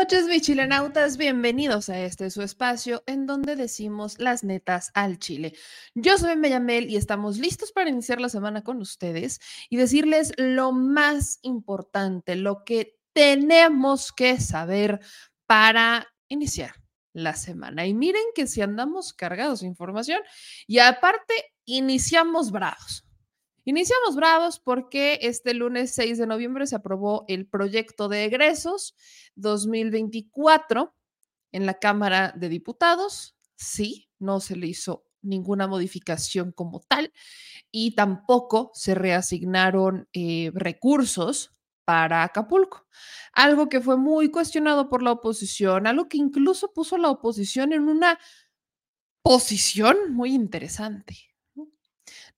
noches, mis chilenautas. Bienvenidos a este su espacio en donde decimos las netas al chile. Yo soy Mellamel y estamos listos para iniciar la semana con ustedes y decirles lo más importante, lo que tenemos que saber para iniciar la semana. Y miren que si andamos cargados de información y aparte iniciamos bravos. Iniciamos bravos porque este lunes 6 de noviembre se aprobó el proyecto de egresos 2024 en la Cámara de Diputados. Sí, no se le hizo ninguna modificación como tal y tampoco se reasignaron eh, recursos para Acapulco. Algo que fue muy cuestionado por la oposición, algo que incluso puso a la oposición en una posición muy interesante.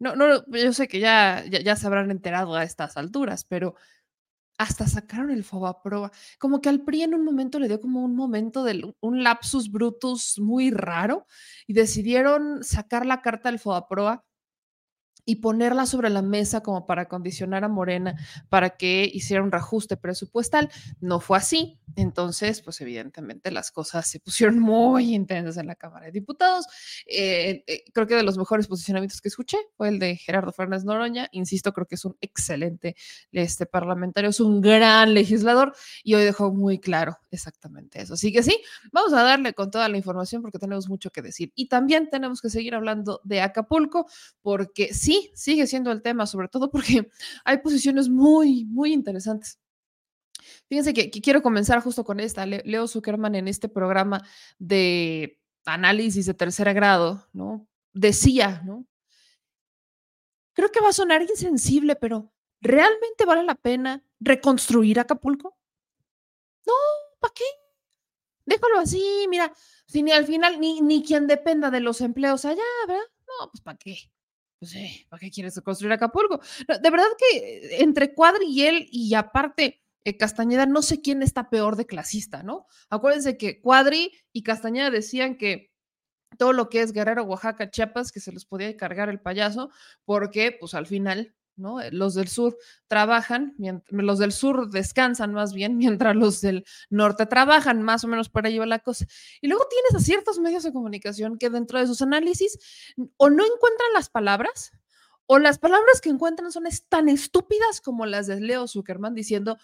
No, no, yo sé que ya, ya, se habrán enterado a estas alturas, pero hasta sacaron el Fobaproa. Como que al PRI en un momento le dio como un momento de un lapsus brutus muy raro y decidieron sacar la carta del Fobaproa y ponerla sobre la mesa como para condicionar a Morena para que hiciera un reajuste presupuestal. No fue así. Entonces, pues evidentemente las cosas se pusieron muy intensas en la Cámara de Diputados. Eh, eh, creo que de los mejores posicionamientos que escuché fue el de Gerardo Fernández Noroña. Insisto, creo que es un excelente este parlamentario, es un gran legislador y hoy dejó muy claro exactamente eso. Así que sí, vamos a darle con toda la información porque tenemos mucho que decir. Y también tenemos que seguir hablando de Acapulco porque sí, sigue siendo el tema, sobre todo porque hay posiciones muy, muy interesantes. Fíjense que, quiero comenzar justo con esta. Leo Zuckerman en este programa de análisis de tercer grado, ¿no? Decía, ¿no? Creo que va a sonar insensible, pero ¿realmente vale la pena reconstruir Acapulco? No, ¿para qué? Déjalo así, mira, si ni al final ni, ni quien dependa de los empleos allá, ¿verdad? No, pues ¿para qué? Pues, ¿para qué quieres construir Acapulco? de verdad que entre Cuadri y él, y aparte eh, Castañeda, no sé quién está peor de clasista, ¿no? Acuérdense que Cuadri y Castañeda decían que todo lo que es Guerrero, Oaxaca, Chiapas, que se les podía cargar el payaso, porque pues al final Eh, los del sur trabajan, los del sur descansan más bien, mientras los del norte trabajan, más o menos por ahí va la cosa. Y luego tienes a ciertos medios de comunicación que dentro de sus análisis o no encuentran las palabras, o las palabras que encuentran son tan estúpidas como las de Leo Zuckerman diciendo,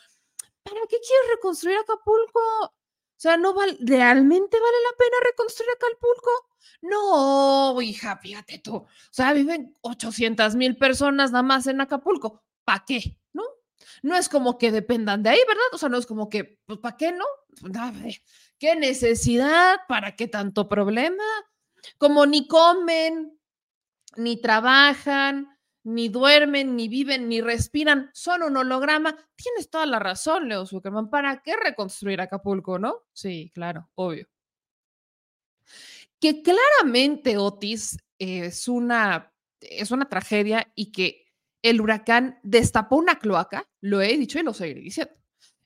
¿para qué quieres reconstruir Acapulco? O sea, ¿no vale, realmente vale la pena reconstruir Acapulco? No, hija, fíjate tú. O sea, viven 800 mil personas nada más en Acapulco. ¿Para qué? ¿No? No es como que dependan de ahí, ¿verdad? O sea, no es como que, pues, ¿para qué no? Pues, ¿Qué necesidad? ¿Para qué tanto problema? Como ni comen, ni trabajan, ni duermen, ni viven, ni respiran, son un holograma. Tienes toda la razón, Leo Zuckerman. ¿Para qué reconstruir Acapulco, no? Sí, claro, obvio. Que claramente, Otis, es una, es una tragedia y que el huracán destapó una cloaca, lo he dicho y lo seguiré diciendo.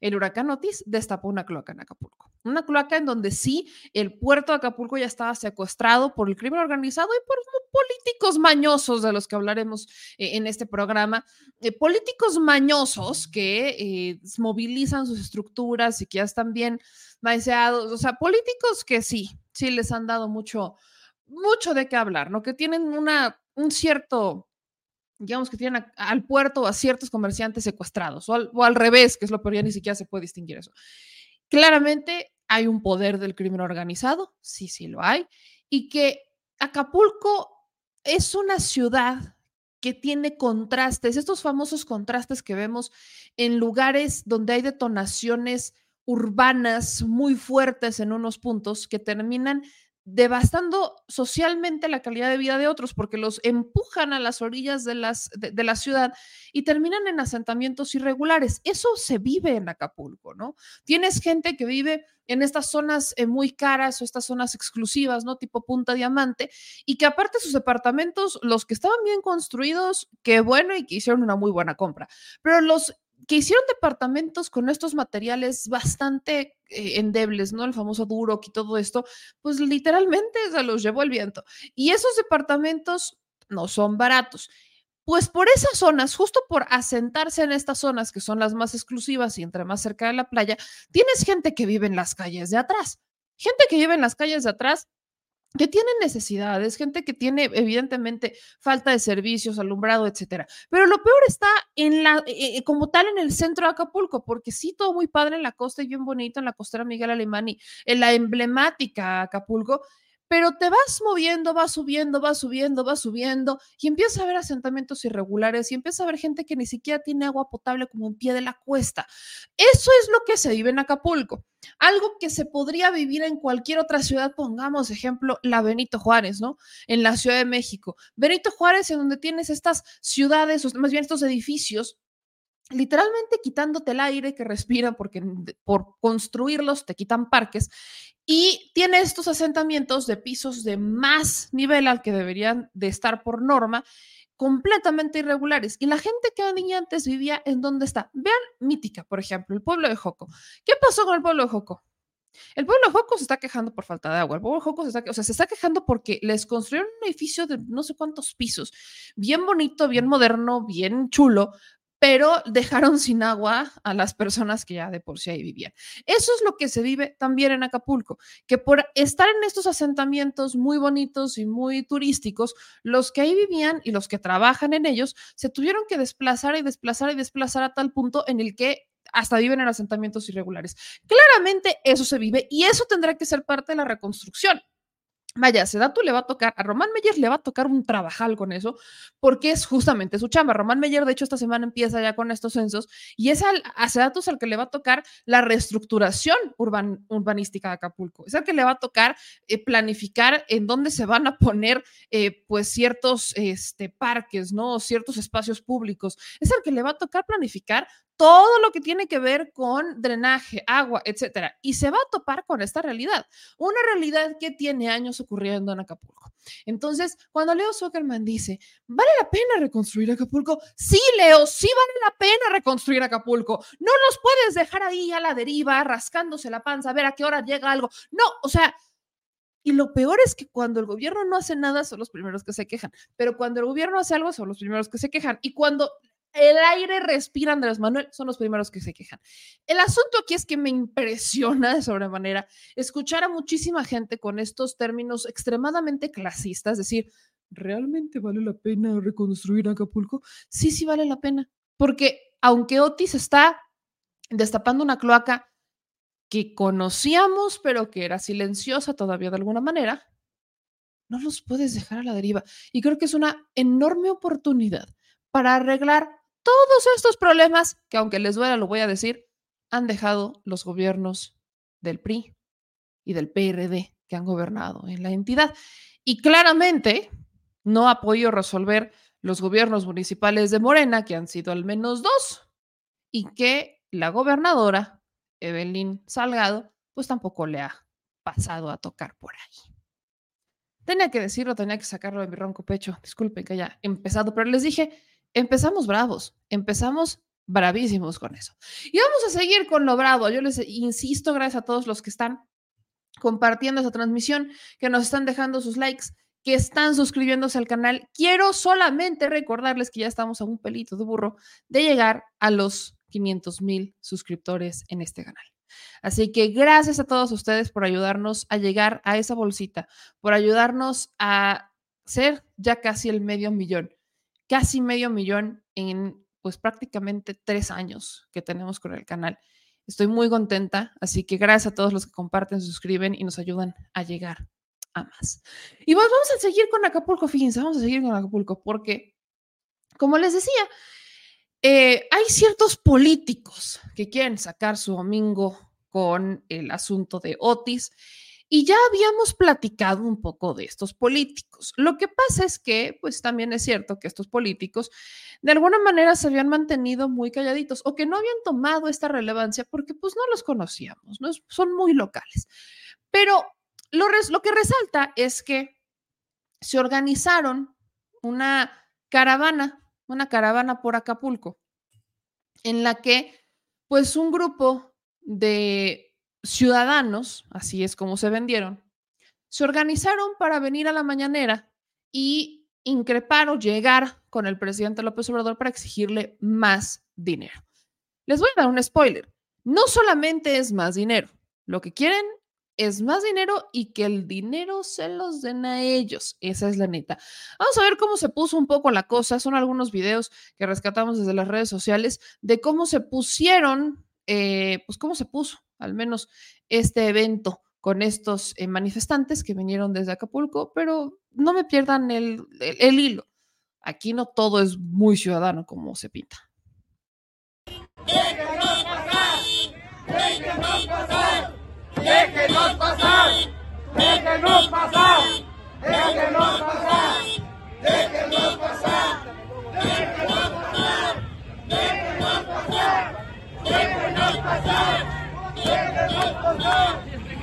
El huracán Otis destapó una cloaca en Acapulco. Una cloaca en donde sí el puerto de Acapulco ya estaba secuestrado por el crimen organizado y por políticos mañosos de los que hablaremos eh, en este programa. Eh, políticos mañosos que eh, movilizan sus estructuras y que ya están bien maiseados. O sea, políticos que sí, sí les han dado mucho, mucho de qué hablar, ¿no? Que tienen una, un cierto digamos que tienen al puerto a ciertos comerciantes secuestrados, o al, o al, revés, que es lo peor, ya ni siquiera se puede distinguir eso. Claramente hay un poder del crimen organizado, sí, sí lo hay, y que Acapulco es una ciudad que tiene contrastes, estos famosos contrastes que vemos en lugares donde hay detonaciones urbanas muy fuertes en unos puntos que terminan devastando socialmente la calidad de vida de otros porque los empujan a las orillas de, las, de, la ciudad y terminan en asentamientos irregulares. Eso se vive en Acapulco, ¿no? Tienes gente que vive en estas zonas eh, muy caras o estas zonas exclusivas, ¿no? Tipo Punta Diamante, y que aparte sus departamentos, los que estaban bien construidos, qué bueno y que hicieron una muy buena compra, pero los que hicieron departamentos con estos materiales bastante eh, endebles, ¿no? El famoso duro y todo esto, pues literalmente se los llevó el viento. Y esos departamentos no son baratos. pues por esas zonas, justo por asentarse en estas zonas que son las más exclusivas y entre más cerca de la playa, tienes gente que vive en las calles de atrás. Gente que vive en las calles de atrás que tienen necesidades, gente que tiene evidentemente falta de servicios, alumbrado, etcétera. Pero lo peor está en la, eh, eh, como tal en el centro de Acapulco, porque sí, todo muy padre en la costa y bien bonito en la costera Miguel Alemán y en la emblemática Acapulco, pero te vas moviendo, vas subiendo, vas subiendo, vas subiendo y empieza a haber asentamientos irregulares y empieza a haber gente que ni siquiera tiene agua potable como en pie de la cuesta. Eso es lo que se vive en Acapulco. Algo que se podría vivir en cualquier otra ciudad, pongamos ejemplo, la Benito Juárez, ¿no? En la Ciudad de México. Benito Juárez, en donde tienes estas ciudades, o más bien estos edificios literalmente quitándote el aire que respira porque por construirlos te quitan parques y tiene estos asentamientos de pisos de más nivel al que deberían de estar por norma, completamente irregulares. Y la gente que antes vivía en donde está. Vean Mítica, por ejemplo, el pueblo de Joco. ¿Qué pasó con el pueblo de Joco? El pueblo de Joco se está quejando por falta de agua. El pueblo de Joco se está, o sea, se está quejando porque les construyeron un edificio de no sé cuántos pisos, bien bonito, bien moderno, bien chulo, pero dejaron sin agua a las personas que ya de por sí ahí vivían. Eso es lo que se vive también en Acapulco, que por estar en estos asentamientos muy bonitos y muy turísticos, los que ahí vivían y los que trabajan en ellos se tuvieron que desplazar y desplazar y desplazar a tal punto en el que hasta viven en asentamientos irregulares. Claramente eso se vive y eso tendrá que ser parte de la reconstrucción. Vaya, Sedatu le va a tocar, a Román Meyer le va a tocar un trabajal con eso, porque es justamente su chamba. Román Meyer, de hecho, esta semana empieza ya con estos censos y es al, a Sedatu al que le va a tocar la reestructuración urbanística de Acapulco. Es al que le va a tocar eh, planificar en dónde se van a poner eh, pues ciertos este, parques, ¿no? Ciertos espacios públicos. Es al que le va a tocar planificar todo lo que tiene que ver con drenaje, agua, etcétera. Y se va a topar con esta realidad, una realidad que tiene años ocurriendo en Acapulco. Entonces, cuando Leo Zuckerman dice, ¿vale la pena reconstruir Acapulco? Sí, Leo, sí vale la pena reconstruir Acapulco. No los puedes dejar ahí a la deriva, rascándose la panza, a ver a qué hora llega algo. No, o sea, y lo peor es que cuando el gobierno no hace nada, son los primeros que se quejan. Pero cuando el gobierno hace algo, son los primeros que se quejan. Y cuando el aire respira Andrés Manuel, son los primeros que se quejan. El asunto aquí es que me impresiona de sobremanera escuchar a muchísima gente con estos términos extremadamente clasistas, decir, ¿realmente vale la pena reconstruir Acapulco? Sí, sí vale la pena, porque aunque Otis está destapando una cloaca que conocíamos, pero que era silenciosa todavía de alguna manera, no los puedes dejar a la deriva. Y creo que es una enorme oportunidad para arreglar todos estos problemas que, aunque les duela, lo voy a decir, han dejado los gobiernos del PRI y del PRD que han gobernado en la entidad. Y claramente no ha podido resolver los gobiernos municipales de Morena, que han sido al menos dos, y que la gobernadora, Evelyn Salgado, pues tampoco le ha pasado a tocar por ahí. Tenía que decirlo, tenía que sacarlo de mi ronco pecho. Disculpen que haya empezado, pero les dije, empezamos bravos, empezamos bravísimos con eso. Y vamos a seguir con lo bravo. Yo les insisto, gracias a todos los que están compartiendo esa transmisión, que nos están dejando sus likes, que están suscribiéndose al canal. Quiero solamente recordarles que ya estamos a un pelito de burro de llegar a los 500 mil suscriptores en este canal. Así que gracias a todos ustedes por ayudarnos a llegar a esa bolsita, por ayudarnos a ser ya casi el medio millón casi medio millón en pues prácticamente tres años que tenemos con el canal. Estoy muy contenta, así que gracias a todos los que comparten, suscriben y nos ayudan a llegar a más. Y pues vamos a seguir con Acapulco, fíjense, vamos a seguir con Acapulco porque, como les decía, eh, hay ciertos políticos que quieren sacar su domingo con el asunto de Otis y ya habíamos platicado un poco de estos políticos. Lo que pasa es que, pues también es cierto que estos políticos de alguna manera se habían mantenido muy calladitos o que no habían tomado esta relevancia porque pues no los conocíamos, ¿no? son muy locales. Pero lo, lo que resalta es que se organizaron una caravana, una caravana por Acapulco, en la que pues un grupo de ciudadanos, así es como se vendieron, se organizaron para venir a la mañanera y increpar o llegar con el presidente López Obrador para exigirle más dinero. Les voy a dar un spoiler. No solamente es más dinero, lo que quieren es más dinero y que el dinero se los den a ellos. Esa es la neta. Vamos a ver cómo se puso un poco la cosa. Son algunos videos que rescatamos desde las redes sociales de cómo se pusieron, eh, pues cómo se puso al menos este evento con estos eh, manifestantes que vinieron desde Acapulco, pero no me pierdan el, el hilo. Aquí no todo es muy ciudadano como se pinta. Déjenos pasar, déjenos pasar, déjenos pasar, déjenos pasar, déjenos pasar, déjenos pasar, déjenos pasar, déjenos pasar, déjenos pasar,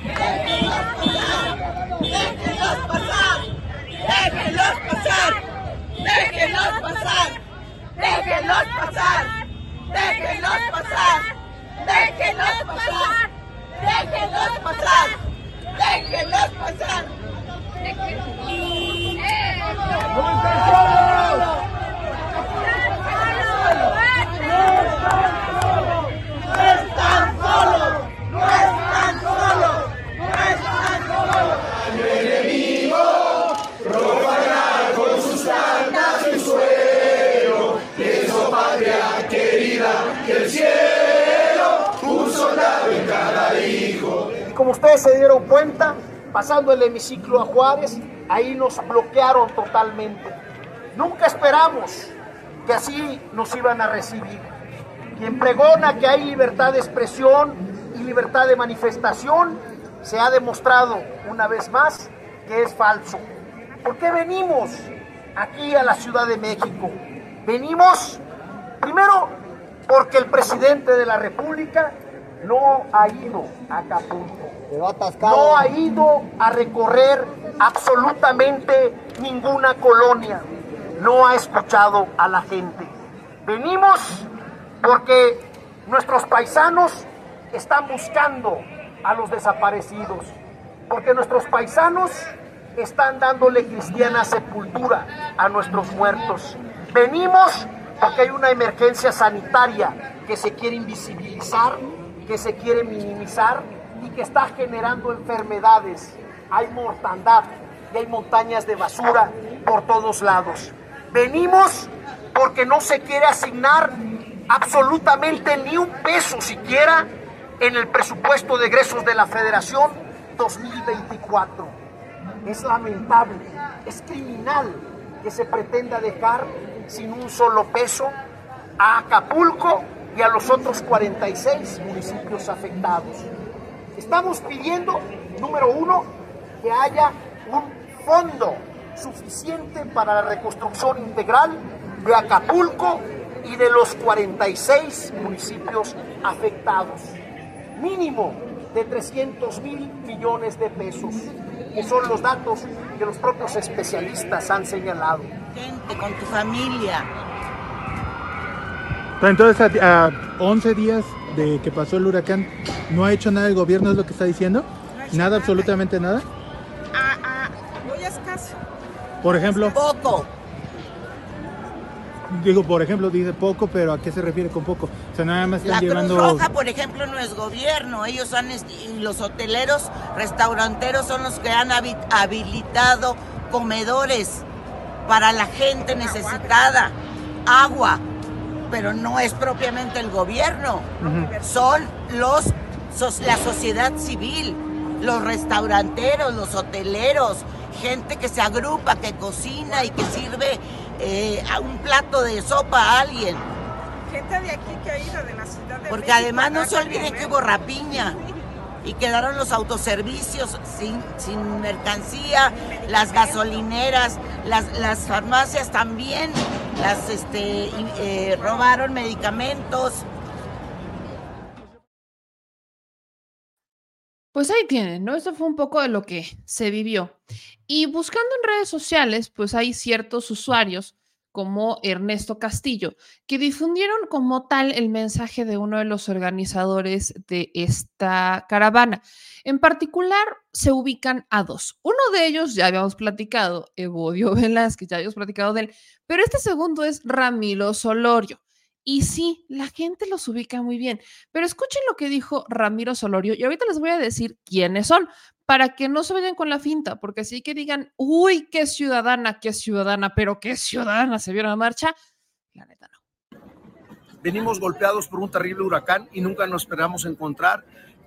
déjenos pasar, déjenos pasar, déjenos pasar, déjenos pasar, déjenos pasar. Déjenlos pasar. Déjenlos pasar. Déjenlos pasar. Déjenlos pasar. No están solos. No están solos. No están solos. El enemigo robará con sus cartas y suelo. Eso patria querida que el cielo, un soldado en cada hijo. Y como ustedes se dieron cuenta, pasando el hemiciclo a Juárez, ahí nos bloquearon totalmente. Nunca esperamos que así nos iban a recibir. Quien pregona que hay libertad de expresión y libertad de manifestación, se ha demostrado una vez más que es falso. ¿Por qué venimos aquí a la Ciudad de México? Venimos primero porque el presidente de la República no ha ido a Acapulco. No ha ido a recorrer absolutamente ninguna colonia. No ha escuchado a la gente. Venimos porque nuestros paisanos están buscando a los desaparecidos. Porque nuestros paisanos están dándole cristiana sepultura a nuestros muertos. Venimos porque hay una emergencia sanitaria que se quiere invisibilizar, que se quiere minimizar y que está generando enfermedades. Hay mortandad y hay montañas de basura por todos lados. Venimos porque no se quiere asignar absolutamente ni un peso siquiera en el presupuesto de egresos de la Federación 2024. Es lamentable, es criminal que se pretenda dejar sin un solo peso a Acapulco a los otros 46 municipios afectados. Estamos pidiendo, número uno, que haya un fondo suficiente para la reconstrucción integral de Acapulco y de los 46 municipios afectados. Mínimo de 300 mil millones de pesos, que son los datos que los propios especialistas han señalado. Gente, con tu familia. Entonces, a, 11 días de que pasó el huracán, ¿no ha hecho nada el gobierno, es lo que está diciendo? ¿Nada, absolutamente nada? Ah, ah, muy escaso. Por ejemplo. Poco. Digo, por ejemplo, dice poco, pero ¿a qué se refiere con poco? O sea, nada más están La llevando... Cruz Roja, por ejemplo, no es gobierno. Ellos son, y los hoteleros, restauranteros son los que han habilitado comedores para la gente necesitada, agua, pero no es propiamente el gobierno. Son los, la sociedad civil, los restauranteros, los hoteleros, gente que se agrupa, que cocina y que sirve eh, a un plato de sopa a alguien. Gente de aquí que ha ido de la ciudad de Porque además no se olviden que hubo rapiña y quedaron los autoservicios sin, sin mercancía, las gasolineras, las, las farmacias también, las este, eh, robaron medicamentos. Pues ahí tienen, ¿no? Esto fue un poco de lo que se vivió. Y buscando en redes sociales, pues hay ciertos usuarios como Ernesto Castillo, que difundieron como tal el mensaje de uno de los organizadores de esta caravana. En particular, se ubican a dos. Uno de ellos ya habíamos platicado, Evodio Velázquez, ya habíamos platicado de él, pero este segundo es Ramiro Solorio. Y sí, la gente los ubica muy bien, pero escuchen lo que dijo Ramiro Solorio y ahorita les voy a decir quiénes son, para que no se vayan con la finta, porque así que digan, uy, qué ciudadana, qué ciudadana, pero qué ciudadana se vieron a marcha, la neta no. Venimos golpeados por un terrible huracán y nunca nos esperamos encontrar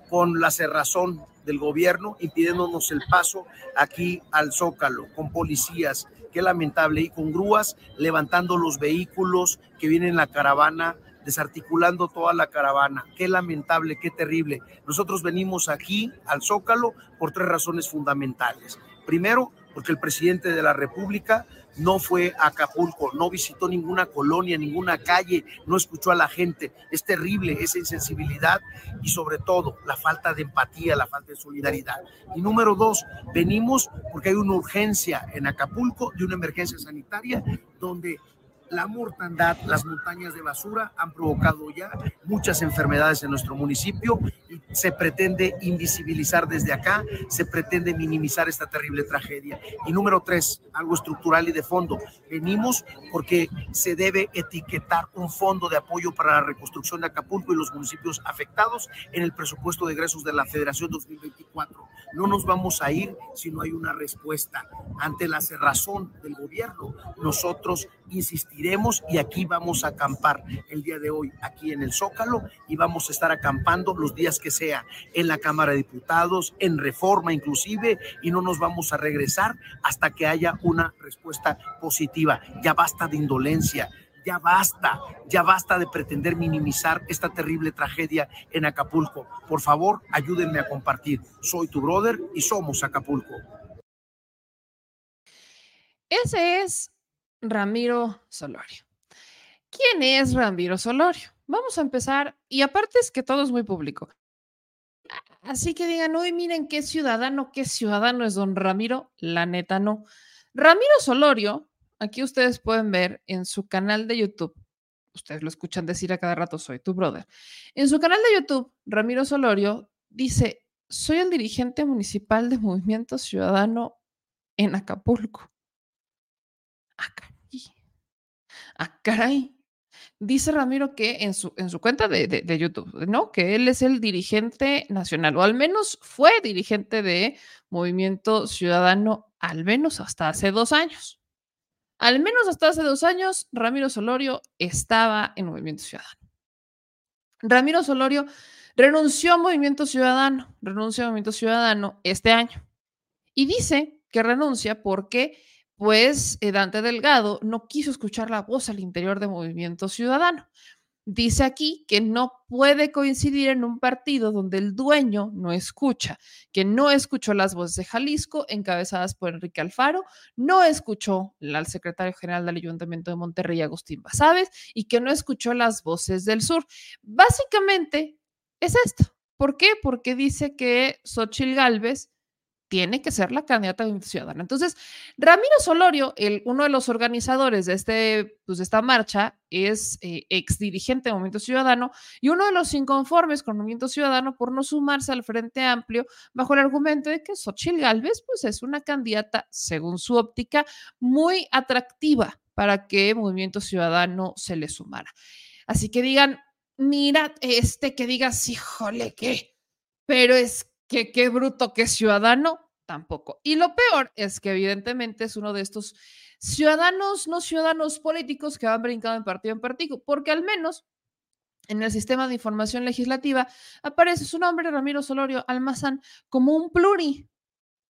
con la cerrazón del gobierno impidiéndonos el paso aquí al Zócalo, con policías, qué lamentable, y con grúas levantando los vehículos que vienen en la caravana, desarticulando toda la caravana. Qué lamentable, qué terrible. Nosotros venimos aquí al Zócalo por tres razones fundamentales. Primero, porque el presidente de la República no fue a Acapulco, no visitó ninguna colonia, ninguna calle, no escuchó a la gente. Es terrible esa insensibilidad y sobre todo la falta de empatía, la falta de solidaridad. Y número dos, venimos porque hay una urgencia en Acapulco de una emergencia sanitaria donde la mortandad, las montañas de basura han provocado ya muchas enfermedades en nuestro municipio y se pretende invisibilizar desde acá, se pretende minimizar esta terrible tragedia. Y número tres, algo estructural y de fondo. Venimos porque se debe etiquetar un fondo de apoyo para la reconstrucción de Acapulco y los municipios afectados en el presupuesto de egresos de la Federación 2024. No nos vamos a ir si no hay una respuesta ante la cerrazón del gobierno. Nosotros insistiremos y aquí vamos a acampar el día de hoy, aquí en el Zócalo, y vamos a estar acampando los días que sea en la Cámara de Diputados, en reforma inclusive, y no nos vamos a regresar hasta que haya una respuesta positiva. Ya basta de indolencia. Ya basta, ya basta de pretender minimizar esta terrible tragedia en Acapulco. Por favor, ayúdenme a compartir. Soy tu brother y somos Acapulco. Ese es Ramiro Solorio. ¿Quién es Ramiro Solorio? Vamos a empezar, y aparte es que todo es muy público. Así que digan, uy, miren qué ciudadano, qué ciudadano es don Ramiro. La neta no. Ramiro Solorio, aquí ustedes pueden ver en su canal de YouTube, ustedes lo escuchan decir a cada rato, soy tu brother. En su canal de YouTube, Ramiro Solorio dice, soy el dirigente municipal de Movimiento Ciudadano en Acapulco. Acá Ah, caray. Dice Ramiro que en su, en su cuenta de, de, YouTube, ¿no? Que él es el dirigente nacional, o al menos fue dirigente de Movimiento Ciudadano, al menos hasta hace dos años. Al menos hasta hace dos años, Ramiro Solorio estaba en Movimiento Ciudadano. Ramiro Solorio renunció a Movimiento Ciudadano, renunció a Movimiento Ciudadano este año. Y dice que renuncia porque pues eh, Dante Delgado no quiso escuchar la voz al interior de Movimiento Ciudadano. Dice aquí que no puede coincidir en un partido donde el dueño no escucha, que no escuchó las voces de Jalisco encabezadas por Enrique Alfaro, no escuchó al secretario general del Ayuntamiento de Monterrey, Agustín Basaves, y que no escuchó las voces del sur. Básicamente es esto. ¿Por qué? Porque dice que Xochil Gálvez tiene que ser la candidata ciudadana. Entonces, Ramiro Solorio, el, uno de los organizadores de, este, pues, de esta marcha, es eh, ex dirigente de Movimiento Ciudadano y uno de los inconformes con Movimiento Ciudadano por no sumarse al Frente Amplio bajo el argumento de que Xochitl Gálvez pues, es una candidata, según su óptica, muy atractiva para que Movimiento Ciudadano se le sumara. Así que digan, mira, este que digas, híjole, ¿qué? Pero es que qué bruto, qué ciudadano tampoco. Y lo peor es que evidentemente es uno de estos ciudadanos, no ciudadanos políticos que van brincando en partido en partido, porque al menos en el sistema de información legislativa aparece su nombre, Ramiro Solorio Almazán, como un pluri,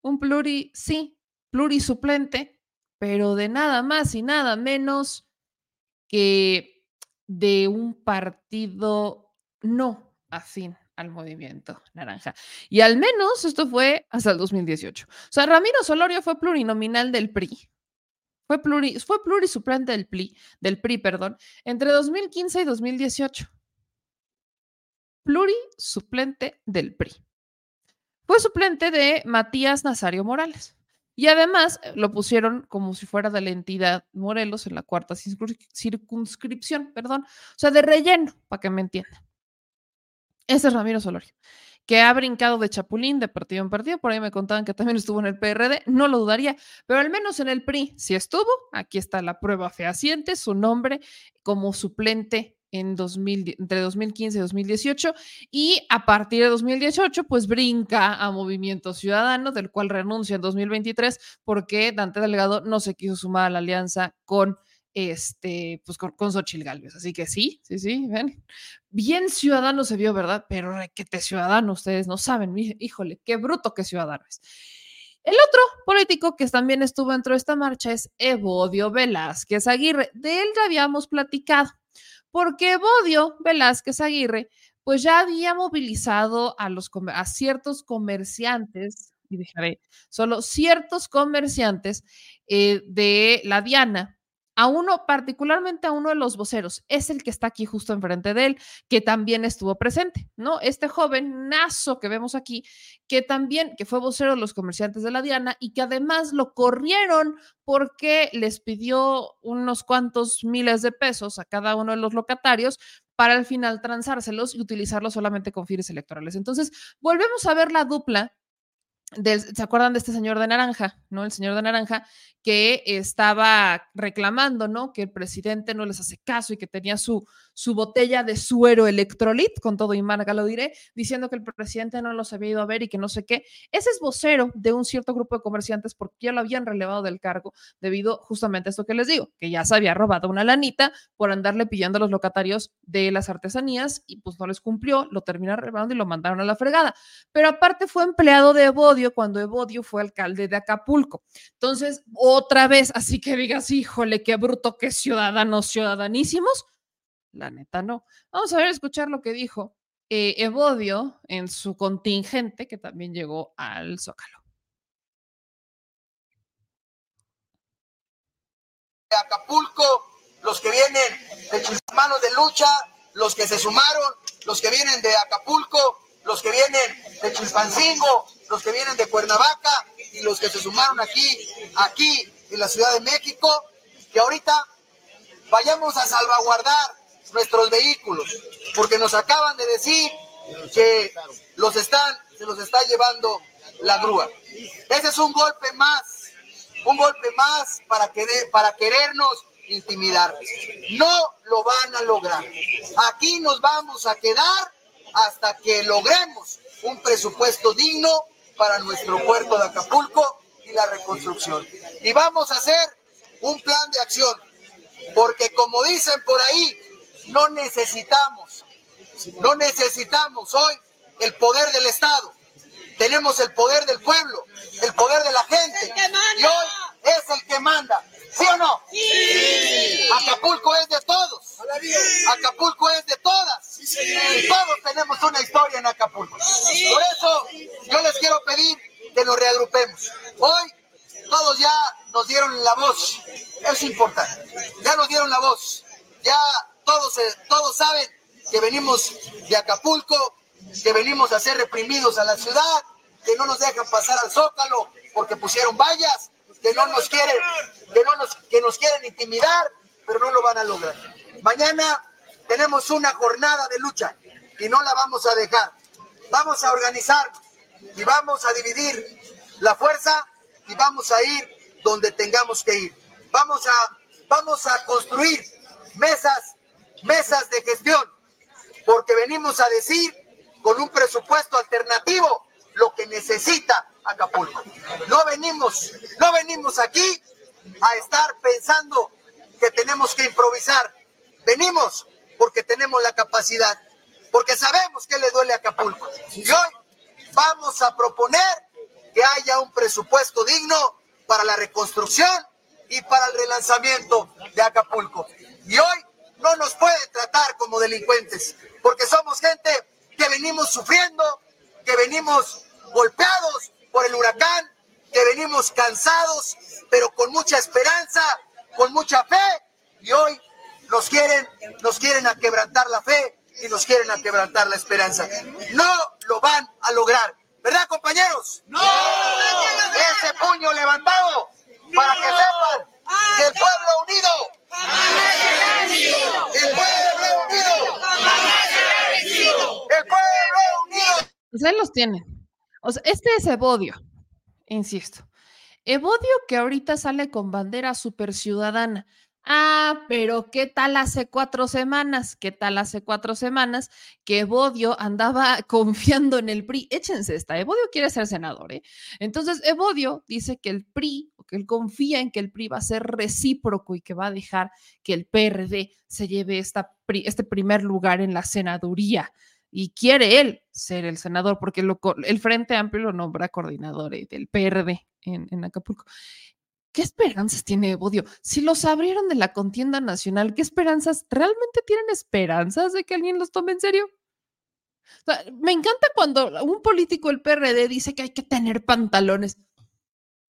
un pluri, sí, pluri suplente, pero de nada más y nada menos que de un partido no afín al movimiento naranja. Y al menos esto fue hasta el 2018. O sea, Ramiro Solorio fue plurinominal del PRI. Fue, fue plurisuplente del PRI, del PRI, perdón, entre 2015 y 2018. Plurisuplente del PRI. Fue suplente de Matías Nazario Morales. Y además eh, lo pusieron como si fuera de la entidad Morelos en la cuarta circunscripción, perdón, o sea, de relleno, para que me entiendan. Ese es Ramiro Solorio, que ha brincado de chapulín de partido en partido, por ahí me contaban que también estuvo en el PRD, no lo dudaría, pero al menos en el PRI si estuvo, aquí está la prueba fehaciente, su nombre como suplente en 2000, entre 2015 y 2018 y a partir de 2018 pues brinca a Movimiento Ciudadano del cual renuncia en 2023 porque Dante Delgado no se quiso sumar a la alianza con este, pues con, con Galvez. Así que sí, sí, sí, ven. Bien ciudadano se vio, ¿verdad? Pero te ciudadano, ustedes no saben, híjole, qué bruto que ciudadano es. El otro político que también estuvo dentro de esta marcha es Evodio Velázquez Aguirre. De él ya habíamos platicado porque Bodio Velázquez Aguirre, pues ya había movilizado a, los, a ciertos comerciantes, y dejaré solo ciertos comerciantes eh, de la Diana a uno, particularmente a uno de los voceros, es el que está aquí justo enfrente de él, que también estuvo presente, ¿no? Este joven nazo que vemos aquí, que también, que fue vocero de los comerciantes de la Diana y que además lo corrieron porque les pidió unos cuantos miles de pesos a cada uno de los locatarios para al final transárselos y utilizarlos solamente con fines electorales. Entonces, volvemos a ver la dupla ¿Se acuerdan de este señor de naranja, no? El señor de naranja que estaba reclamando, ¿no? Que el presidente no les hace caso y que tenía su, su botella de suero electrolit, con todo y marca lo diré, diciendo que el presidente no los había ido a ver y que no sé qué. Ese es vocero de un cierto grupo de comerciantes porque ya lo habían relevado del cargo debido justamente a esto que les digo, que ya se había robado una lanita por andarle pillando a los locatarios de las artesanías y pues no les cumplió, lo terminaron relevando y lo mandaron a la fregada. Pero aparte fue empleado de Cuando Evodio fue alcalde de Acapulco. Entonces, otra vez, así que digas, híjole, qué bruto, qué ciudadanos, ciudadanísimos la neta no. Vamos a ver, escuchar lo que dijo eh, Evodio en su contingente que también llegó al Zócalo. Acapulco, los que vienen de sus manos de lucha, los que se sumaron, los que vienen de Acapulco, los que vienen de Chilpancingo, los que vienen de Cuernavaca y los que se sumaron aquí, aquí en la Ciudad de México, que ahorita vayamos a salvaguardar nuestros vehículos, porque nos acaban de decir que los están, se los está llevando la grúa. Ese es un golpe más, un golpe más para, querer, para querernos intimidar. No lo van a lograr. Aquí nos vamos a quedar hasta que logremos un presupuesto digno para nuestro puerto de Acapulco y la reconstrucción. Y vamos a hacer un plan de acción, porque como dicen por ahí, no necesitamos, no necesitamos hoy el poder del Estado. Tenemos el poder del pueblo, el poder de la gente. Y hoy es el que manda. ¿Sí o no? Sí. Acapulco es de todos. Acapulco es de todas. Y todos tenemos una historia en Acapulco. Por eso yo les quiero pedir que nos reagrupemos. Hoy todos ya nos dieron la voz. Es importante. Ya nos dieron la voz. Ya todos, todos saben que venimos de Acapulco, que venimos a ser reprimidos a la ciudad, que no nos dejan pasar al Zócalo porque pusieron vallas, que no nos quieren, que no nos, que nos quieren intimidar, pero no lo van a lograr. Mañana tenemos una jornada de lucha y no la vamos a dejar. Vamos a organizar y vamos a dividir la fuerza y vamos a ir donde tengamos que ir. Vamos a, vamos a construir mesas mesas de gestión, porque venimos a decir con un presupuesto alternativo lo que necesita Acapulco. No venimos, no venimos aquí a estar pensando que tenemos que improvisar. Venimos porque tenemos la capacidad, porque sabemos que le duele a Acapulco. Y hoy vamos a proponer que haya un presupuesto digno para la reconstrucción y para el relanzamiento de Acapulco. Y hoy no nos puede tratar como delincuentes, porque somos gente que venimos sufriendo, que venimos golpeados por el huracán, que venimos cansados, pero con mucha esperanza, con mucha fe, y hoy nos quieren, nos quieren aquebrantar la fe y nos quieren aquebrantar la esperanza. No lo van a lograr, ¿verdad, compañeros? No. ese puño levantado para que sepan que el pueblo unido, el pueblo unido, el pueblo unido. Pues ahí los tienen. O sea, este es Evodio, insisto. Evodio que ahorita sale con bandera super ciudadana. Ah, pero ¿qué tal hace cuatro semanas? ¿Qué tal hace cuatro semanas que Evodio andaba confiando en el PRI? Échense esta, Evodio quiere ser senador, ¿eh? Entonces, Evodio dice que el PRI, o que él confía en que el PRI va a ser recíproco y que va a dejar que el PRD se lleve esta, este primer lugar en la senaduría. Y quiere él ser el senador, porque el Frente Amplio lo nombra coordinador eh, del PRD en, Acapulco. ¿Qué esperanzas tiene Evodio? Si los abrieron de la contienda nacional, ¿qué esperanzas? ¿Realmente tienen esperanzas de que alguien los tome en serio? me encanta cuando un político del PRD dice que hay que tener pantalones.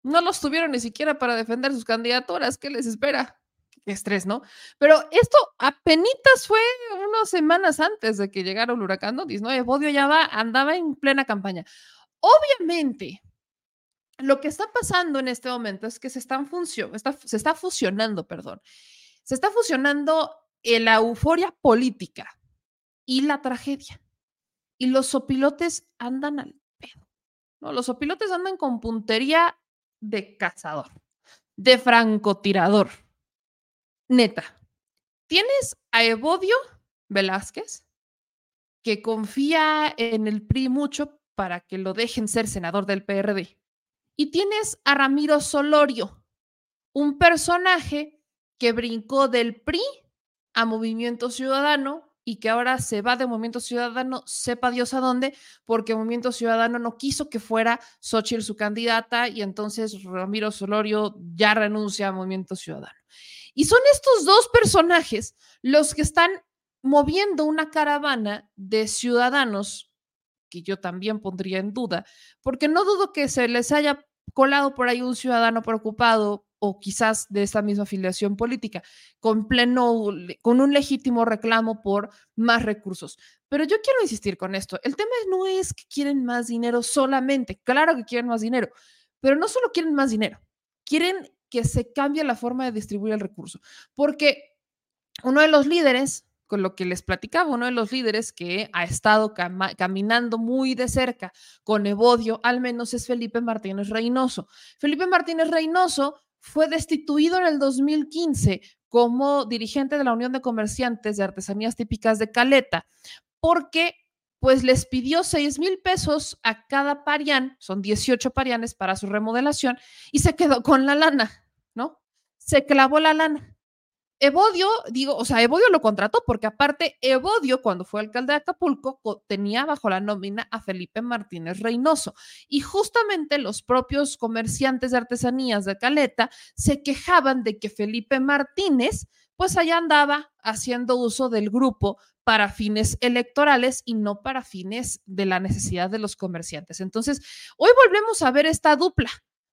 No los tuvieron ni siquiera para defender sus candidaturas. ¿Qué les espera? Estrés, ¿no? Pero esto apenas fue unas semanas antes de que llegara el huracán Notis, ¿no? Evodio ya va, andaba en plena campaña. Obviamente, lo que está pasando en este momento es que se, están se está fusionando, perdón, se está fusionando la euforia política y la tragedia. Y los sopilotes andan al pedo. ¿no? Los sopilotes andan con puntería de cazador, de francotirador. Neta, tienes a Evodio Velázquez, que confía en el PRI mucho para que lo dejen ser senador del PRD. Y tienes a Ramiro Solorio, un personaje que brincó del PRI a Movimiento Ciudadano y que ahora se va de Movimiento Ciudadano, sepa Dios a dónde, porque Movimiento Ciudadano no quiso que fuera Xochitl su candidata y entonces Ramiro Solorio ya renuncia a Movimiento Ciudadano. Y son estos dos personajes los que están moviendo una caravana de ciudadanos que yo también pondría en duda, porque no dudo que se les haya colado por ahí un ciudadano preocupado o quizás de esta misma afiliación política, con pleno, con un legítimo reclamo por más recursos. Pero yo quiero insistir con esto. El tema no es que quieren más dinero solamente, claro que quieren más dinero, pero no solo quieren más dinero, quieren que se cambie la forma de distribuir el recurso, porque uno de los líderes con lo que les platicaba, uno de los líderes que ha estado caminando muy de cerca con Evodio, al menos es Felipe Martínez Reynoso. Felipe Martínez Reynoso fue destituido en el 2015 como dirigente de la Unión de Comerciantes de Artesanías Típicas de Caleta, porque pues les pidió 6 mil pesos a cada parián, son 18 parianes para su remodelación, y se quedó con la lana, ¿no? Se clavó la lana. Evodio, digo, o sea, Evodio lo contrató porque aparte Evodio, cuando fue alcalde de Acapulco, tenía bajo la nómina a Felipe Martínez Reynoso. Y justamente los propios comerciantes de artesanías de Caleta se quejaban de que Felipe Martínez, pues allá andaba haciendo uso del grupo para fines electorales y no para fines de la necesidad de los comerciantes. Entonces, hoy volvemos a ver esta dupla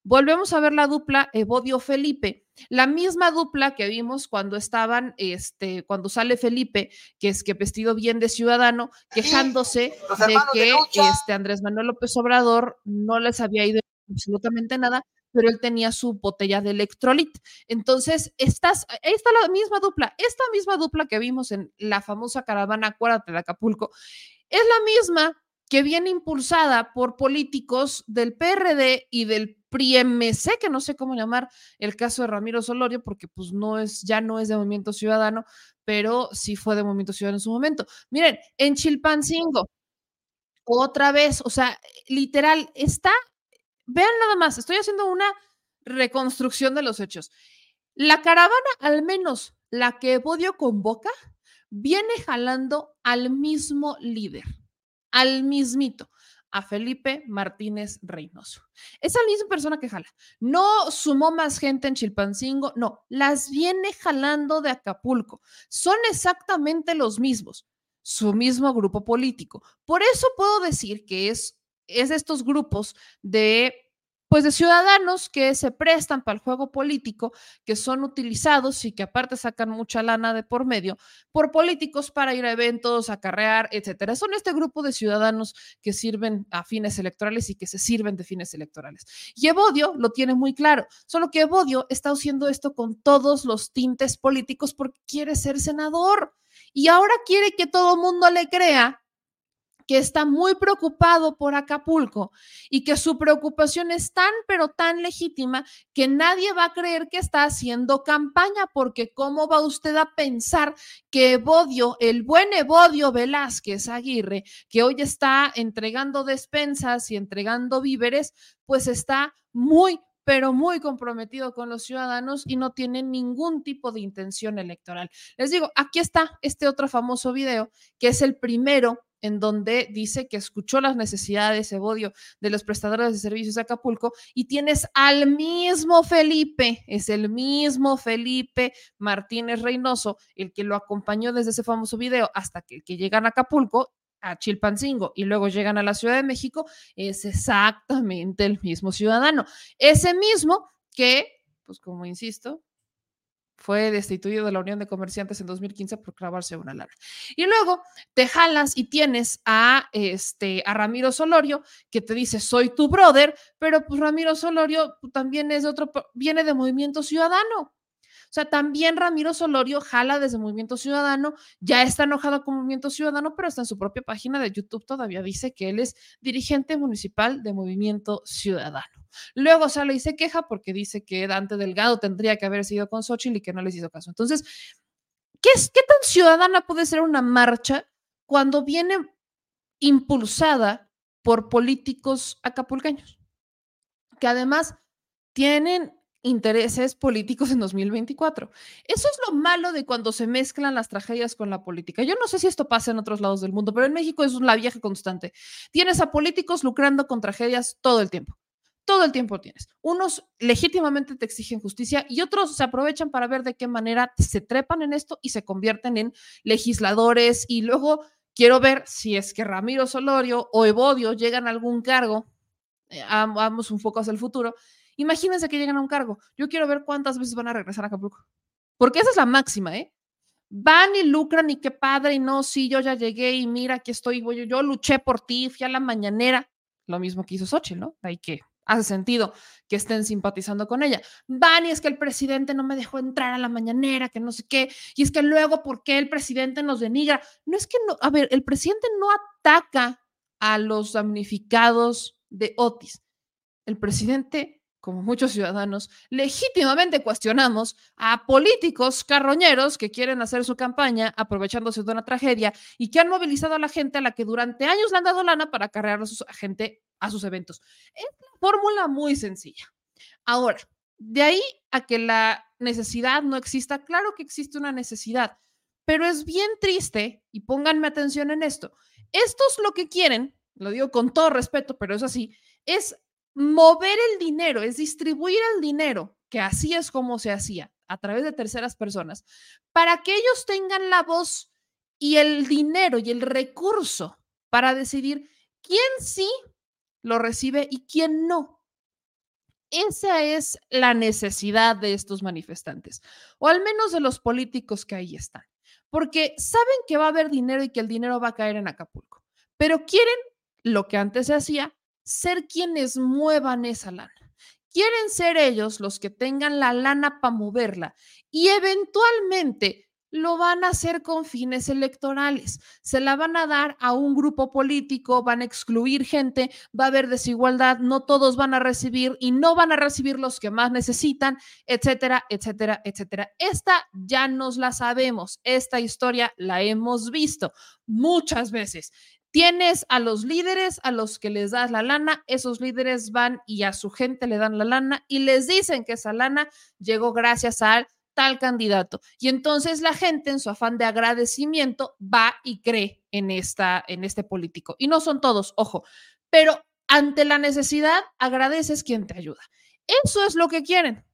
Volvemos a ver la dupla Evodio Felipe, la misma dupla que vimos cuando estaban, este, cuando sale Felipe, que es que vestido bien de ciudadano, quejándose de que este Andrés Manuel López Obrador no les había ido absolutamente nada, pero él tenía su botella de electrolit. Entonces, estás, ahí está la misma dupla, esta misma dupla que vimos en la famosa caravana, acuérdate de Acapulco, es la misma que viene impulsada por políticos del PRD y del PRI-MC, que no sé cómo llamar el caso de Ramiro Solorio, porque pues no es, ya no es de Movimiento Ciudadano, pero sí fue de Movimiento Ciudadano en su momento. Miren, en Chilpancingo, otra vez, o sea, literal, está, vean nada más, estoy haciendo una reconstrucción de los hechos. La caravana, al menos la que Bodio convoca, viene jalando al mismo líder al mismito, a Felipe Martínez Reynoso. Esa misma persona que jala. No sumó más gente en Chilpancingo, no, las viene jalando de Acapulco. Son exactamente los mismos, su mismo grupo político. Por eso puedo decir que es, es estos grupos de pues de ciudadanos que se prestan para el juego político, que son utilizados y que aparte sacan mucha lana de por medio por políticos para ir a eventos, acarrear, etcétera. Son este grupo de ciudadanos que sirven a fines electorales y que se sirven de fines electorales. Y Evodio lo tiene muy claro, solo que Evodio está haciendo esto con todos los tintes políticos porque quiere ser senador y ahora quiere que todo el mundo le crea que está muy preocupado por Acapulco y que su preocupación es tan, pero tan legítima que nadie va a creer que está haciendo campaña, porque ¿cómo va usted a pensar que Evodio, el buen Evodio Velázquez Aguirre, que hoy está entregando despensas y entregando víveres, pues está muy, pero muy comprometido con los ciudadanos y no tiene ningún tipo de intención electoral. Les digo, aquí está este otro famoso video, que es el primero en donde dice que escuchó las necesidades, Evodio, de los prestadores de servicios de Acapulco y tienes al mismo Felipe, es el mismo Felipe Martínez Reynoso, el que lo acompañó desde ese famoso video hasta que, que llegan a Acapulco a Chilpancingo y luego llegan a la Ciudad de México, es exactamente el mismo ciudadano. Ese mismo que, pues como insisto, fue destituido de la Unión de Comerciantes en 2015 por clavarse una lana. Y luego te jalas y tienes a, este, a Ramiro Solorio, que te dice, soy tu brother, pero pues Ramiro Solorio también es de otro, viene de Movimiento Ciudadano. O sea, también Ramiro Solorio jala desde Movimiento Ciudadano, ya está enojado con Movimiento Ciudadano, pero está en su propia página de YouTube todavía dice que él es dirigente municipal de Movimiento Ciudadano. Luego sale y se queja porque dice que Dante Delgado tendría que haber sido con Xochitl y que no les hizo caso. Entonces, ¿qué, es, ¿qué tan ciudadana puede ser una marcha cuando viene impulsada por políticos acapulqueños? Que además tienen intereses políticos en 2024. Eso es lo malo de cuando se mezclan las tragedias con la política. Yo no sé si esto pasa en otros lados del mundo, pero en México es la vieja constante. Tienes a políticos lucrando con tragedias todo el tiempo todo el tiempo tienes. Unos legítimamente te exigen justicia y otros se aprovechan para ver de qué manera se trepan en esto y se convierten en legisladores y luego quiero ver si es que Ramiro Solorio o Evodio llegan a algún cargo, eh, vamos un poco hacia el futuro, imagínense que llegan a un cargo, yo quiero ver cuántas veces van a regresar a Acapulco, porque esa es la máxima, ¿eh? Van y lucran y qué padre y no, sí, yo ya llegué y mira, aquí estoy, yo, yo luché por ti, fui a la mañanera, lo mismo que hizo Xochitl, ¿no? Hay que hace sentido que estén simpatizando con ella. Van y es que el presidente no me dejó entrar a la mañanera, que no sé qué, y es que luego, ¿por qué el presidente nos denigra? No es que no, a ver, el presidente no ataca a los damnificados de Otis. El presidente como muchos ciudadanos, legítimamente cuestionamos a políticos carroñeros que quieren hacer su campaña aprovechándose de una tragedia y que han movilizado a la gente a la que durante años le han dado lana para cargar a, su, gente a sus eventos. Es una fórmula muy sencilla. Ahora, de ahí a que la necesidad no exista, claro que existe una necesidad, pero es bien triste, y pónganme atención en esto, estos lo que quieren, lo digo con todo respeto, pero es así, es mover el dinero, es distribuir el dinero, que así es como se hacía, a través de terceras personas, para que ellos tengan la voz y el dinero y el recurso para decidir quién sí lo recibe y quién no. Esa es la necesidad de estos manifestantes, o al menos de los políticos que ahí están, porque saben que va a haber dinero y que el dinero va a caer en Acapulco, pero quieren lo que antes se hacía, ser quienes muevan esa lana. Quieren ser ellos los que tengan la lana para moverla y eventualmente lo van a hacer con fines electorales. Se la van a dar a un grupo político, van a excluir gente, va a haber desigualdad, no todos van a recibir y no van a recibir los que más necesitan, etcétera, etcétera, etcétera. Esta ya nos la sabemos, esta historia la hemos visto muchas veces. Tienes a los líderes a los que les das la lana, esos líderes van y a su gente le dan la lana y les dicen que esa lana llegó gracias al tal candidato. Y entonces la gente en su afán de agradecimiento va y cree en, esta, en este político. Y no son todos, ojo, pero ante la necesidad agradeces quien te ayuda. Eso es lo que quieren.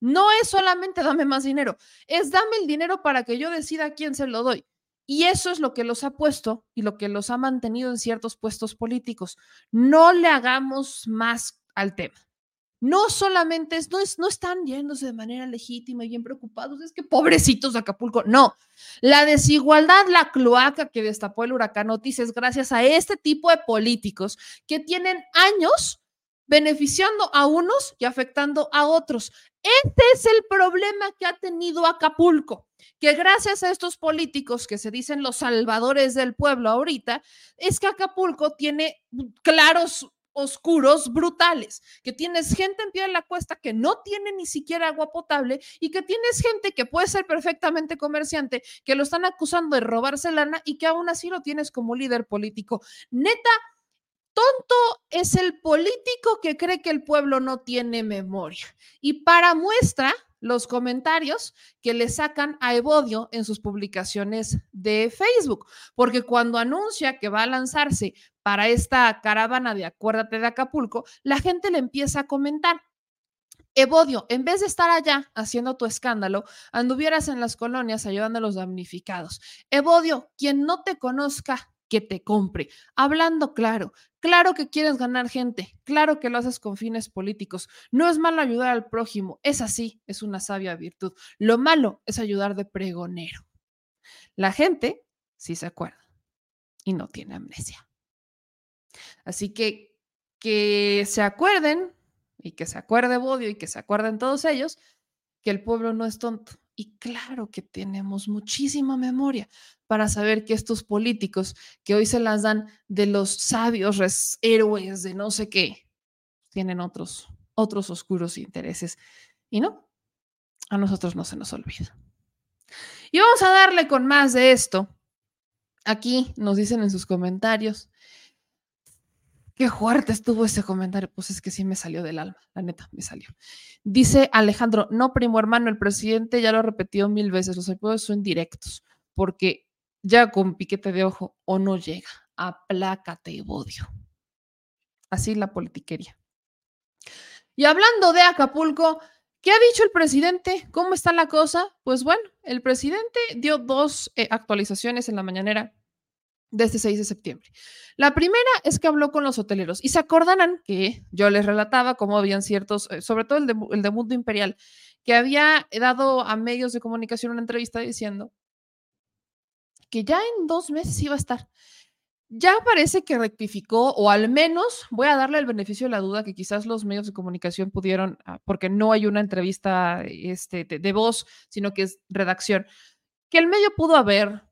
No es solamente dame más dinero, es dame el dinero para que yo decida a quién se lo doy. Y eso es lo que los ha puesto y lo que los ha mantenido en ciertos puestos políticos. No le hagamos más al tema. no solamente es, no, es, no están yéndose de manera legítima y bien preocupados, es que pobrecitos de Acapulco, no. La desigualdad, la cloaca que destapó el huracán Otis es gracias a este tipo de políticos que tienen años beneficiando a unos y afectando a otros. Este es el problema que ha tenido Acapulco, que gracias a estos políticos que se dicen los salvadores del pueblo ahorita, es que Acapulco tiene claros oscuros brutales, que tienes gente en pie de la cuesta que no tiene ni siquiera agua potable y que tienes gente que puede ser perfectamente comerciante, que lo están acusando de robarse lana y que aún así lo tienes como líder político. Neta, tonto es el político que cree que el pueblo no tiene memoria. Y para muestra, los comentarios que le sacan a Evodio en sus publicaciones de Facebook, porque cuando anuncia que va a lanzarse para esta caravana de Acuérdate de Acapulco, la gente le empieza a comentar. Evodio, en vez de estar allá haciendo tu escándalo, anduvieras en las colonias ayudando a los damnificados. Evodio, quien no te conozca, que te compre. Hablando claro, claro que quieres ganar gente, claro que lo haces con fines políticos. No es malo ayudar al prójimo, es así, es una sabia virtud. Lo malo es ayudar de pregonero. La gente sí se acuerda y no tiene amnesia. Así que que se acuerden y que se acuerde Bodio y que se acuerden todos ellos que el pueblo no es tonto. Y claro que tenemos muchísima memoria para saber que estos políticos que hoy se las dan de los sabios héroes de no sé qué, tienen otros, otros oscuros intereses. Y no, a nosotros no se nos olvida. Y vamos a darle con más de esto. Aquí nos dicen en sus comentarios Qué fuerte estuvo ese comentario. Pues es que sí me salió del alma, la neta, me salió. Dice Alejandro, no, primo hermano, el presidente ya lo ha repetido mil veces, los apoyos son directos, porque ya con piquete de ojo o no llega, aplácate y odio. Así la politiquería. Y hablando de Acapulco, ¿qué ha dicho el presidente? ¿Cómo está la cosa? Pues bueno, el presidente dio dos eh, actualizaciones en la mañanera de este 6 de septiembre. La primera es que habló con los hoteleros y se acordarán que yo les relataba cómo habían ciertos, eh, sobre todo el de Mundo Imperial, que había dado a medios de comunicación una entrevista diciendo que ya en dos meses iba a estar. Ya parece que rectificó, o al menos voy a darle el beneficio de la duda que quizás los medios de comunicación pudieron, ah, porque no hay una entrevista este, de, de voz, sino que es redacción, que el medio pudo haber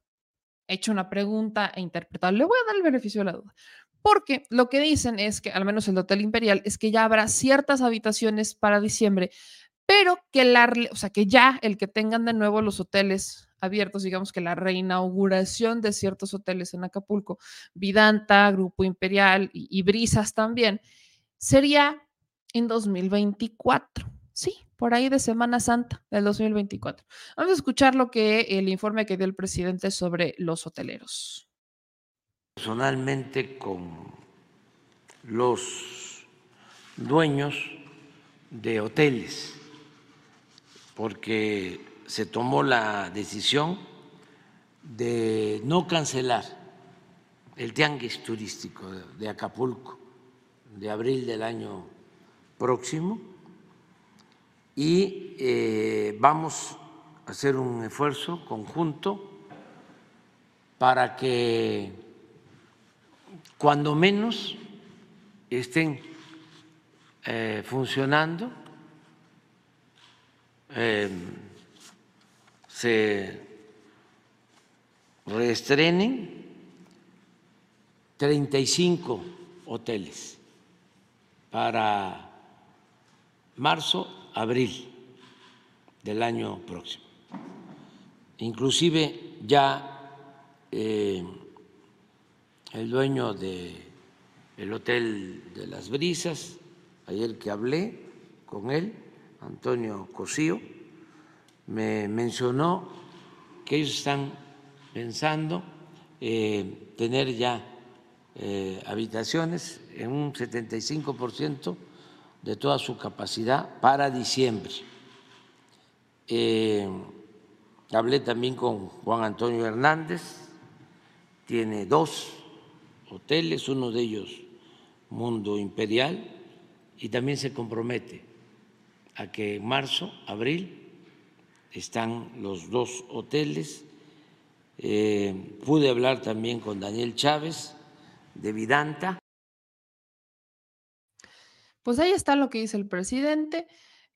hecho una pregunta e interpretado. Le voy a dar el beneficio de la duda. Porque lo que dicen es que, al menos el Hotel Imperial, es que ya habrá ciertas habitaciones para diciembre, pero que la, o sea, que ya el que tengan de nuevo los hoteles abiertos, digamos que la reinauguración de ciertos hoteles en Acapulco, Vidanta, Grupo Imperial y, Brisas también, sería en 2024. Sí, por ahí de Semana Santa del 2024. Vamos a escuchar lo que el informe que dio el presidente sobre los hoteleros. Personalmente con los dueños de hoteles, porque se tomó la decisión de no cancelar el tianguis turístico de Acapulco de abril del año próximo y eh, vamos a hacer un esfuerzo conjunto para que cuando menos estén eh, funcionando, eh, se reestrenen 35 hoteles para marzo abril del año próximo. Inclusive ya eh, el dueño del el Hotel de las Brisas, ayer que hablé con él, Antonio Cosío, me mencionó que ellos están pensando eh, tener ya eh, habitaciones en un 75 por ciento de toda su capacidad para diciembre. Eh, hablé también con Juan Antonio Hernández, tiene dos hoteles, uno de ellos Mundo Imperial, y también se compromete a que en marzo, abril, están los dos hoteles. Eh, pude hablar también con Daniel Chávez de Vidanta. Pues ahí está lo que dice el presidente,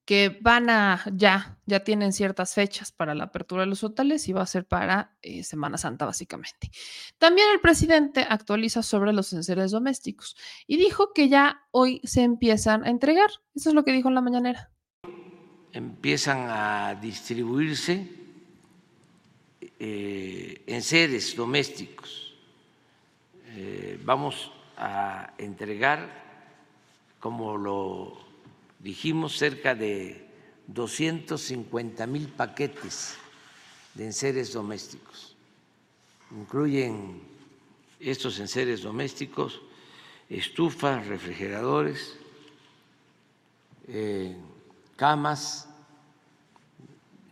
que van a, ya, ya tienen ciertas fechas para la apertura de los hoteles y va a ser para eh, Semana Santa, básicamente. También el presidente actualiza sobre los enseres domésticos y dijo que ya hoy se empiezan a entregar. Eso es lo que dijo en la mañanera empiezan a distribuirse eh, en seres domésticos. Eh, vamos a entregar, como lo dijimos, cerca de 250 mil paquetes de enseres domésticos. Incluyen estos enseres domésticos estufas, refrigeradores, eh, camas,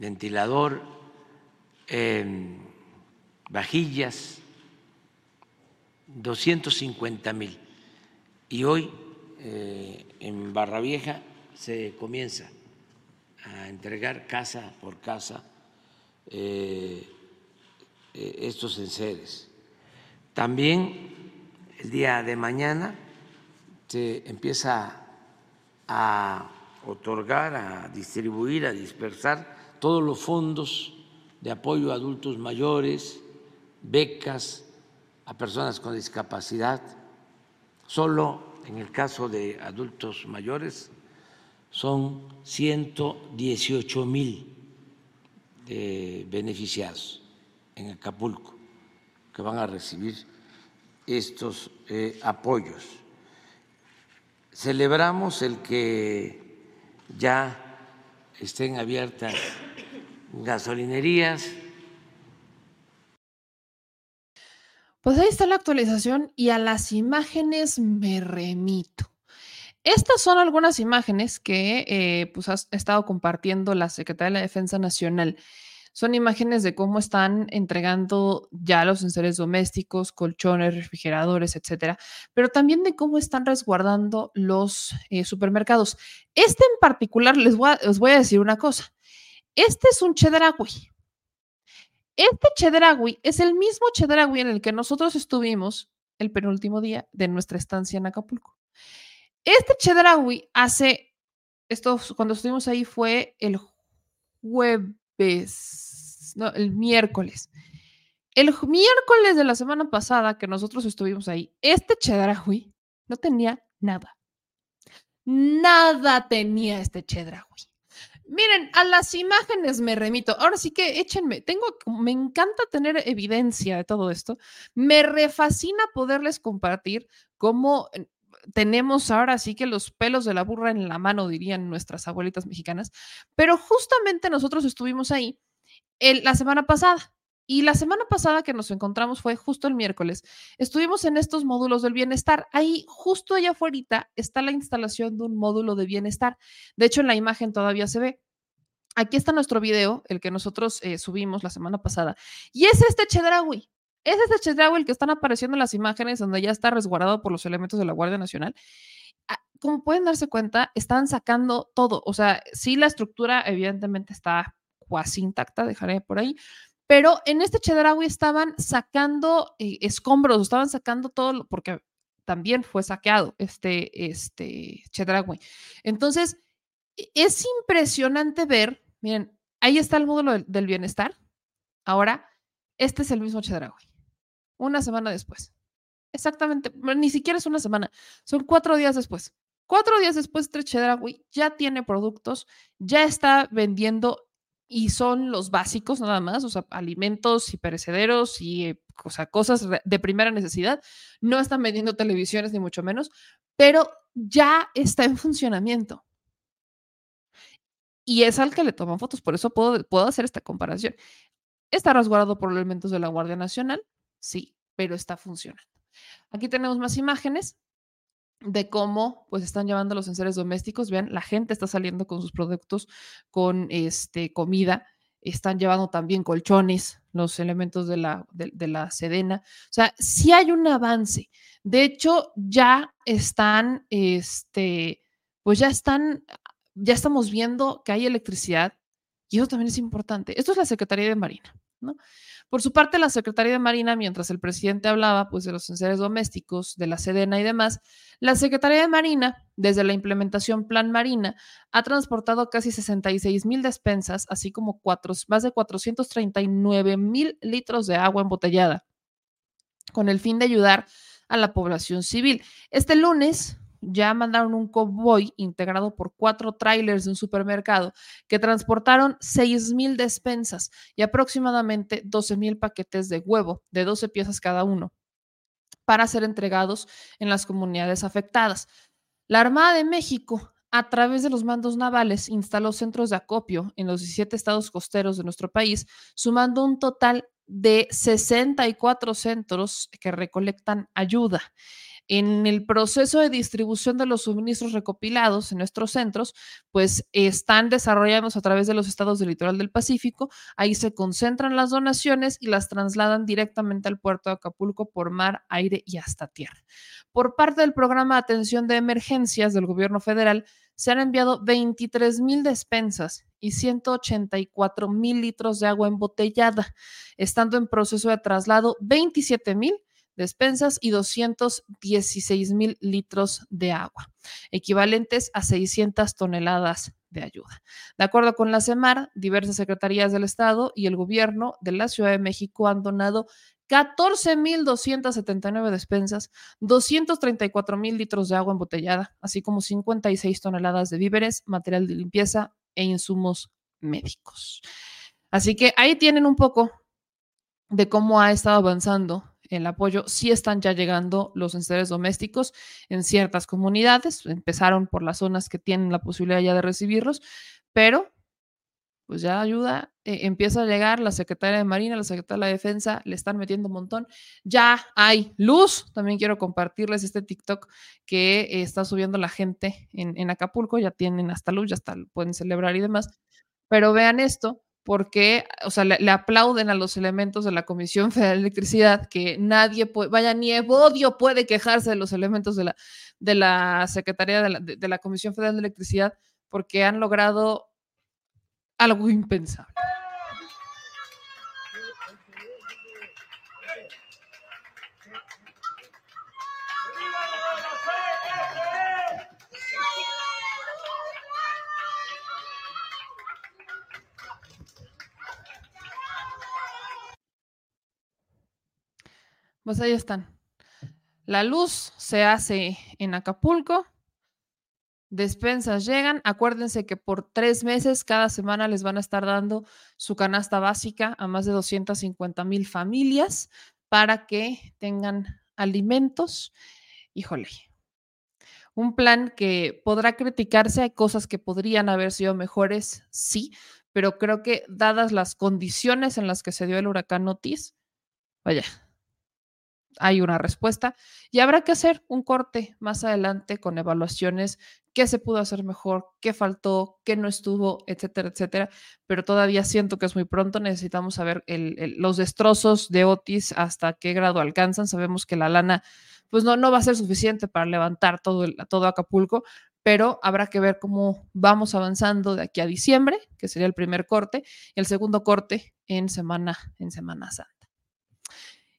ventilador, em, vajillas, 250 mil. Y hoy eh, en Barra Vieja se comienza a entregar casa por casa eh, eh, estos enseres. También el día de mañana se empieza a otorgar, a distribuir, a dispersar todos los fondos de apoyo a adultos mayores, becas a personas con discapacidad. Solo en el caso de adultos mayores son 118 mil eh, beneficiados en Acapulco que van a recibir estos eh, apoyos. Celebramos el que ya estén abiertas gasolinerías. Pues ahí está la actualización y a las imágenes me remito. Estas son algunas imágenes que eh, pues ha estado compartiendo la Secretaría de la Defensa Nacional son imágenes de cómo están entregando ya los enseres domésticos, colchones, refrigeradores, etcétera, pero también de cómo están resguardando los eh, supermercados. Este en particular, les voy, a, voy a decir una cosa. Este es un chedragui. Este chedragui es el mismo chedragui en el que nosotros estuvimos el penúltimo día de nuestra estancia en Acapulco. Este chedragui hace, cuando estuvimos ahí fue el jueves no, el miércoles. El miércoles de la semana pasada que nosotros estuvimos ahí, este chedraui no tenía nada. Nada tenía este chedraui. Miren, a las imágenes me remito. Ahora sí que échenme. Tengo, me encanta tener evidencia de todo esto. Me refascina poderles compartir cómo tenemos ahora sí que los pelos de la burra en la mano, dirían nuestras abuelitas mexicanas, pero justamente nosotros estuvimos ahí la semana pasada. Y la semana pasada que nos encontramos fue justo el miércoles. Estuvimos en estos módulos del bienestar. Ahí, justo allá afuera, está la instalación de un módulo de bienestar. De hecho, en la imagen todavía se ve. Aquí está nuestro video, el que nosotros eh, subimos la semana pasada. Y es este Chedraui. Es ese Chedraui el que están apareciendo en las imágenes donde ya está resguardado por los elementos de la Guardia Nacional. Ah, como pueden darse cuenta, están sacando todo. O sea, sí, la estructura evidentemente está cuasi intacta, dejaré por ahí. Pero en este Chedraui estaban sacando eh, escombros, estaban sacando todo, porque también fue saqueado este, este Chedraui. Entonces, e, es impresionante ver, miren, ahí está el módulo del, del bienestar. Ahora, este es el mismo Chedraui una semana después. Exactamente, ni siquiera es una semana, son cuatro días después. Cuatro días después, Trechedragui ya tiene productos, ya está vendiendo y son los básicos nada más, o sea, alimentos y perecederos y eh, cosas de primera necesidad. No están vendiendo televisiones ni mucho menos, pero ya está en funcionamiento. Y es al que le toman fotos, por eso puedo, puedo hacer esta comparación. Está resguardado por elementos de la Guardia Nacional, Sí, pero está funcionando. Aquí tenemos más imágenes de cómo pues están llevando los enseres domésticos. Vean, la gente está saliendo con sus productos, con este, comida, están llevando también colchones, los elementos de la, de, la sedena. O sea, sí hay un avance. De hecho, ya están, este, pues ya están, ya estamos viendo que hay electricidad y eso también es importante. Esto es la Secretaría de Marina, ¿no? Por su parte, la Secretaría de Marina, mientras el presidente hablaba pues, de los enseres domésticos, de la Sedena y demás, la Secretaría de Marina, desde la implementación Plan Marina, ha transportado casi 66 mil despensas, así como más de 439 mil litros de agua embotellada, con el fin de ayudar a la población civil. Este lunes, ya mandaron un convoy integrado por cuatro trailers de un supermercado que transportaron 6 mil despensas y aproximadamente 12 mil paquetes de huevo de 12 piezas cada uno para ser entregados en las comunidades afectadas. La Armada de México, a través de los mandos navales, instaló centros de acopio en los 17 estados costeros de nuestro país, sumando un total de 64 centros que recolectan ayuda. En el proceso de distribución de los suministros recopilados en nuestros centros, pues están desarrollados a través de los estados del litoral del Pacífico. Ahí se concentran las donaciones y las trasladan directamente al puerto de Acapulco por mar, aire y hasta tierra. Por parte del programa de atención de emergencias del gobierno federal, se han enviado 23 mil despensas y 184 mil litros de agua embotellada, estando en proceso de traslado 27 mil despensas y 216 mil litros de agua, equivalentes a 600 toneladas de ayuda. De acuerdo con la CEMAR, diversas secretarías del Estado y el gobierno de la Ciudad de México han donado 14.279 despensas, 234.000 litros de agua embotellada, así como 56 toneladas de víveres, material de limpieza e insumos médicos. Así que ahí tienen un poco de cómo ha estado avanzando el apoyo. Sí están ya llegando los enseres domésticos en ciertas comunidades. Empezaron por las zonas que tienen la posibilidad ya de recibirlos, pero pues ya ayuda, eh, empieza a llegar la secretaria de Marina, la secretaria de Defensa, le están metiendo un montón. Ya hay luz, también quiero compartirles este TikTok que está subiendo la gente en, Acapulco, ya tienen hasta luz, ya pueden celebrar y demás. Pero vean esto, porque, o sea, le, aplauden a los elementos de la Comisión Federal de Electricidad, que nadie puede, vaya, ni Evodio puede quejarse de los elementos de la, Secretaría de la, de la Comisión Federal de Electricidad, porque han logrado algo impensable. Pues ahí están. La luz se hace en Acapulco. Despensas llegan. Acuérdense que por tres meses cada semana les van a estar dando su canasta básica a más de 250 mil familias para que tengan alimentos. Híjole, un plan que podrá criticarse, hay cosas que podrían haber sido mejores, sí, pero creo que dadas las condiciones en las que se dio el huracán Otis, vaya, hay una respuesta y habrá que hacer un corte más adelante con evaluaciones, qué se pudo hacer mejor, qué faltó, qué no estuvo, etcétera, etcétera. Pero todavía siento que es muy pronto, necesitamos saber los destrozos de Otis, hasta qué grado alcanzan. Sabemos que la lana, pues no, no va a ser suficiente para levantar todo, todo Acapulco, pero habrá que ver cómo vamos avanzando de aquí a diciembre, que sería el primer corte, y el segundo corte en Semana, en Semana Santa.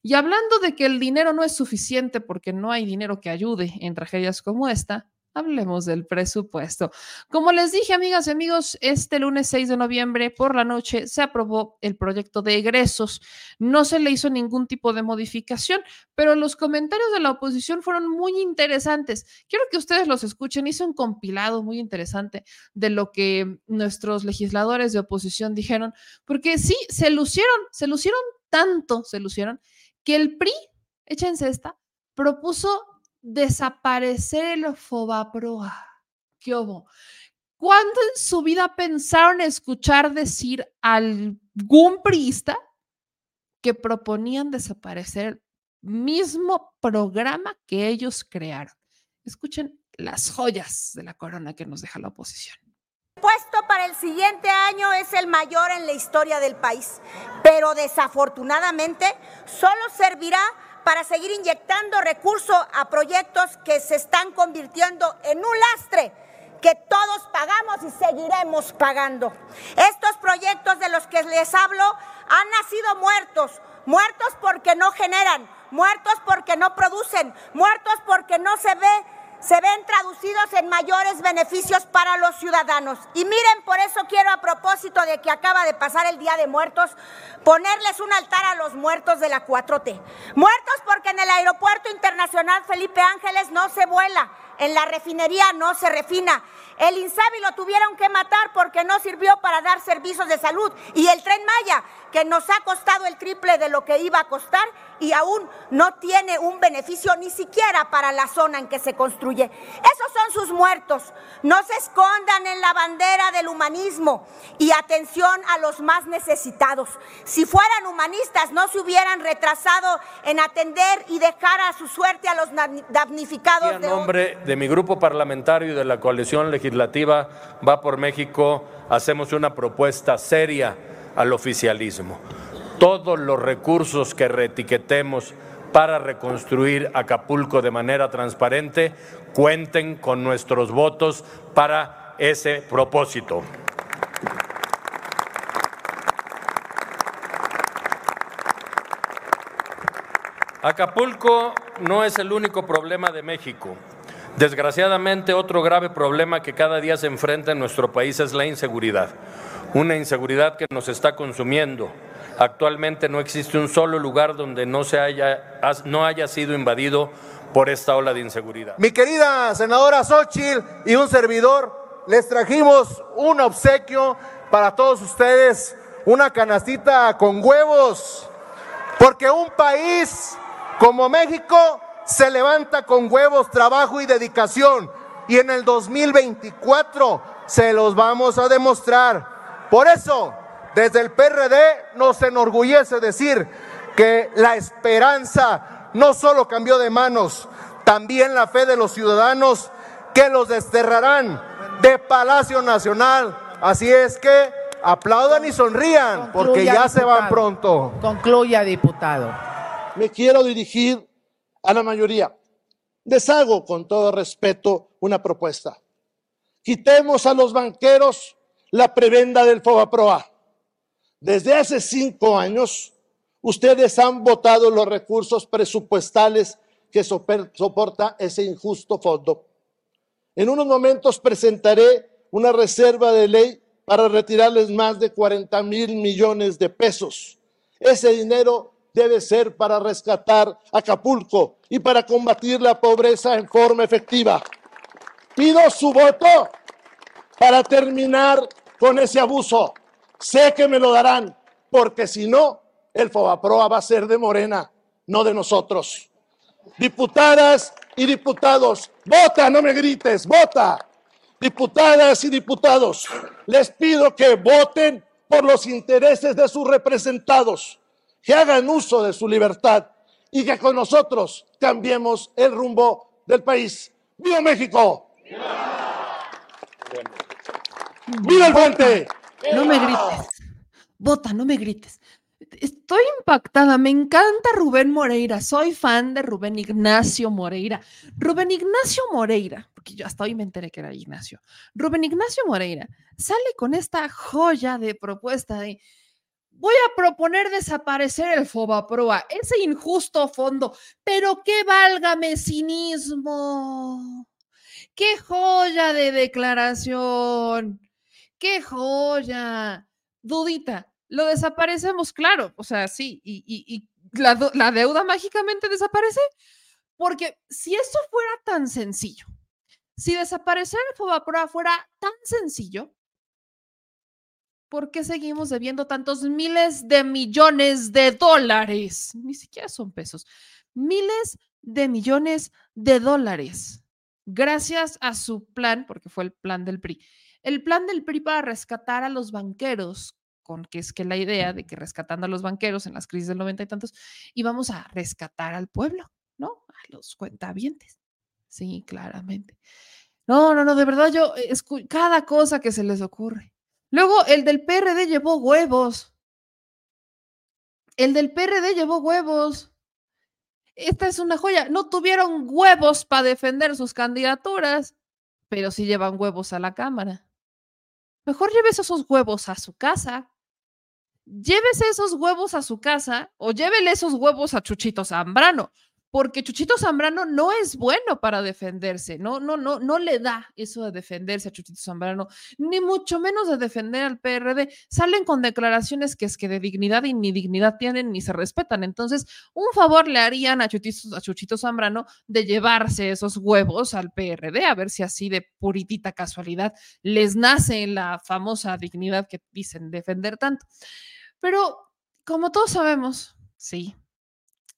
Y hablando de que el dinero no es suficiente porque no hay dinero que ayude en tragedias como esta, hablemos del presupuesto. Como les dije, amigas y amigos, este lunes 6 de noviembre por la noche se aprobó el proyecto de egresos. No se le hizo ningún tipo de modificación, pero los comentarios de la oposición fueron muy interesantes. Quiero que ustedes los escuchen. Hice un compilado muy interesante de lo que nuestros legisladores de oposición dijeron, porque sí, se lucieron, se lucieron tanto, se lucieron que el PRI, échense esta, propuso desaparecer el Fobaproa. ¿Qué hubo? ¿Cuándo en su vida pensaron escuchar decir algún priista que proponían desaparecer el mismo programa que ellos crearon? Escuchen las joyas de la corona que nos deja la oposición puesto para el siguiente año es el mayor en la historia del país, pero desafortunadamente solo servirá para seguir inyectando recursos a proyectos que se están convirtiendo en un lastre que todos pagamos y seguiremos pagando. Estos proyectos de los que les hablo han nacido muertos, muertos porque no generan, muertos porque no producen, muertos porque no se ve se ven traducidos en mayores beneficios para los ciudadanos. Y miren, por eso quiero a propósito de que acaba de pasar el Día de Muertos, ponerles un altar a los muertos de la 4T. Muertos porque en el Aeropuerto Internacional Felipe Ángeles no se vuela, en la refinería no se refina. El INSABI lo tuvieron que matar porque no sirvió para dar servicios de salud. Y el tren Maya, que nos ha costado el triple de lo que iba a costar y aún no tiene un beneficio ni siquiera para la zona en que se construye. Esos son sus muertos. No se escondan en la bandera del humanismo y atención a los más necesitados. Si fueran humanistas, no se hubieran retrasado en atender y dejar a su suerte a los damnificados. En nombre de mi grupo parlamentario y de la coalición legislativa Va por México, hacemos una propuesta seria al oficialismo todos los recursos que reetiquetemos para reconstruir Acapulco de manera transparente cuenten con nuestros votos para ese propósito. Acapulco no es el único problema de México. Desgraciadamente, otro grave problema que cada día se enfrenta en nuestro país es la inseguridad. Una inseguridad que nos está consumiendo, Actualmente no existe un solo lugar donde no, se haya, no haya sido invadido por esta ola de inseguridad. Mi querida senadora Xochitl y un servidor, les trajimos un obsequio para todos ustedes, una canastita con huevos, porque un país como México se levanta con huevos, trabajo y dedicación. Y en el 2024 se los vamos a demostrar. Por eso, desde el PRD nos enorgullece decir que la esperanza no solo cambió de manos, también la fe de los ciudadanos que los desterrarán de Palacio Nacional. Así es que aplaudan y sonrían porque ya se van pronto. Concluya, diputado. Me quiero dirigir a la mayoría. Deshago con todo respeto una propuesta. Quitemos a los banqueros la prebenda del FOBAPROA. Desde hace cinco años, ustedes han votado los recursos presupuestales que soporta ese injusto fondo. En unos momentos presentaré una reserva de ley para retirarles más de 40 mil millones de pesos. Ese dinero debe ser para rescatar Acapulco y para combatir la pobreza en forma efectiva. Pido su voto para terminar con ese abuso. Sé que me lo darán, porque si no, el Fobaproa va a ser de Morena, no de nosotros. Diputadas y diputados, vota, no me grites, vota. Diputadas y diputados, les pido que voten por los intereses de sus representados, que hagan uso de su libertad y que con nosotros cambiemos el rumbo del país. ¡Viva México! ¡Viva el puente! No me grites. Bota, no me grites. Estoy impactada, me encanta Rubén Moreira, soy fan de Rubén Ignacio Moreira. Rubén Ignacio Moreira, porque yo hasta hoy me enteré que era Ignacio. Rubén Ignacio Moreira sale con esta joya de propuesta de voy a proponer desaparecer el Fobaproa, ese injusto fondo, pero que válgame cinismo. ¡Qué joya de declaración! ¡Qué joya! Dudita, lo desaparecemos, claro, o sea, sí, y, la, deuda mágicamente desaparece, porque si eso fuera tan sencillo, si desaparecer el Fobapro fuera tan sencillo, ¿por qué seguimos debiendo tantos miles de millones de dólares? Ni siquiera son pesos, miles de millones de dólares, gracias a su plan, porque fue el plan del PRI el plan del PRI para rescatar a los banqueros, con que es que la idea de que rescatando a los banqueros en las crisis del noventa y tantos, íbamos a rescatar al pueblo, ¿no? A los cuentavientes. Sí, claramente. No, no, no, de verdad yo, cada cosa que se les ocurre. Luego, el del PRD llevó huevos. El del PRD llevó huevos. Esta es una joya. No tuvieron huevos para defender sus candidaturas pero sí llevan huevos a la cámara. Mejor lleves esos huevos a su casa. Llévese esos huevos a su casa o llévele esos huevos a Chuchito Zambrano porque Chuchito Zambrano no es bueno para defenderse, no, no, no, no le da eso de defenderse a Chuchito Zambrano, ni mucho menos de defender al PRD. Salen con declaraciones que es que de dignidad y ni dignidad tienen ni se respetan. Entonces, un favor le harían a Chuchito, a Chuchito Zambrano de llevarse esos huevos al PRD, a ver si así de puritita casualidad les nace la famosa dignidad que dicen defender tanto. Pero, como todos sabemos, sí,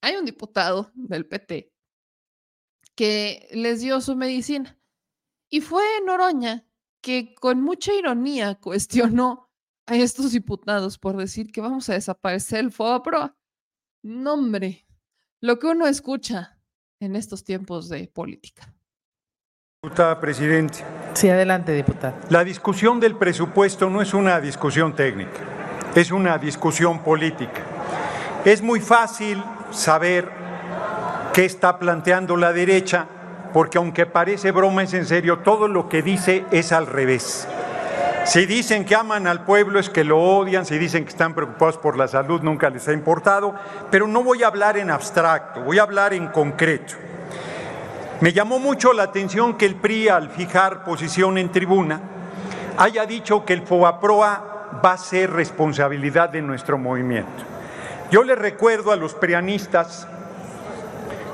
hay un diputado del PT que les dio su medicina y fue Noroña que con mucha ironía cuestionó a estos diputados por decir que vamos a desaparecer el FOBAPROA. No, hombre, lo que uno escucha en estos tiempos de política. Diputada Presidente. Sí, adelante, diputada. La discusión del presupuesto no es una discusión técnica, es una discusión política. Es muy fácil saber qué está planteando la derecha, porque aunque parece broma, es en serio, todo lo que dice es al revés. Si dicen que aman al pueblo es que lo odian, si dicen que están preocupados por la salud nunca les ha importado, pero no voy a hablar en abstracto, voy a hablar en concreto. Me llamó mucho la atención que el PRI al fijar posición en tribuna haya dicho que el FOBAPROA va a ser responsabilidad de nuestro movimiento. Yo le recuerdo a los prianistas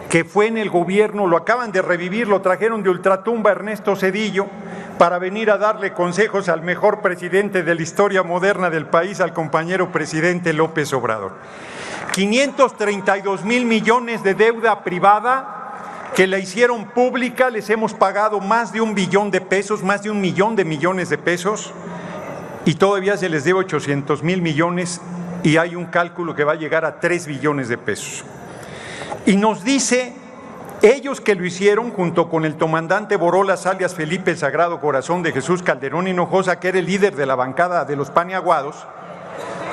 que fue en el gobierno, lo acaban de revivir, lo trajeron de ultratumba Ernesto Cedillo para venir a darle consejos al mejor presidente de la historia moderna del país, al compañero presidente López Obrador. 532 mil millones de deuda privada que la hicieron pública, les hemos pagado más de un billón de pesos, más de un millón de millones de pesos, y todavía se les debe 800 mil millones y hay un cálculo que va a llegar a 3 billones de pesos. Y nos dice, ellos que lo hicieron junto con el comandante Borolas, alias Felipe el Sagrado Corazón de Jesús Calderón Hinojosa, que era el líder de la bancada de los paneaguados,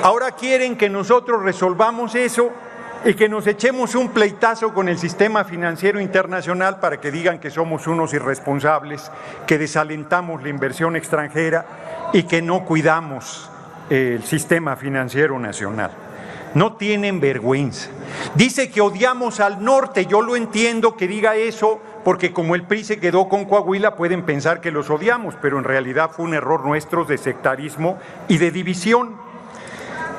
ahora quieren que nosotros resolvamos eso y que nos echemos un pleitazo con el sistema financiero internacional para que digan que somos unos irresponsables, que desalentamos la inversión extranjera y que no cuidamos el sistema financiero nacional. No tienen vergüenza. Dice que odiamos al norte, yo lo entiendo que diga eso, porque como el PRI se quedó con Coahuila, pueden pensar que los odiamos, pero en realidad fue un error nuestro de sectarismo y de división.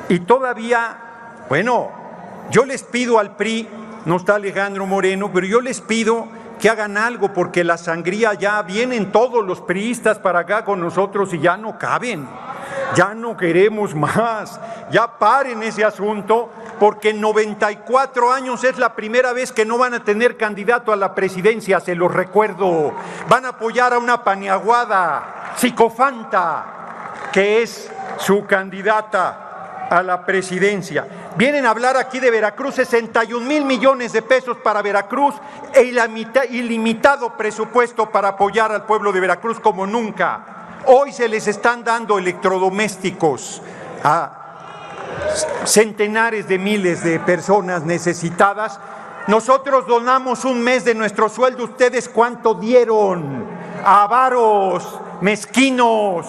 Y todavía, bueno, yo les pido al PRI, no está Alejandro Moreno, pero yo les pido que hagan algo, porque la sangría ya vienen todos los priistas para acá con nosotros y ya no caben ya no queremos más, ya paren ese asunto, porque en 94 años es la primera vez que no van a tener candidato a la presidencia, se los recuerdo. Van a apoyar a una paniaguada, psicofanta, que es su candidata a la presidencia. Vienen a hablar aquí de Veracruz, 61 mil millones de pesos para Veracruz e ilimitado presupuesto para apoyar al pueblo de Veracruz como nunca. Hoy se les están dando electrodomésticos a centenares de miles de personas necesitadas. Nosotros donamos un mes de nuestro sueldo. ¿Ustedes cuánto dieron? Avaros, mezquinos,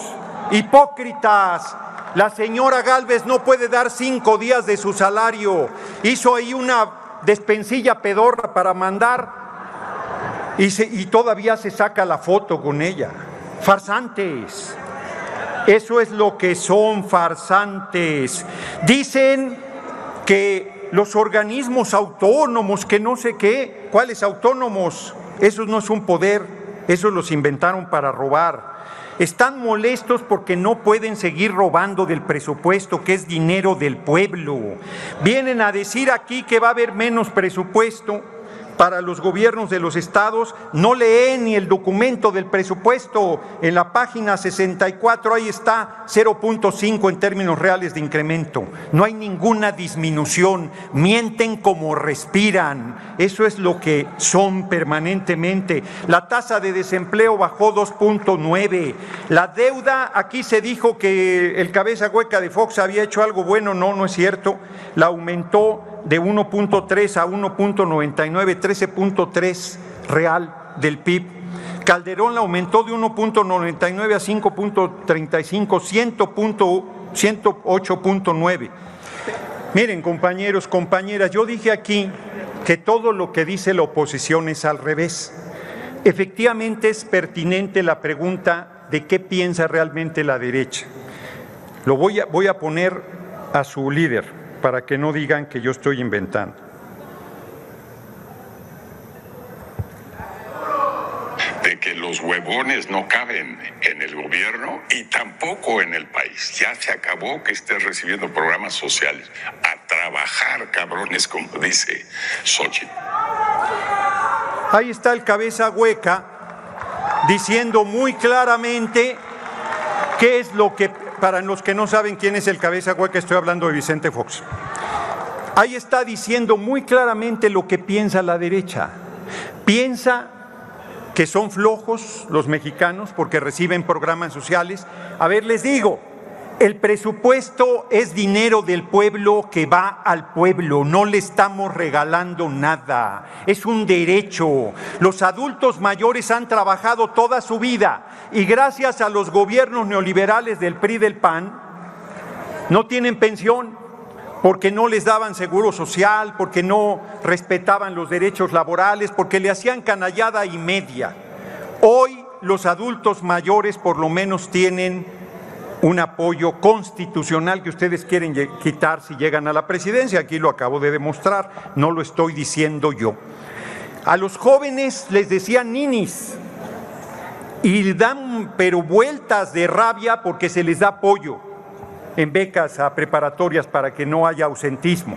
hipócritas. La señora Galvez no puede dar cinco días de su salario. Hizo ahí una despensilla pedorra para mandar y, y todavía se saca la foto con ella farsantes. Eso es lo que son farsantes. Dicen que los organismos autónomos, que no sé qué, ¿cuáles autónomos? Eso no es un poder, eso los inventaron para robar. Están molestos porque no pueden seguir robando del presupuesto, que es dinero del pueblo. Vienen a decir aquí que va a haber menos presupuesto para los gobiernos de los estados, no leen ni el documento del presupuesto. En la página 64 ahí está 0.5 en términos reales de incremento. No hay ninguna disminución. Mienten como respiran. Eso es lo que son permanentemente. La tasa de desempleo bajó 2.9. La deuda, aquí se dijo que el cabeza hueca de Fox había hecho algo bueno. No, no es cierto. La aumentó de 1.3 a 1.99, 13.3 real del PIB. Calderón la aumentó de 1.99 a 5.35, 108.9. Miren, compañeros, compañeras, yo dije aquí que todo lo que dice la oposición es al revés. Efectivamente es pertinente la pregunta de qué piensa realmente la derecha. Lo voy a, voy a poner a su líder para que no digan que yo estoy inventando. de que los huevones no caben en el gobierno y tampoco en el país. Ya se acabó que estés recibiendo programas sociales. A trabajar, cabrones, como dice Xochitl. Ahí está el cabeza hueca diciendo muy claramente qué es lo que, para los que no saben quién es el cabeza hueca, estoy hablando de Vicente Fox. Ahí está diciendo muy claramente lo que piensa la derecha. Piensa que son flojos los mexicanos porque reciben programas sociales. A ver, les digo, el presupuesto es dinero del pueblo que va al pueblo, no le estamos regalando nada, es un derecho. Los adultos mayores han trabajado toda su vida y gracias a los gobiernos neoliberales del PRI del PAN no tienen pensión porque no les daban seguro social, porque no respetaban los derechos laborales, porque le hacían canallada y media. Hoy los adultos mayores por lo menos tienen un apoyo constitucional que ustedes quieren quitar si llegan a la presidencia. Aquí lo acabo de demostrar, no lo estoy diciendo yo. A los jóvenes les decían ninis y dan pero vueltas de rabia porque se les da apoyo en becas a preparatorias para que no haya ausentismo.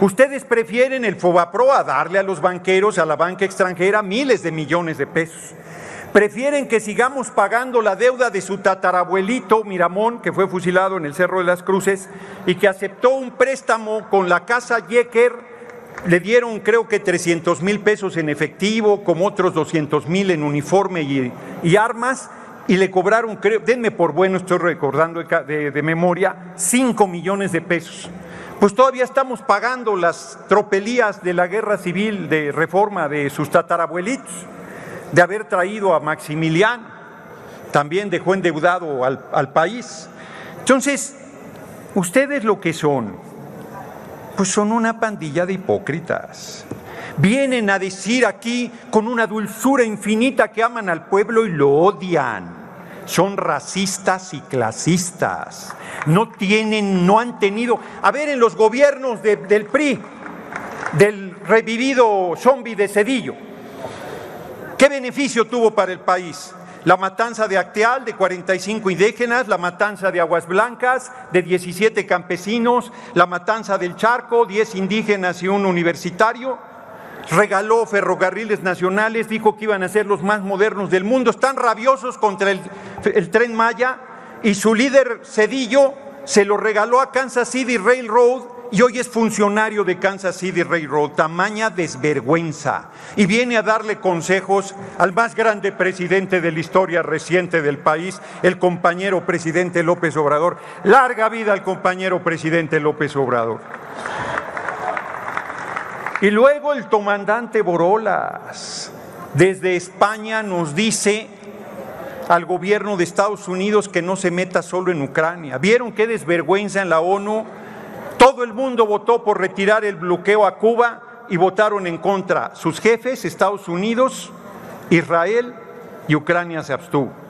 Ustedes prefieren el FOBAPRO a darle a los banqueros, a la banca extranjera, miles de millones de pesos. Prefieren que sigamos pagando la deuda de su tatarabuelito Miramón, que fue fusilado en el Cerro de las Cruces, y que aceptó un préstamo con la casa Yecker. Le dieron creo que 300 mil pesos en efectivo, como otros 200 mil en uniforme y, armas, y le cobraron, creo, denme por bueno, estoy recordando de, de, memoria, 5 millones de pesos. Pues todavía estamos pagando las tropelías de la guerra civil de reforma de sus tatarabuelitos, de haber traído a Maximiliano, también dejó endeudado al, al país. Entonces, ustedes lo que son, pues son una pandilla de hipócritas. Vienen a decir aquí con una dulzura infinita que aman al pueblo y lo odian. Son racistas y clasistas. No tienen, no han tenido. A ver, en los gobiernos de, del PRI, del revivido zombie de Cedillo, ¿qué beneficio tuvo para el país? La matanza de Acteal de 45 indígenas, la matanza de Aguas Blancas de 17 campesinos, la matanza del Charco, 10 indígenas y un universitario regaló ferrocarriles nacionales, dijo que iban a ser los más modernos del mundo, están rabiosos contra el, el, tren Maya y su líder Cedillo se lo regaló a Kansas City Railroad y hoy es funcionario de Kansas City Railroad, tamaña desvergüenza. Y viene a darle consejos al más grande presidente de la historia reciente del país, el compañero presidente López Obrador. Larga vida al compañero presidente López Obrador. Y luego el comandante Borolas desde España nos dice al gobierno de Estados Unidos que no se meta solo en Ucrania. ¿Vieron qué desvergüenza en la ONU? Todo el mundo votó por retirar el bloqueo a Cuba y votaron en contra. Sus jefes, Estados Unidos, Israel y Ucrania se abstuvo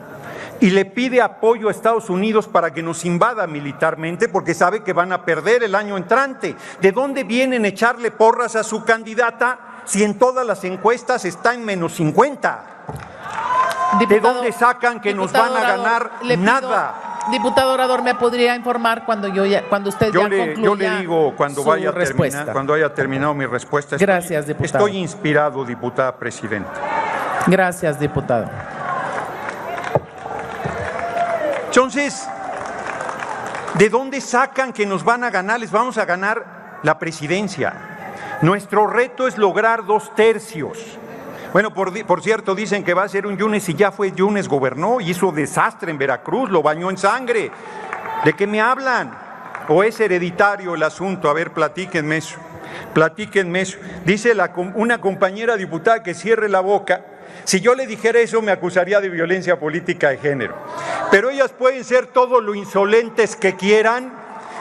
y le pide apoyo a Estados Unidos para que nos invada militarmente porque sabe que van a perder el año entrante. ¿De dónde vienen a echarle porras a su candidata si en todas las encuestas está en menos 50? Diputado, ¿De dónde sacan que nos van a ganar nada? Diputado Orador, ¿me podría informar cuando yo ya, cuando usted yo ya le, concluya Yo le digo cuando su vaya, a respuesta? terminar, cuando haya terminado mi respuesta. Estoy, Gracias, diputado. Estoy inspirado, diputada presidenta. Gracias, diputado. Entonces, ¿de dónde sacan que nos van a ganar? Les vamos a ganar la presidencia. Nuestro reto es lograr dos tercios. Bueno, por, cierto, dicen que va a ser un Yunes y ya fue Yunes, gobernó, hizo desastre en Veracruz, lo bañó en sangre. ¿De qué me hablan? ¿O es hereditario el asunto? A ver, platíquenme eso. Platíquenme eso. Dice una compañera diputada que cierre la boca Si yo le dijera eso me acusaría de violencia política de género. Pero ellas pueden ser todo lo insolentes que quieran,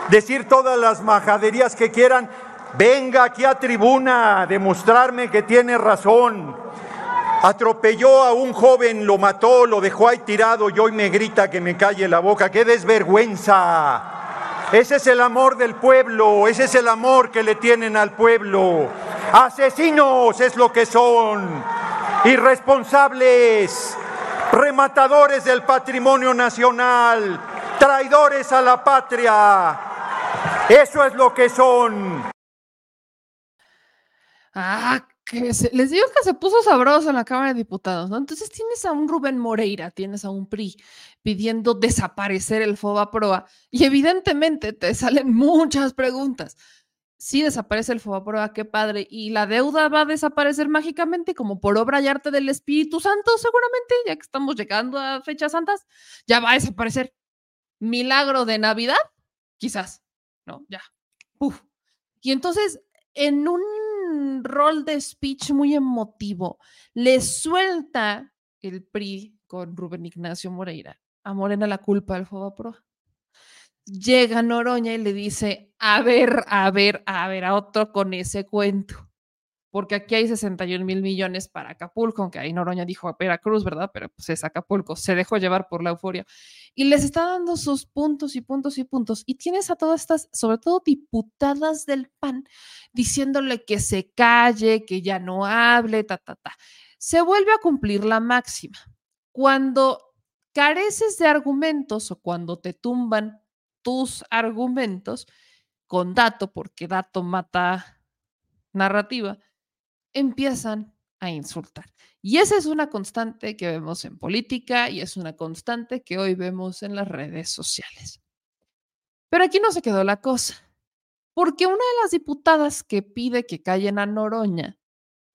decir todas las majaderías que quieran. Venga aquí a tribuna a demostrarme que tiene razón. Atropelló a un joven, lo mató, lo dejó ahí tirado y hoy me grita que me calle la boca. ¡Qué desvergüenza! Ese es el amor del pueblo, ese es el amor que le tienen al pueblo. Asesinos es lo que son, irresponsables, rematadores del patrimonio nacional, traidores a la patria. Eso es lo que son. Ah, que se- les digo que se puso sabroso en la Cámara de Diputados, ¿no? Entonces tienes a un Rubén Moreira, tienes a un PRI pidiendo desaparecer el FOBA Proa y evidentemente te salen muchas preguntas. Si desaparece el FOBA Proa, qué padre, y la deuda va a desaparecer mágicamente como por obra y arte del Espíritu Santo, seguramente, ya que estamos llegando a fechas santas, ya va a desaparecer. Milagro de Navidad, quizás, ¿no? Ya. Uf. Y entonces, en un rol de speech muy emotivo, le suelta el PRI con Rubén Ignacio Moreira a Morena la culpa del Pro. Llega Noroña y le dice, a ver, a ver, a ver, a otro con ese cuento. Porque aquí hay 61 mil millones para Acapulco, aunque ahí Noroña dijo a Veracruz, ¿verdad? Pero pues es Acapulco, se dejó llevar por la euforia. Y les está dando sus puntos y puntos y puntos. Y tienes a todas estas, sobre todo diputadas del PAN, diciéndole que se calle, que ya no hable, ta, ta, ta. Se vuelve a cumplir la máxima. Cuando careces de argumentos o cuando te tumban tus argumentos con dato, porque dato mata narrativa, empiezan a insultar. Y esa es una constante que vemos en política y es una constante que hoy vemos en las redes sociales. Pero aquí no se quedó la cosa, porque una de las diputadas que pide que callen a Noroña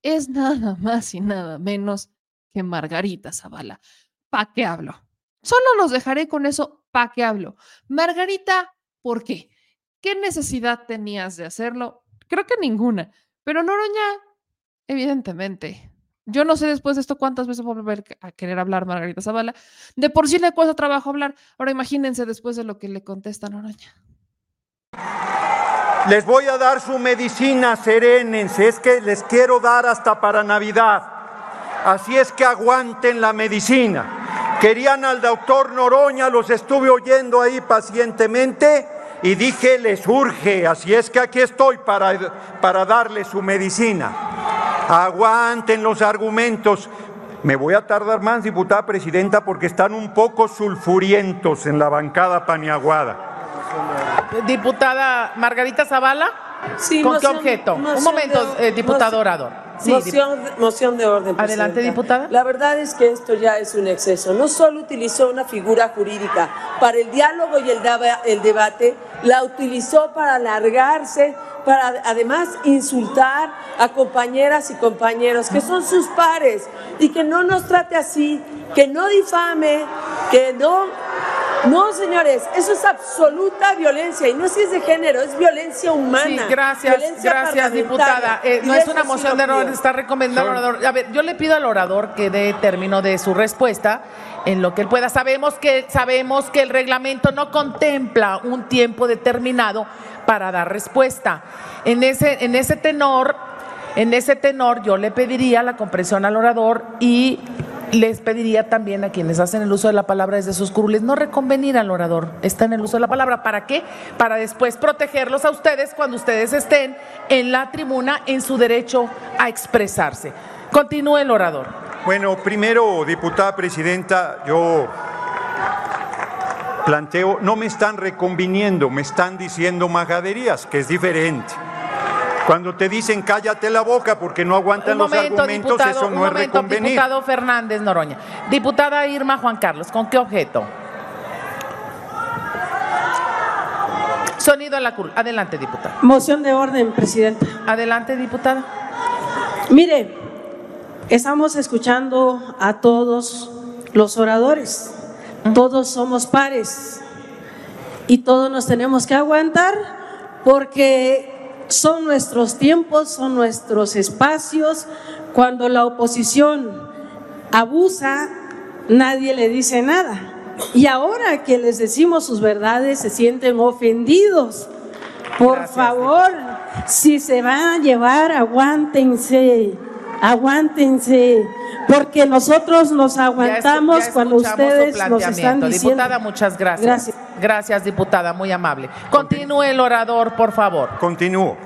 es nada más y nada menos que Margarita Zavala. ¿Pa' qué hablo? Solo los dejaré con eso, ¿pa' qué hablo? Margarita, ¿por qué? ¿Qué necesidad tenías de hacerlo? Creo que ninguna. Pero Noroña, evidentemente. Yo no sé después de esto cuántas veces voy a volver a querer hablar Margarita Zavala. De por sí le cuesta trabajo hablar. Ahora imagínense después de lo que le contesta Noroña. Les voy a dar su medicina, serénense. Es que les quiero dar hasta para Navidad. Así es que aguanten la medicina. Querían al doctor Noroña, los estuve oyendo ahí pacientemente y dije, les urge. Así es que aquí estoy para, para darle su medicina. Aguanten los argumentos. Me voy a tardar más, diputada presidenta, porque están un poco sulfurientos en la bancada paniaguada. Diputada Margarita Zavala. Sí, ¿Con moción- qué objeto? Un momento, eh, diputado moción- orador. Sí, moción, moción de orden. Adelante, Presidenta. diputada. La verdad es que esto ya es un exceso. No solo utilizó una figura jurídica para el diálogo y el, daba- el debate, la utilizó para alargarse, para además insultar a compañeras y compañeros que son sus pares y que no nos trate así, que no difame, que no no, señores, eso es absoluta violencia y no si es de género, es violencia humana. Sí, gracias, violencia gracias, diputada. Eh, no es una moción de pido. Está recomendando al orador. A ver, yo le pido al orador que dé término de su respuesta en lo que él pueda. Sabemos que, sabemos que el reglamento no contempla un tiempo determinado para dar respuesta. En ese, en ese tenor, en ese tenor, yo le pediría la comprensión al orador y les pediría también a quienes hacen el uso de la palabra desde sus curules no reconvenir al orador. Está en el uso de la palabra. ¿Para qué? Para después protegerlos a ustedes cuando ustedes estén en la tribuna en su derecho a expresarse. Continúe el orador. Bueno, primero, diputada presidenta, yo planteo, no me están reconviniendo, me están diciendo majaderías, que es diferente. Cuando te dicen cállate la boca porque no aguantan Un los argumentos, diputado, eso un no es momento, reconvenir. diputado Fernández Noroña. Diputada Irma Juan Carlos, ¿con qué objeto? Sonido a la curul. Adelante, diputada. Moción de orden, presidenta. Adelante, diputada. Mire, estamos escuchando a todos los oradores. Todos somos pares y todos nos tenemos que aguantar porque son nuestros tiempos, son nuestros espacios. Cuando la oposición abusa, nadie le dice nada. Y ahora que les decimos sus verdades, se sienten ofendidos. Por favor, si se van a llevar, aguántense, aguántense, porque nosotros nos aguantamos Ya escu- ya cuando ustedes nos están diciendo. Diputada, muchas gracias. Gracias. Gracias, diputada, muy amable. Continúe el orador, por favor. Continúo.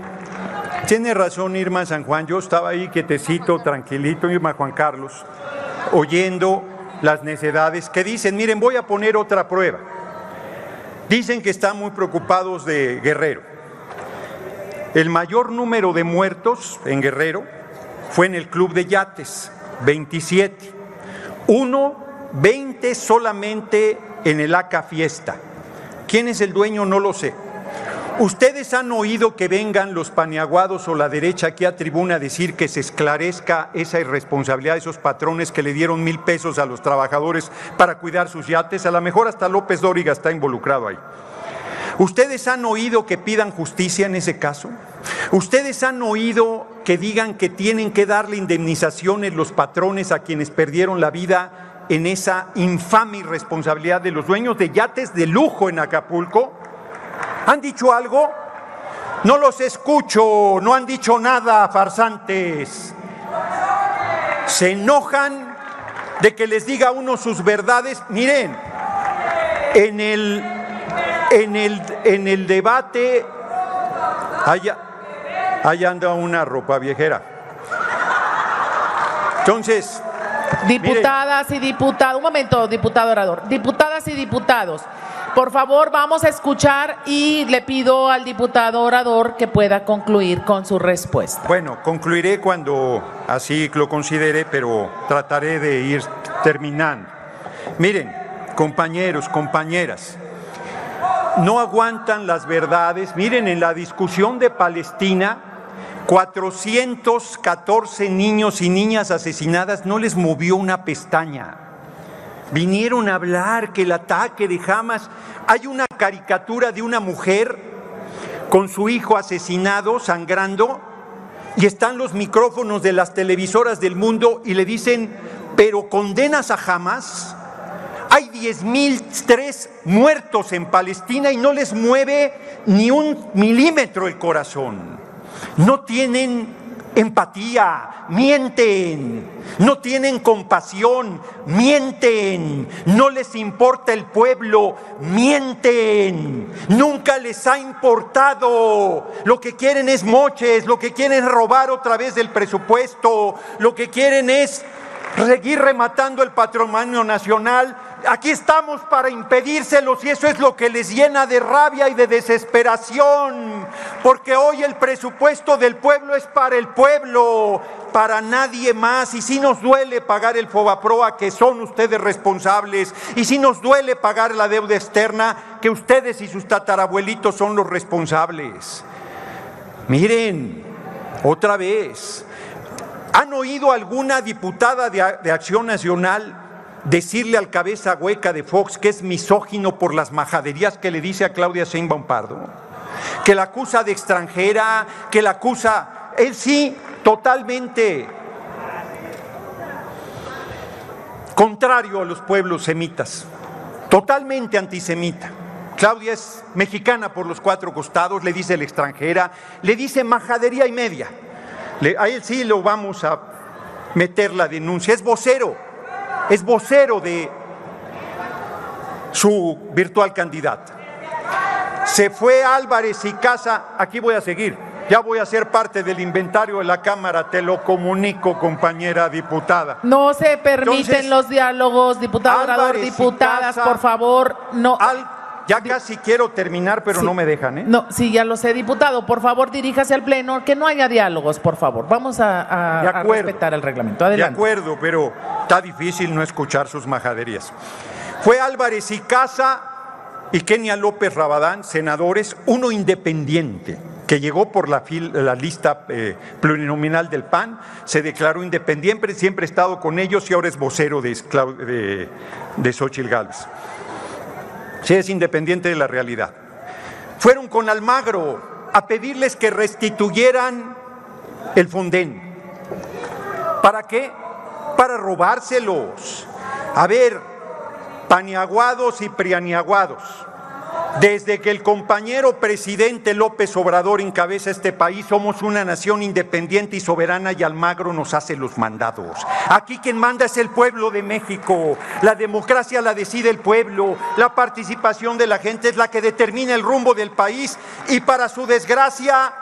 Tiene razón Irma San Juan, yo estaba ahí quietecito, tranquilito, Irma Juan Carlos, oyendo las necedades que dicen, miren, voy a poner otra prueba. Dicen que están muy preocupados de Guerrero. El mayor número de muertos en Guerrero fue en el club de yates, 27. Uno, 20 solamente en el ACA Fiesta. ¿Quién es el dueño? No lo sé. Ustedes han oído que vengan los paniaguados o la derecha aquí a tribuna a decir que se esclarezca esa irresponsabilidad de esos patrones que le dieron mil pesos a los trabajadores para cuidar sus yates. A lo mejor hasta López Dóriga está involucrado ahí. ¿Ustedes han oído que pidan justicia en ese caso? ¿Ustedes han oído que digan que tienen que darle indemnizaciones los patrones a quienes perdieron la vida en esa infame irresponsabilidad de los dueños de yates de lujo en Acapulco? ¿Han dicho algo? No los escucho, no han dicho nada, farsantes. Se enojan de que les diga uno sus verdades. Miren, en el, en el, en el debate, allá, anda una ropa viejera. Entonces, Diputadas y diputados, un momento, diputado orador. Diputadas y diputados, por favor, vamos a escuchar y le pido al diputado orador que pueda concluir con su respuesta. Bueno, concluiré cuando así lo considere, pero trataré de ir terminando. Miren, compañeros, compañeras, no aguantan las verdades. Miren, en la discusión de Palestina, 414 niños y niñas asesinadas no les movió una pestaña. Vinieron a hablar que el ataque de Hamas. Hay una caricatura de una mujer con su hijo asesinado, sangrando, y están los micrófonos de las televisoras del mundo y le dicen, pero condenas a Hamas. Hay 10.003 muertos en Palestina y no les mueve ni un milímetro el corazón. No tienen empatía, mienten, no tienen compasión, mienten, no les importa el pueblo, mienten, nunca les ha importado, lo que quieren es moches, lo que quieren es robar otra vez del presupuesto, lo que quieren es seguir rematando el patrimonio nacional. Aquí estamos para impedírselos y eso es lo que les llena de rabia y de desesperación, porque hoy el presupuesto del pueblo es para el pueblo, para nadie más. Y si nos duele pagar el Fobaproa, que son ustedes responsables, y si nos duele pagar la deuda externa, que ustedes y sus tatarabuelitos son los responsables. Miren, otra vez, ¿Han oído alguna diputada de, Acción Nacional decirle al cabeza hueca de Fox que es misógino por las majaderías que le dice a Claudia Sheinbaum Pardo? Que la acusa de extranjera, que la acusa, él sí, totalmente contrario a los pueblos semitas, totalmente antisemita. Claudia es mexicana por los cuatro costados, le dice la extranjera, le dice majadería y media. A él sí lo vamos a meter la denuncia. Es vocero, es vocero de su virtual candidata. Se fue Álvarez y Casa, aquí voy a seguir, ya voy a ser parte del inventario de la Cámara, te lo comunico, compañera diputada. No se permiten Entonces, los diálogos, diputado orador, Álvarez y diputadas, Casa- por favor, no. Al- ya casi quiero terminar, pero Sí. no me dejan, ¿eh? No, sí, ya lo sé, diputado. Por favor, diríjase al pleno, que no haya diálogos, por favor. Vamos a, a- De a acuerdo. respetar el reglamento. De Adelante. acuerdo, pero está difícil no escuchar sus majaderías. Fue Álvarez y Casa y Kenia López Rabadán, senadores, uno independiente, que llegó por la, fil- la lista eh, plurinominal del PAN, se declaró independiente, siempre ha estado con ellos y ahora es vocero de, de, de Xochitl Gálvez. Sí, es independiente de la realidad. Fueron con Almagro a pedirles que restituyeran el Fonden. ¿Para qué? para robárselos. A ver, paniaguados y prianiaguados. Desde que el compañero presidente López Obrador encabeza este país, somos una nación independiente y soberana y Almagro nos hace los mandados. Aquí quien manda es el pueblo de México. La democracia la decide el pueblo. La participación de la gente es la que determina el rumbo del país y para su desgracia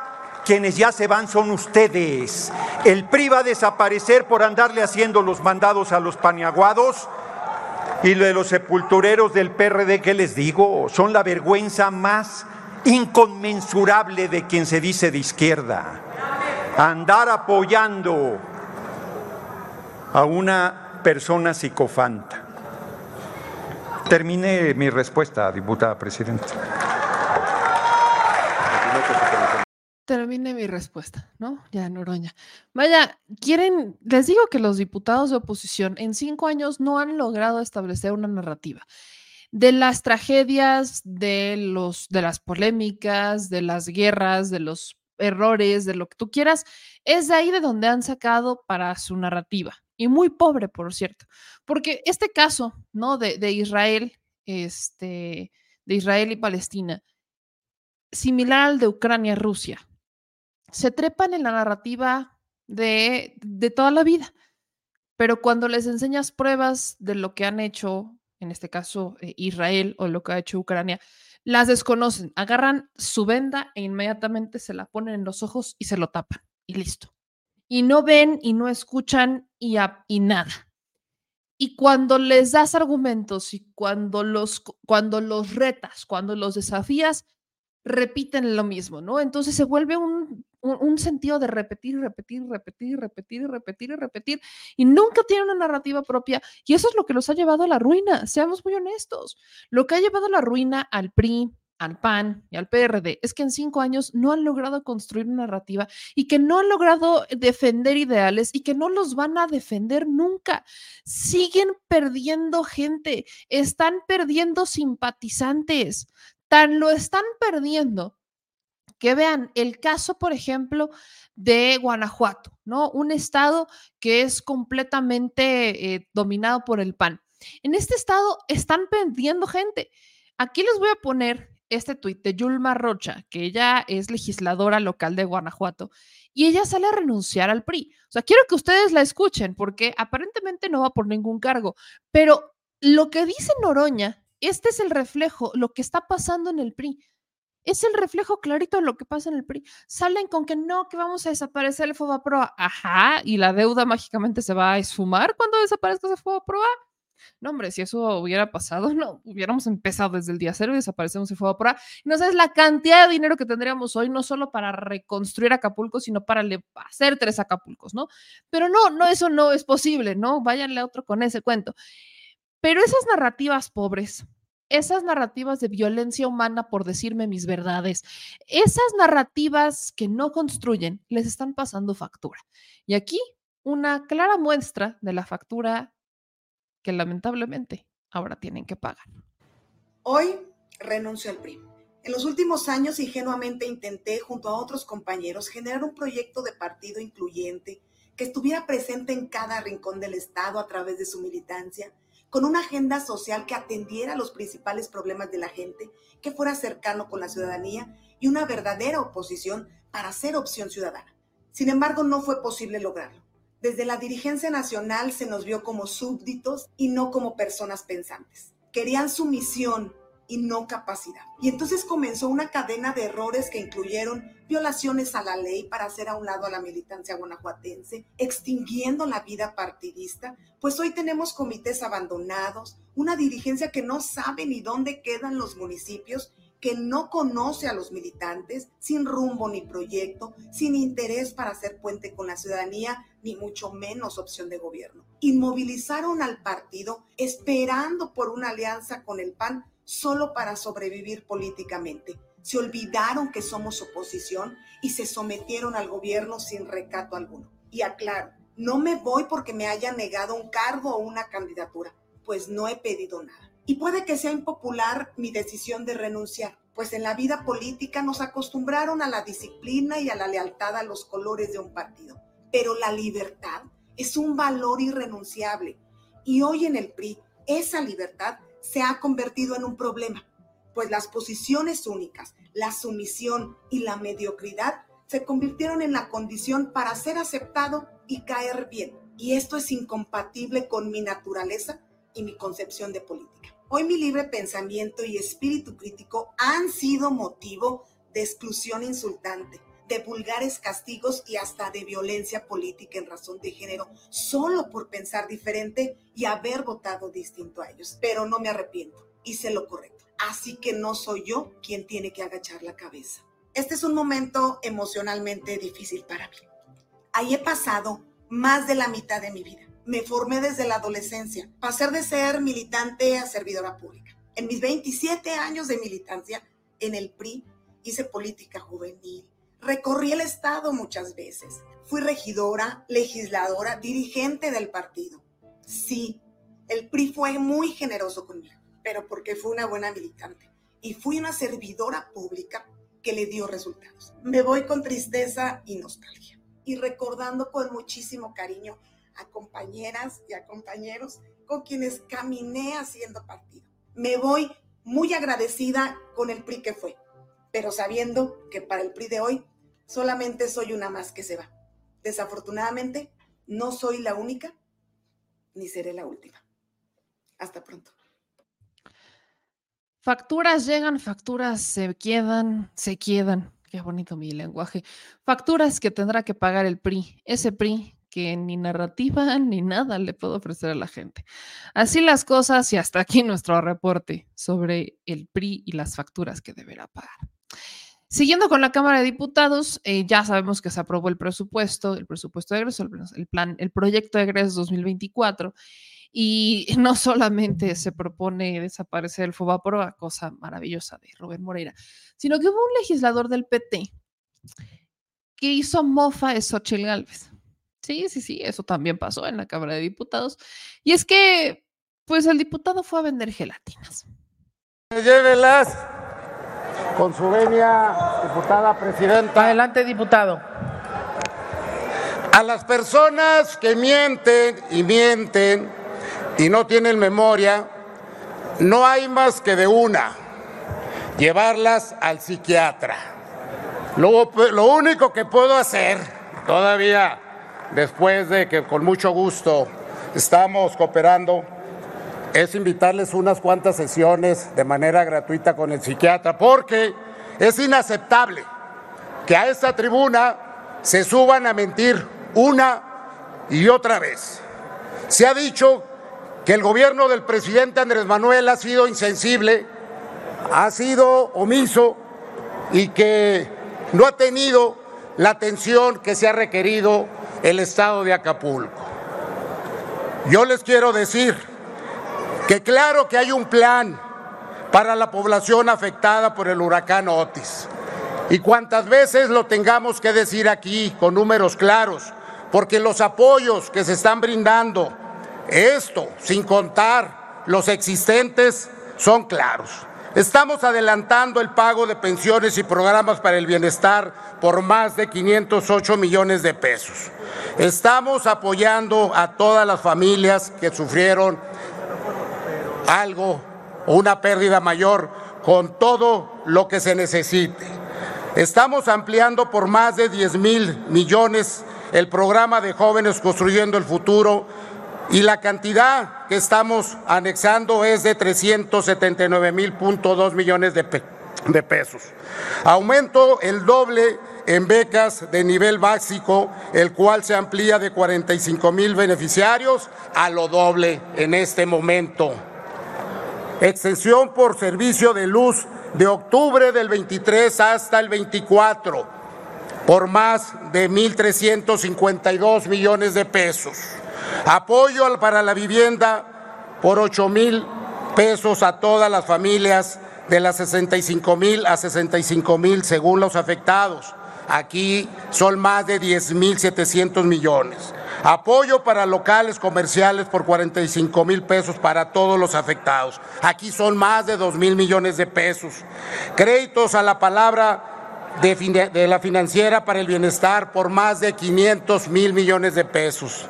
quienes ya se van son ustedes. El PRI va a desaparecer por andarle haciendo los mandados a los paniaguados y lo de los sepultureros del PRD, ¿qué les digo? Son la vergüenza más inconmensurable de quien se dice de izquierda. Andar apoyando a una persona psicofanta. Termine mi respuesta, diputada presidenta. Termine mi respuesta, ¿no? Ya, Noroña. Vaya, quieren, les digo que los diputados de oposición en cinco años no han logrado establecer una narrativa de las tragedias, de los, de las polémicas, de las guerras, de los errores, de lo que tú quieras, es de ahí de donde han sacado para su narrativa. Y muy pobre, por cierto. Porque este caso, ¿no? De, de Israel, este, de Israel y Palestina, similar al de Ucrania-Rusia, se trepan en la narrativa de, de toda la vida, pero cuando les enseñas pruebas de lo que han hecho, en este caso eh, Israel o lo que ha hecho Ucrania, las desconocen, agarran su venda e inmediatamente se la ponen en los ojos y se lo tapan y listo. Y no ven y no escuchan y, y nada. Y cuando les das argumentos y cuando los, cuando los retas, cuando los desafías, repiten lo mismo, ¿no? Entonces se vuelve un, un, sentido de repetir, repetir, repetir, repetir, repetir y repetir, y nunca tienen una narrativa propia, y eso es lo que los ha llevado a la ruina, seamos muy honestos. Lo que ha llevado a la ruina al PRI, al PAN y al PRD es que en cinco años no han logrado construir una narrativa y que no han logrado defender ideales y que no los van a defender nunca. Siguen perdiendo gente, están perdiendo simpatizantes, tan lo están perdiendo que vean el caso, por ejemplo, de Guanajuato, ¿no? Un estado que es completamente eh, dominado por el PAN. En este estado están perdiendo gente. Aquí les voy a poner este tuit de Yulma Rocha, que ella es legisladora local de Guanajuato, y ella sale a renunciar al PRI. O sea, quiero que ustedes la escuchen, porque aparentemente no va por ningún cargo, pero lo que dice Noroña este es el reflejo, lo que está pasando en el PRI. Es el reflejo clarito de lo que pasa en el PRI. Salen con que no, que vamos a desaparecer el FOBAPROA. Ajá, y la deuda mágicamente se va a esfumar cuando desaparezca ese FOBAPROA. No, hombre, si eso hubiera pasado, no, hubiéramos empezado desde el día cero y desaparecemos el FOBAPROA. Y no sabes la cantidad de dinero que tendríamos hoy, no solo para reconstruir Acapulco, sino para hacer tres Acapulcos, ¿no? Pero no, no, eso no es posible, ¿no? Váyanle a otro con ese cuento. Pero esas narrativas pobres, esas narrativas de violencia humana por decirme mis verdades, esas narrativas que no construyen, les están pasando factura. Y aquí una clara muestra de la factura que lamentablemente ahora tienen que pagar. Hoy renuncio al PRI. En los últimos años ingenuamente intenté junto a otros compañeros generar un proyecto de partido incluyente que estuviera presente en cada rincón del Estado a través de su militancia con una agenda social que atendiera los principales problemas de la gente, que fuera cercano con la ciudadanía y una verdadera oposición para ser opción ciudadana. Sin embargo, no fue posible lograrlo. Desde la dirigencia nacional se nos vio como súbditos y no como personas pensantes. Querían sumisión y no capacidad. Y entonces comenzó una cadena de errores que incluyeron violaciones a la ley para hacer a un lado a la militancia guanajuatense, extinguiendo la vida partidista, pues hoy tenemos comités abandonados, una dirigencia que no sabe ni dónde quedan los municipios que no conoce a los militantes, sin rumbo ni proyecto, sin interés para hacer puente con la ciudadanía, ni mucho menos opción de gobierno. Inmovilizaron al partido esperando por una alianza con el PAN solo para sobrevivir políticamente. Se olvidaron que somos oposición y se sometieron al gobierno sin recato alguno. Y aclaro, no me voy porque me haya negado un cargo o una candidatura, pues no he pedido nada. Y puede que sea impopular mi decisión de renunciar, pues en la vida política nos acostumbraron a la disciplina y a la lealtad a los colores de un partido. Pero la libertad es un valor irrenunciable. Y hoy en el PRI, esa libertad se ha convertido en un problema, pues las posiciones únicas, la sumisión y la mediocridad se convirtieron en la condición para ser aceptado y caer bien. Y esto es incompatible con mi naturaleza y mi concepción de política. Hoy mi libre pensamiento y espíritu crítico han sido motivo de exclusión insultante, de vulgares castigos y hasta de violencia política en razón de género, solo por pensar diferente y haber votado distinto a ellos. Pero no me arrepiento, hice lo correcto. Así que no soy yo quien tiene que agachar la cabeza. Este es un momento emocionalmente difícil para mí. Ahí he pasado más de la mitad de mi vida. Me formé desde la adolescencia, pasar de ser militante a servidora pública. En mis 27 años de militancia en el PRI hice política juvenil, Recorrí el Estado muchas veces. Fui regidora, legisladora, dirigente del partido. Sí, el PRI fue muy generoso conmigo, pero porque fui una buena militante y fui una servidora pública que le dio resultados. Me voy con tristeza y nostalgia y recordando con muchísimo cariño a compañeras y a compañeros con quienes caminé haciendo partido. Me voy muy agradecida con el PRI que fue, pero sabiendo que para el PRI de hoy solamente soy una más que se va. Desafortunadamente, no soy la única ni seré la última. Hasta pronto. Facturas llegan, facturas se quedan, se quedan. Qué bonito mi lenguaje. Facturas que tendrá que pagar el PRI, ese PRI que ni narrativa ni nada le puedo ofrecer a la gente. Así las cosas y hasta aquí nuestro reporte sobre el PRI y las facturas que deberá pagar. Siguiendo con la Cámara de Diputados, eh, ya sabemos que se aprobó el presupuesto, el presupuesto de egreso, el, plan, el proyecto de egreso 2024, y no solamente se propone desaparecer el FOBAPROA, cosa maravillosa de Rubén Moreira, sino que hubo un legislador del PT que hizo mofa de Xochitl Gálvez. Sí, sí, sí, eso también pasó en la Cámara de Diputados. Y es que, pues el diputado fue a vender gelatinas. Llévelas con su venia, diputada presidenta. Adelante, diputado. A las personas que mienten y mienten y no tienen memoria, no hay más que de una, llevarlas al psiquiatra. Lo, lo único que puedo hacer, todavía después de que con mucho gusto estamos cooperando, es invitarles unas cuantas sesiones de manera gratuita con el psiquiatra, porque es inaceptable que a esta tribuna se suban a mentir una y otra vez. Se ha dicho que el gobierno del presidente Andrés Manuel ha sido insensible, ha sido omiso y que no ha tenido la atención que se ha requerido el estado de Acapulco. Yo les quiero decir que claro que hay un plan para la población afectada por el huracán Otis. Y cuantas veces lo tengamos que decir aquí con números claros, porque los apoyos que se están brindando, esto sin contar los existentes, son claros. Estamos adelantando el pago de pensiones y programas para el bienestar por más de 508 millones de pesos. Estamos apoyando a todas las familias que sufrieron algo o una pérdida mayor con todo lo que se necesite. Estamos ampliando por más de 10 mil millones el programa de jóvenes construyendo el futuro y la cantidad que estamos anexando es de 379 mil millones de, de pesos. Aumento el doble en becas de nivel básico, el cual se amplía de 45 mil beneficiarios a lo doble en este momento extensión por servicio de luz de octubre del 23 hasta el 24 por más de 1.352 millones de pesos. Apoyo para la vivienda por 8 mil pesos a todas las familias de las 65 mil a 65 mil según los afectados. Aquí son más de 10 mil 700 millones. Apoyo para locales comerciales por 45 mil pesos para todos los afectados. Aquí son más de 2 mil millones de pesos. Créditos a la palabra de la financiera para el bienestar por más de 500 mil millones de pesos.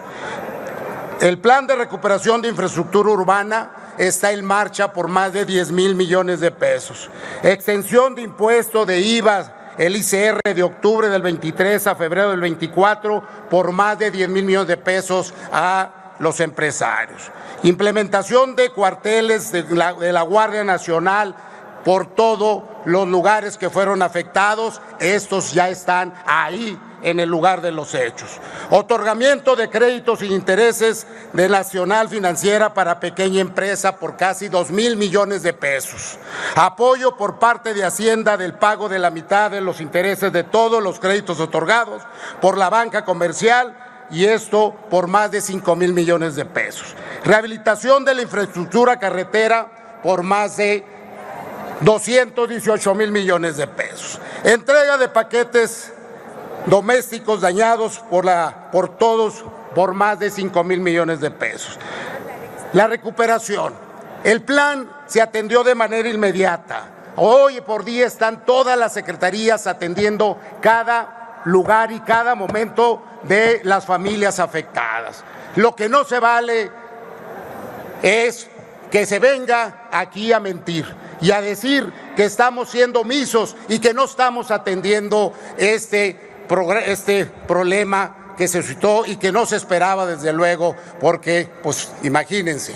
El plan de recuperación de infraestructura urbana está en marcha por más de 10 mil millones de pesos. Extensión de impuesto de IVA, el ICR de octubre del 23 a febrero del 24 por más de 10 mil millones de pesos a los empresarios. Implementación de cuarteles de la, de la Guardia Nacional por todos los lugares que fueron afectados. Estos ya están ahí en el lugar de los hechos. Otorgamiento de créditos sin intereses de Nacional Financiera para pequeña empresa por casi 2 mil millones de pesos. Apoyo por parte de Hacienda del pago de la mitad de los intereses de todos los créditos otorgados por la banca comercial y esto por más de 5 mil millones de pesos. Rehabilitación de la infraestructura carretera por más de 218 mil millones de pesos. Entrega de paquetes domésticos dañados por, la, por todos por más de 5 mil millones de pesos. La recuperación. El plan se atendió de manera inmediata. Hoy por día están todas las secretarías atendiendo cada lugar y cada momento de las familias afectadas. Lo que no se vale es que se venga aquí a mentir y a decir que estamos siendo omisos y que no estamos atendiendo este, este problema que se suscitó y que no se esperaba desde luego, porque, pues imagínense,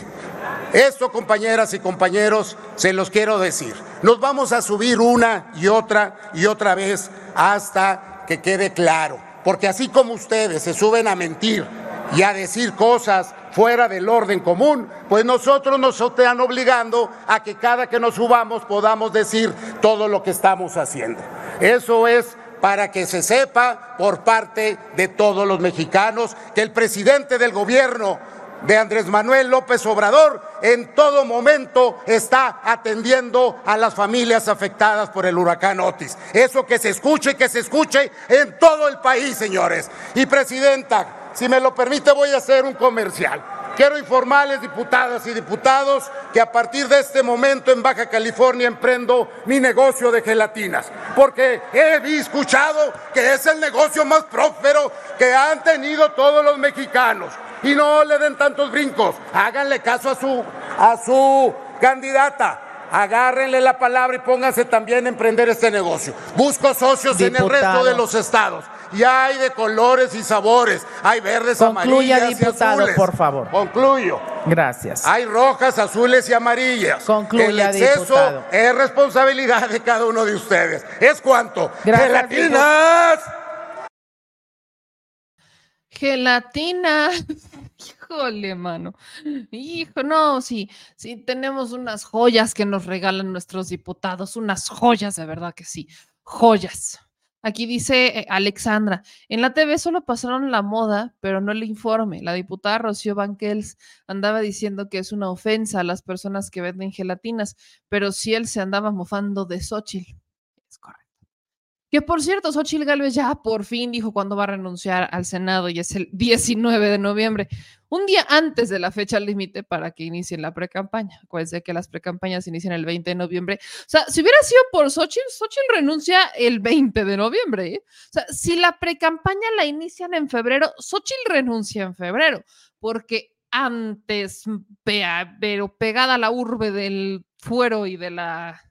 esto, compañeras y compañeros, se los quiero decir. Nos vamos a subir una y otra y otra vez hasta que quede claro. Porque así como ustedes se suben a mentir y a decir cosas fuera del orden común, pues nosotros nos están obligando a que cada que nos subamos podamos decir todo lo que estamos haciendo. Eso es para que se sepa por parte de todos los mexicanos que el presidente del gobierno de Andrés Manuel López Obrador en todo momento está atendiendo a las familias afectadas por el huracán Otis. Eso que se escuche, que se escuche en todo el país, señores. Y presidenta, si me lo permite voy a hacer un comercial. Quiero informarles, diputadas y diputados, que a partir de este momento en Baja California emprendo mi negocio de gelatinas, porque he escuchado que es el negocio más próspero que han tenido todos los mexicanos. Y no le den tantos brincos, háganle caso a su, a su candidata. Agárrenle la palabra y pónganse también a emprender este negocio. Busco socios en el resto de los estados. Y hay de colores y sabores. Hay verdes, Concluya, amarillas diputado, y azules. por favor. Concluyo. Gracias. Hay rojas, azules y amarillas. Concluya, El exceso diputado. es responsabilidad de cada uno de ustedes. ¿Es cuánto? Gracias, ¡Gelatinas! Gelatina. Híjole, mano. Hijo, no, sí, sí, tenemos unas joyas que nos regalan nuestros diputados, unas joyas, de verdad que sí, joyas. Aquí dice eh, Alexandra, en la TV solo pasaron la moda, pero no el informe. La diputada Rocío Banquels andaba diciendo que es una ofensa a las personas que venden gelatinas, pero sí él se andaba mofando de Xochitl. Que por cierto, Xochitl Gálvez ya por fin dijo cuándo va a renunciar al Senado y es el 19 de noviembre, un día antes de la fecha límite para que inicie la precampaña. Acuérdense que las precampañas inician el 20 de noviembre. O sea, si hubiera sido por Xochitl, Xochitl renuncia el 20 de noviembre. ¿eh? O sea, si la precampaña la inician en febrero, Xochitl renuncia en febrero, porque antes, pero pegada a la urbe del fuero y, de la,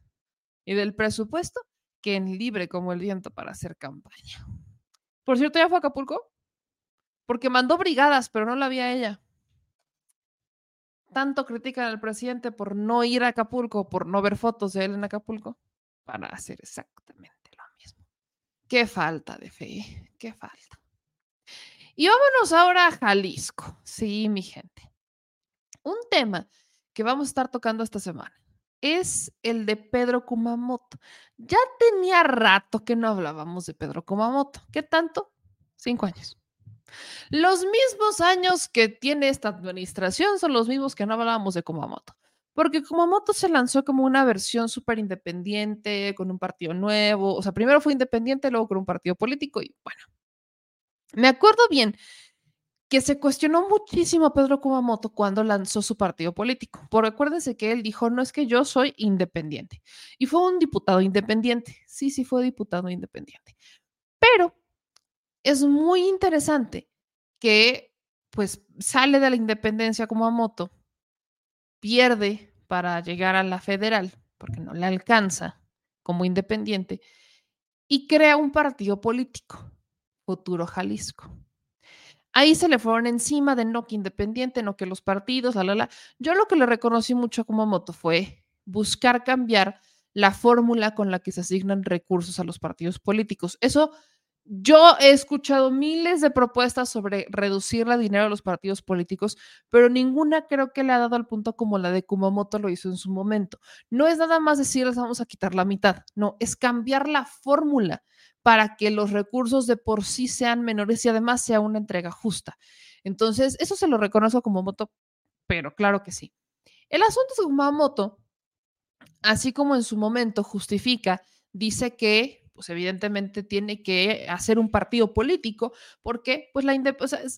y del presupuesto, que en libre como el viento para hacer campaña. Por cierto, ¿ya fue a Acapulco? Porque mandó brigadas, pero no la vi a ella. Tanto critican al presidente por no ir a Acapulco, por no ver fotos de él en Acapulco, para hacer exactamente lo mismo. Qué falta de fe, qué falta. Y vámonos ahora a Jalisco. Sí, mi gente. Un tema que vamos a estar tocando esta semana es el de Pedro Kumamoto. Ya tenía rato que no hablábamos de Pedro Kumamoto. ¿Qué tanto? Cinco años. Los mismos años que tiene esta administración son los mismos que no hablábamos de Kumamoto. Porque Kumamoto se lanzó como una versión súper independiente, con un partido nuevo. O sea, primero fue independiente, luego con un partido político y bueno. Me acuerdo bien que se cuestionó muchísimo a Pedro Kumamoto cuando lanzó su partido político. Por recuérdense que él dijo, no es que yo soy independiente. Y fue un diputado independiente. Sí, sí fue diputado independiente. Pero es muy interesante que pues sale de la independencia Kumamoto, pierde para llegar a la federal, porque no le alcanza como independiente, y crea un partido político, Futuro Jalisco. Ahí se le fueron encima de no que independiente, no que los partidos, la, la, la. Yo lo que le reconocí mucho a Kumamoto fue buscar cambiar la fórmula con la que se asignan recursos a los partidos políticos. Eso yo he escuchado miles de propuestas sobre reducir la dinero a los partidos políticos, pero ninguna creo que le ha dado al punto como la de Kumamoto lo hizo en su momento. No es nada más decirles vamos a quitar la mitad, no, es cambiar la fórmula para que los recursos de por sí sean menores y además sea una entrega justa. Entonces, eso se lo reconozco como moto, pero claro que sí. El asunto que Kumamoto, así como en su momento justifica, dice que pues evidentemente tiene que hacer un partido político, porque pues la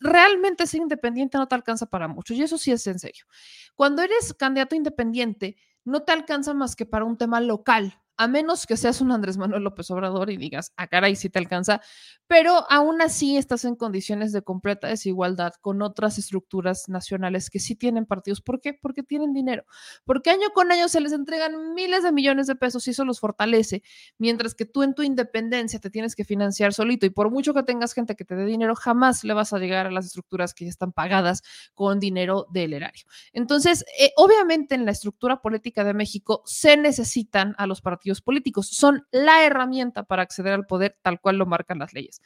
realmente ser independiente no te alcanza para mucho, y eso sí es en serio. Cuando eres candidato independiente, no te alcanza más que para un tema local, a menos que seas un Andrés Manuel López Obrador y digas, a ah, caray, sí te alcanza, pero aún así estás en condiciones de completa desigualdad con otras estructuras nacionales que sí tienen partidos. ¿Por qué? Porque tienen dinero, porque año con año se les entregan miles de millones de pesos y eso los fortalece, mientras que tú en tu independencia te tienes que financiar solito y por mucho que tengas gente que te dé dinero, jamás le vas a llegar a las estructuras que ya están pagadas con dinero del erario. Entonces, eh, obviamente en la estructura política de México se necesitan a los partidos políticos. Son la herramienta para acceder al poder tal cual lo marcan las leyes.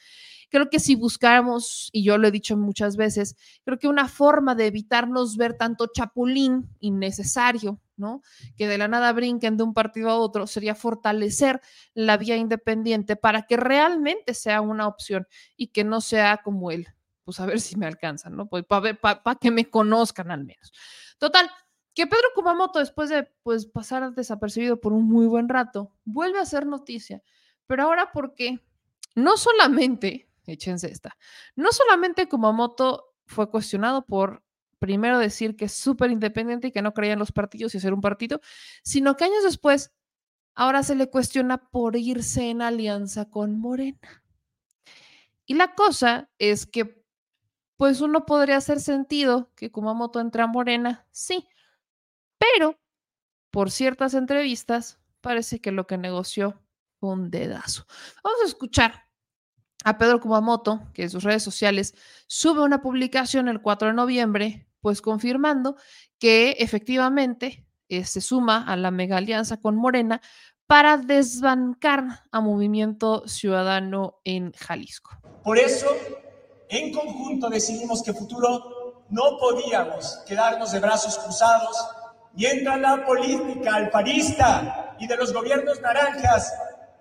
Creo que si buscáramos, y yo lo he dicho muchas veces, creo que una forma de evitarnos ver tanto chapulín innecesario, ¿no? Que de la nada brinquen de un partido a otro, sería fortalecer la vía independiente para que realmente sea una opción y que no sea como él, pues a ver si me alcanzan, ¿no? Pues para para que me conozcan al menos. Total, que Pedro Kumamoto, después de pues, pasar desapercibido por un muy buen rato, vuelve a ser noticia. Pero ahora porque no solamente, échense esta, no solamente Kumamoto fue cuestionado por primero decir que es súper independiente y que no creía en los partidos y hacer un partido, sino que años después, ahora se le cuestiona por irse en alianza con Morena. Y la cosa es que, pues uno podría hacer sentido que Kumamoto entra a Morena, sí, pero por ciertas entrevistas parece que lo que negoció fue un dedazo. Vamos a escuchar a Pedro Kumamoto, que en sus redes sociales sube una publicación el 4 de noviembre, pues confirmando que efectivamente eh, se suma a la mega alianza con Morena para desbancar a Movimiento Ciudadano en Jalisco. Por eso, en conjunto decidimos que futuro no podíamos quedarnos de brazos cruzados mientras la política alfarista y de los gobiernos naranjas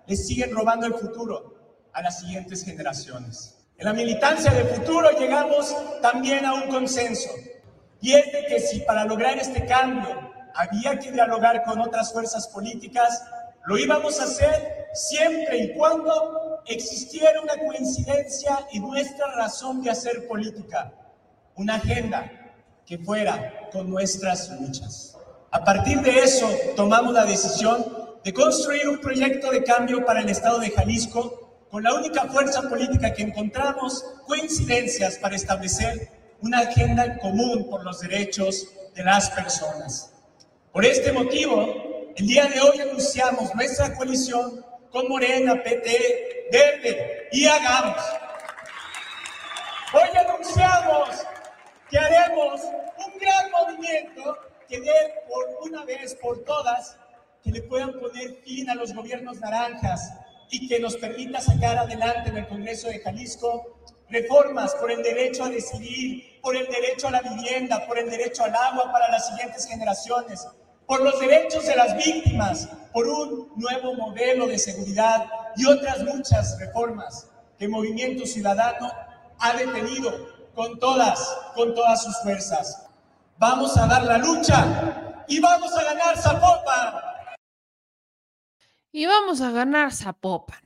les siguen robando el futuro a las siguientes generaciones. En la militancia de futuro llegamos también a un consenso, y es de que si para lograr este cambio había que dialogar con otras fuerzas políticas, lo íbamos a hacer siempre y cuando existiera una coincidencia y nuestra razón de hacer política, una agenda que fuera con nuestras luchas. A partir de eso, tomamos la decisión de construir un proyecto de cambio para el Estado de Jalisco con la única fuerza política que encontramos coincidencias para establecer una agenda común por los derechos de las personas. Por este motivo, el día de hoy anunciamos nuestra coalición con Morena, PT, Verde y Hagamos. Hoy anunciamos que haremos un gran movimiento que dé por una vez por todas que le puedan poner fin a los gobiernos naranjas y que nos permita sacar adelante en el Congreso de Jalisco reformas por el derecho a decidir, por el derecho a la vivienda, por el derecho al agua para las siguientes generaciones, por los derechos de las víctimas, por un nuevo modelo de seguridad y otras muchas reformas que Movimiento Ciudadano ha detenido con todas, con todas sus fuerzas. Vamos a dar la lucha y vamos a ganar Zapopan. Y vamos a ganar Zapopan.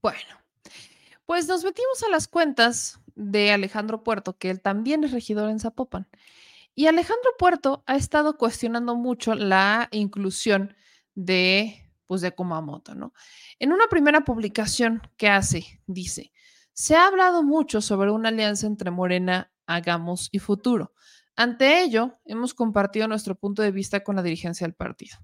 Bueno, pues nos metimos a las cuentas de Alejandro Puerto, que él también es regidor en Zapopan. Y Alejandro Puerto ha estado cuestionando mucho la inclusión de, pues, de Kumamoto, ¿no? En una primera publicación que hace, dice, se ha hablado mucho sobre una alianza entre Morena, Hagamos y Futuro. Ante ello, hemos compartido nuestro punto de vista con la dirigencia del partido.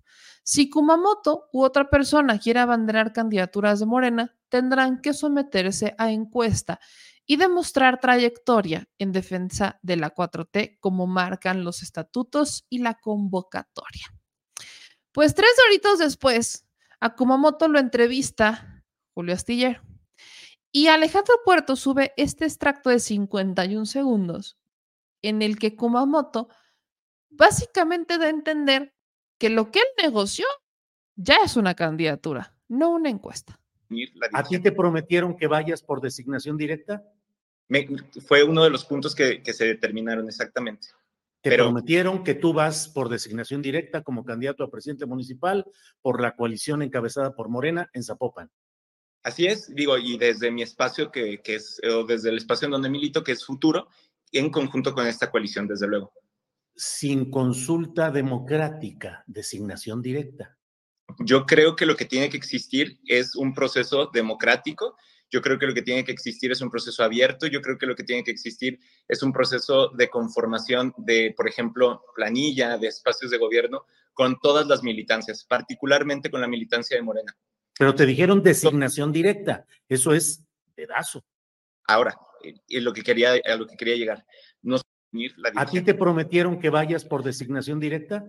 Si Kumamoto u otra persona quiere abanderar candidaturas de Morena, tendrán que someterse a encuesta y demostrar trayectoria en defensa de la 4T como marcan los estatutos y la convocatoria. Pues tres horitos después, a Kumamoto lo entrevista Julio Astillero y Alejandro Puerto sube este extracto de 51 segundos en el que Kumamoto básicamente da a entender que lo que él negoció ya es una candidatura, no una encuesta. ¿A ti te prometieron que vayas por designación directa? fue uno de los puntos que, se determinaron exactamente. Te prometieron que tú vas por designación directa como candidato a presidente municipal por la coalición encabezada por Morena en Zapopan. Así es, digo, y desde mi espacio, que, que es, o desde el espacio en donde milito, que es futuro, en conjunto con esta coalición, desde luego. Sin consulta democrática, designación directa. Yo creo que lo que tiene que existir es un proceso democrático yo creo que lo que tiene que existir es un proceso abierto, yo creo que lo que tiene que existir es un proceso de conformación de, por ejemplo, planilla, de espacios de gobierno con todas las militancias, particularmente con la militancia de Morena. Pero te dijeron designación directa, eso es pedazo. Ahora, es lo que quería, a lo que quería llegar. ¿A ti te prometieron que vayas por designación directa?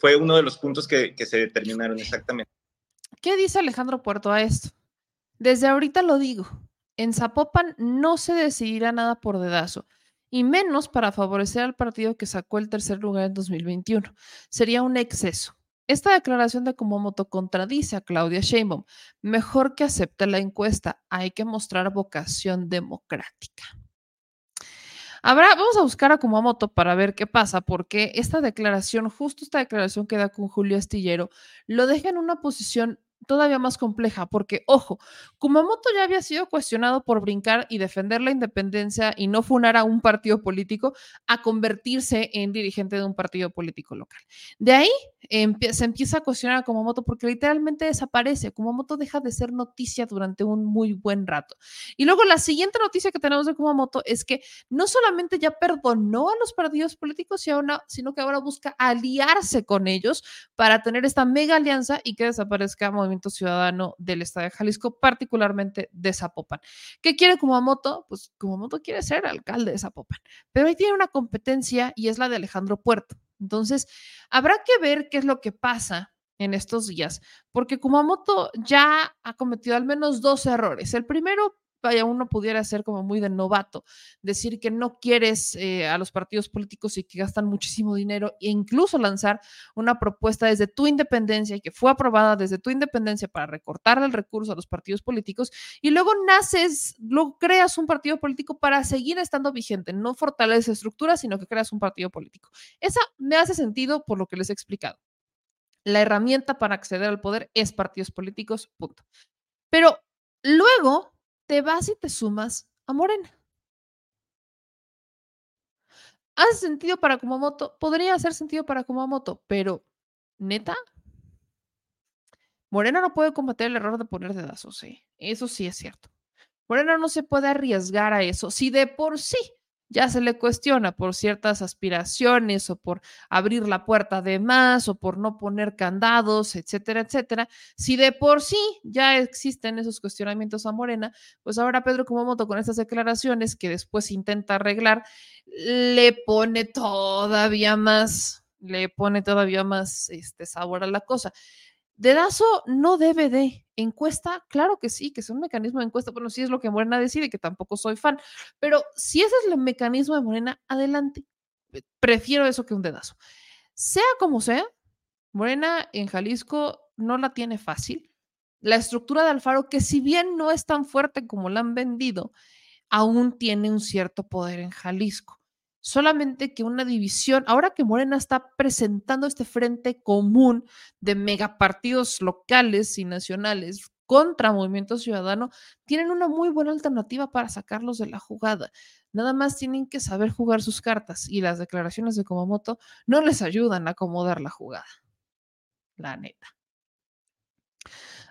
fue uno de los puntos que, que se determinaron exactamente. ¿Qué dice Alejandro Puerto a esto? Desde ahorita lo digo, en Zapopan no se decidirá nada por dedazo, y menos para favorecer al partido que sacó el tercer lugar en 2021. Sería un exceso. Esta declaración de Kumamoto contradice a Claudia Sheinbaum. Mejor que acepte la encuesta, hay que mostrar vocación democrática. Habrá, vamos a buscar a Kumamoto para ver qué pasa, porque esta declaración, justo esta declaración que da con Julio Astillero, lo deja en una posición todavía más compleja, porque, ojo, Kumamoto ya había sido cuestionado por brincar y defender la independencia y no funar a un partido político a convertirse en dirigente de un partido político local. De ahí se empieza a cuestionar a Kumamoto porque literalmente desaparece. Kumamoto deja de ser noticia durante un muy buen rato. Y luego la siguiente noticia que tenemos de Kumamoto es que no solamente ya perdonó a los partidos políticos, sino que ahora busca aliarse con ellos para tener esta mega alianza y que desaparezca Movimiento Ciudadano del Estado de Jalisco, particularmente de Zapopan. ¿Qué quiere Kumamoto? Pues Kumamoto quiere ser alcalde de Zapopan, pero ahí tiene una competencia y es la de Alejandro Puerto. Entonces, habrá que ver qué es lo que pasa en estos días, porque Kumamoto ya ha cometido al menos dos errores. El primero vaya, uno pudiera ser como muy de novato, decir que no quieres eh, a los partidos políticos y que gastan muchísimo dinero e incluso lanzar una propuesta desde tu independencia y que fue aprobada desde tu independencia para recortar el recurso a los partidos políticos y luego naces, luego creas un partido político para seguir estando vigente, no fortaleces estructuras, sino que creas un partido político. Esa me hace sentido por lo que les he explicado. La herramienta para acceder al poder es partidos políticos, punto. Pero luego te vas y te sumas a Morena. ¿Hace sentido para Kumamoto? Podría hacer sentido para Kumamoto, pero neta, Morena no puede combatir el error de poner dedazos, sí. Eso sí es cierto. Morena no se puede arriesgar a eso. Si de por sí ya se le cuestiona por ciertas aspiraciones o por abrir la puerta de más o por no poner candados, etcétera, etcétera. Si de por sí ya existen esos cuestionamientos a Morena, pues ahora Pedro Kumamoto con estas declaraciones que después intenta arreglar, le pone todavía más, le pone todavía más este sabor a la cosa. Dedazo no debe de. Encuesta, claro que sí, que es un mecanismo de encuesta. Bueno, sí es lo que Morena decide, que tampoco soy fan. Pero si ese es el mecanismo de Morena, adelante. Prefiero eso que un dedazo. Sea como sea, Morena en Jalisco no la tiene fácil. La estructura de Alfaro, que si bien no es tan fuerte como la han vendido, aún tiene un cierto poder en Jalisco solamente que una división, ahora que Morena está presentando este frente común de megapartidos locales y nacionales, contra Movimiento Ciudadano, tienen una muy buena alternativa para sacarlos de la jugada. Nada más tienen que saber jugar sus cartas y las declaraciones de Kumamoto no les ayudan a acomodar la jugada. La neta.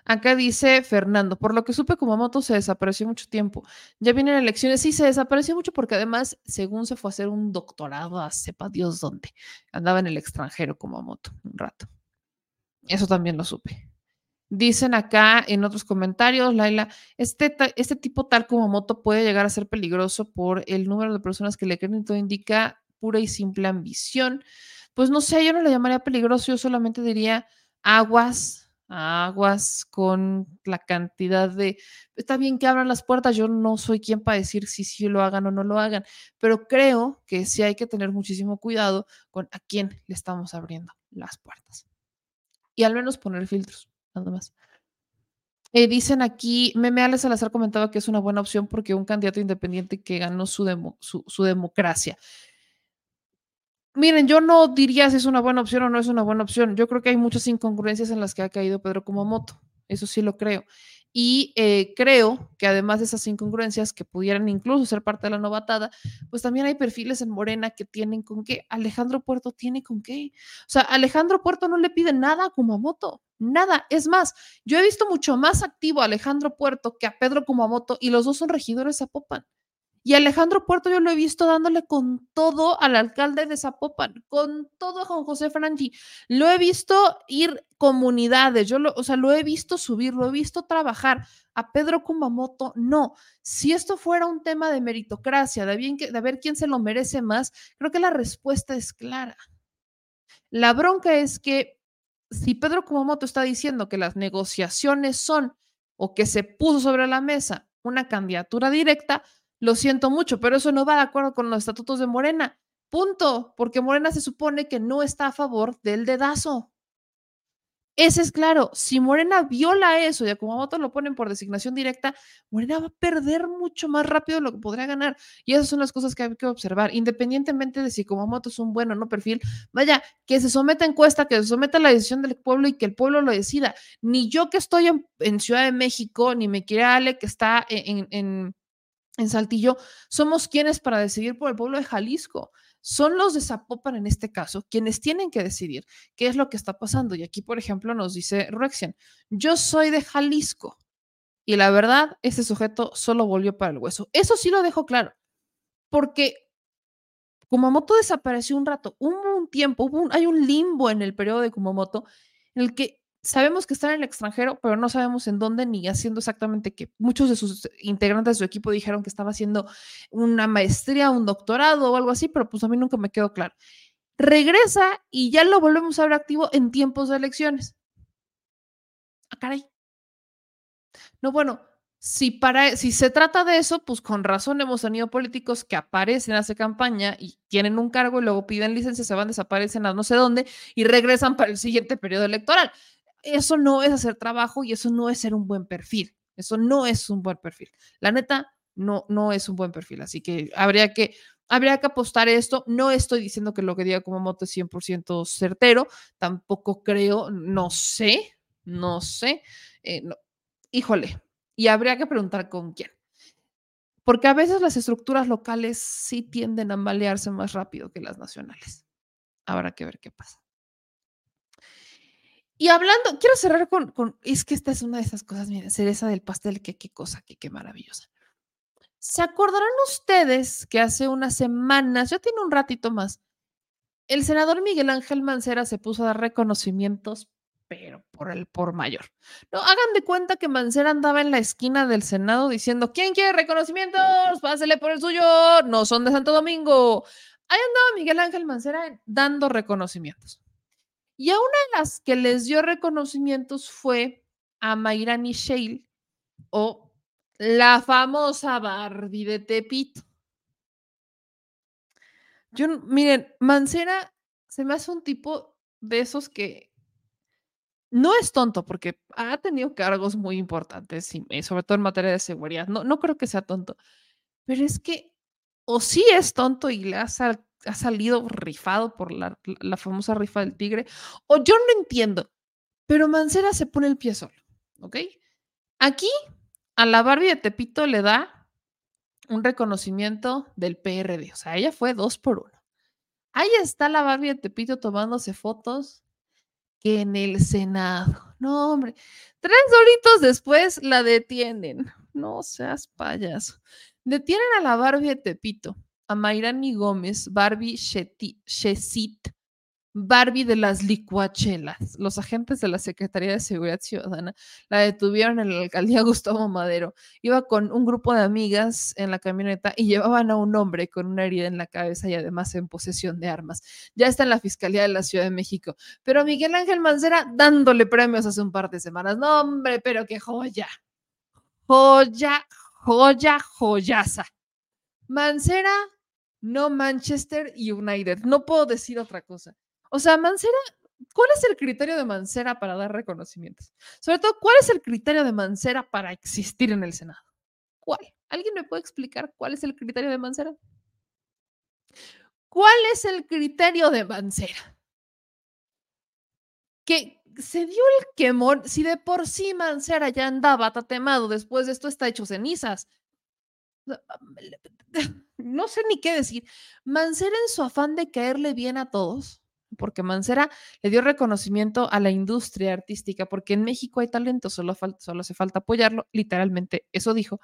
Acá dice Fernando, por lo que supe, Kumamoto se desapareció mucho tiempo. Ya vienen elecciones, sí, se desapareció mucho porque además, según se fue a hacer un doctorado a sepa Dios dónde, andaba en el extranjero Kumamoto un rato. Eso también lo supe. Dicen acá en otros comentarios, Laila, este, este tipo tal Kumamoto puede llegar a ser peligroso por el número de personas que le creen y todo indica pura y simple ambición. Pues no sé, yo no le llamaría peligroso, yo solamente diría aguas, aguas con la cantidad de... Está bien que abran las puertas, yo no soy quien para decir si sí lo hagan o no lo hagan, pero creo que sí hay que tener muchísimo cuidado con a quién le estamos abriendo las puertas. Y al menos poner filtros, nada más. Eh, dicen aquí, Meme Alex Salazar comentaba que es una buena opción porque un candidato independiente que ganó su, su democracia. Miren, yo no diría si es una buena opción o no es una buena opción. Yo creo que hay muchas incongruencias en las que ha caído Pedro Kumamoto. Eso sí lo creo. Y eh, creo que además de esas incongruencias que pudieran incluso ser parte de la novatada, pues también hay perfiles en Morena que tienen con qué. Alejandro Puerto tiene con qué. O sea, Alejandro Puerto no le pide nada a Kumamoto, nada. Es más, yo he visto mucho más activo a Alejandro Puerto que a Pedro Kumamoto y los dos son regidores a Popan. Y Alejandro Puerto yo lo he visto dándole con todo al alcalde de Zapopan, con todo a Juan José Franchi. Lo he visto ir comunidades, yo lo, o sea, lo he visto subir, lo he visto trabajar. A Pedro Kumamoto, no. Si esto fuera un tema de meritocracia, de, bien de ver quién se lo merece más, creo que la respuesta es clara. La bronca es que si Pedro Kumamoto está diciendo que las negociaciones son o que se puso sobre la mesa una candidatura directa, lo siento mucho, pero eso no va de acuerdo con los estatutos de Morena. Punto, porque Morena se supone que no está a favor del dedazo. Ese es claro. Si Morena viola eso y a Kumamoto lo ponen por designación directa, Morena va a perder mucho más rápido de lo que podría ganar. Y esas son las cosas que hay que observar. Independientemente de si Kumamoto es un buen o no perfil, vaya, que se someta a encuesta, que se someta a la decisión del pueblo y que el pueblo lo decida. Ni yo que estoy en, Ciudad de México, ni me quiere Ale que está en en Saltillo, somos quienes para decidir por el pueblo de Jalisco. Son los de Zapopan en este caso quienes tienen que decidir qué es lo que está pasando. Y aquí, por ejemplo, nos dice Rexian, yo soy de Jalisco. Y la verdad, ese sujeto solo volvió para el hueso. Eso sí lo dejo claro. Porque Kumamoto desapareció un rato. Hubo un tiempo, hay un limbo en el periodo de Kumamoto en el que sabemos que está en el extranjero, pero no sabemos en dónde ni haciendo exactamente qué. Muchos de sus integrantes de su equipo dijeron que estaba haciendo una maestría, un doctorado o algo así, pero pues a mí nunca me quedó claro. Regresa y ya lo volvemos a ver activo en tiempos de elecciones. Ah, caray. No, bueno, si, para, si se trata de eso, pues con razón hemos tenido políticos que aparecen, hace campaña y tienen un cargo y luego piden licencia, se van, desaparecen a no sé dónde y regresan para el siguiente periodo electoral eso no es hacer trabajo y eso no es ser un buen perfil. Eso no es un buen perfil. La neta, no, no es un buen perfil. Así que habría que, habría que apostar esto. No estoy diciendo que lo que diga como moto es 100% certero. Tampoco creo, no sé, no sé. Eh, híjole, y habría que preguntar con quién. Porque a veces las estructuras locales sí tienden a malearse más rápido que las nacionales. Habrá que ver qué pasa. Y hablando, quiero cerrar con, es que esta es una de esas cosas, miren, cereza del pastel, que qué cosa, que qué maravillosa. ¿Se acordarán ustedes que hace unas semanas, ya tiene un ratito más, el senador Miguel Ángel Mancera se puso a dar reconocimientos, pero por el por mayor. No, hagan de cuenta que Mancera andaba en la esquina del Senado diciendo, ¿quién quiere reconocimientos? Pásele por el suyo, no son de Santo Domingo. Ahí andaba Miguel Ángel Mancera dando reconocimientos. Y a una de las que les dio reconocimientos fue a Mayrani Shale o la famosa Barbie de Tepito. Yo, miren, Mancera se me hace un tipo de esos que no es tonto porque ha tenido cargos muy importantes, y sobre todo en materia de seguridad. No, no creo que sea tonto, pero es que o sí es tonto y le ha ha salido rifado por la, famosa rifa del tigre, o yo no entiendo, pero Mancera se pone el pie solo, ¿ok? Aquí a la Barbie de Tepito le da un reconocimiento del PRD. O sea, ella fue dos por uno. Ahí está la Barbie de Tepito tomándose fotos que en el Senado. No, hombre. Tres horitos después la detienen. No seas payaso. Detienen a la Barbie de Tepito, a Mayrani Gómez, Barbie Shesit, Barbie de las licuachelas. Los agentes de la Secretaría de Seguridad Ciudadana la detuvieron en la alcaldía Gustavo Madero. Iba con un grupo de amigas en la camioneta y llevaban a un hombre con una herida en la cabeza y además en posesión de armas. Ya está en la Fiscalía de la Ciudad de México. Pero Miguel Ángel Mancera dándole premios hace un par de semanas. No, hombre, pero qué joya. Joya, joya, joyaza. Mancera, no Manchester United. No puedo decir otra cosa. O sea, Mancera, ¿cuál es el criterio de Mancera para dar reconocimientos? Sobre todo, ¿cuál es el criterio de Mancera para existir en el Senado? ¿Cuál? ¿Alguien me puede explicar cuál es el criterio de Mancera? ¿Cuál es el criterio de Mancera? Que se dio el quemón, si de por sí Mancera ya andaba tatemado, después de esto está hecho cenizas. No sé ni qué decir. Mancera en su afán de caerle bien a todos, porque Mancera le dio reconocimiento a la industria artística, porque en México hay talento, solo, solo hace falta apoyarlo, literalmente eso dijo.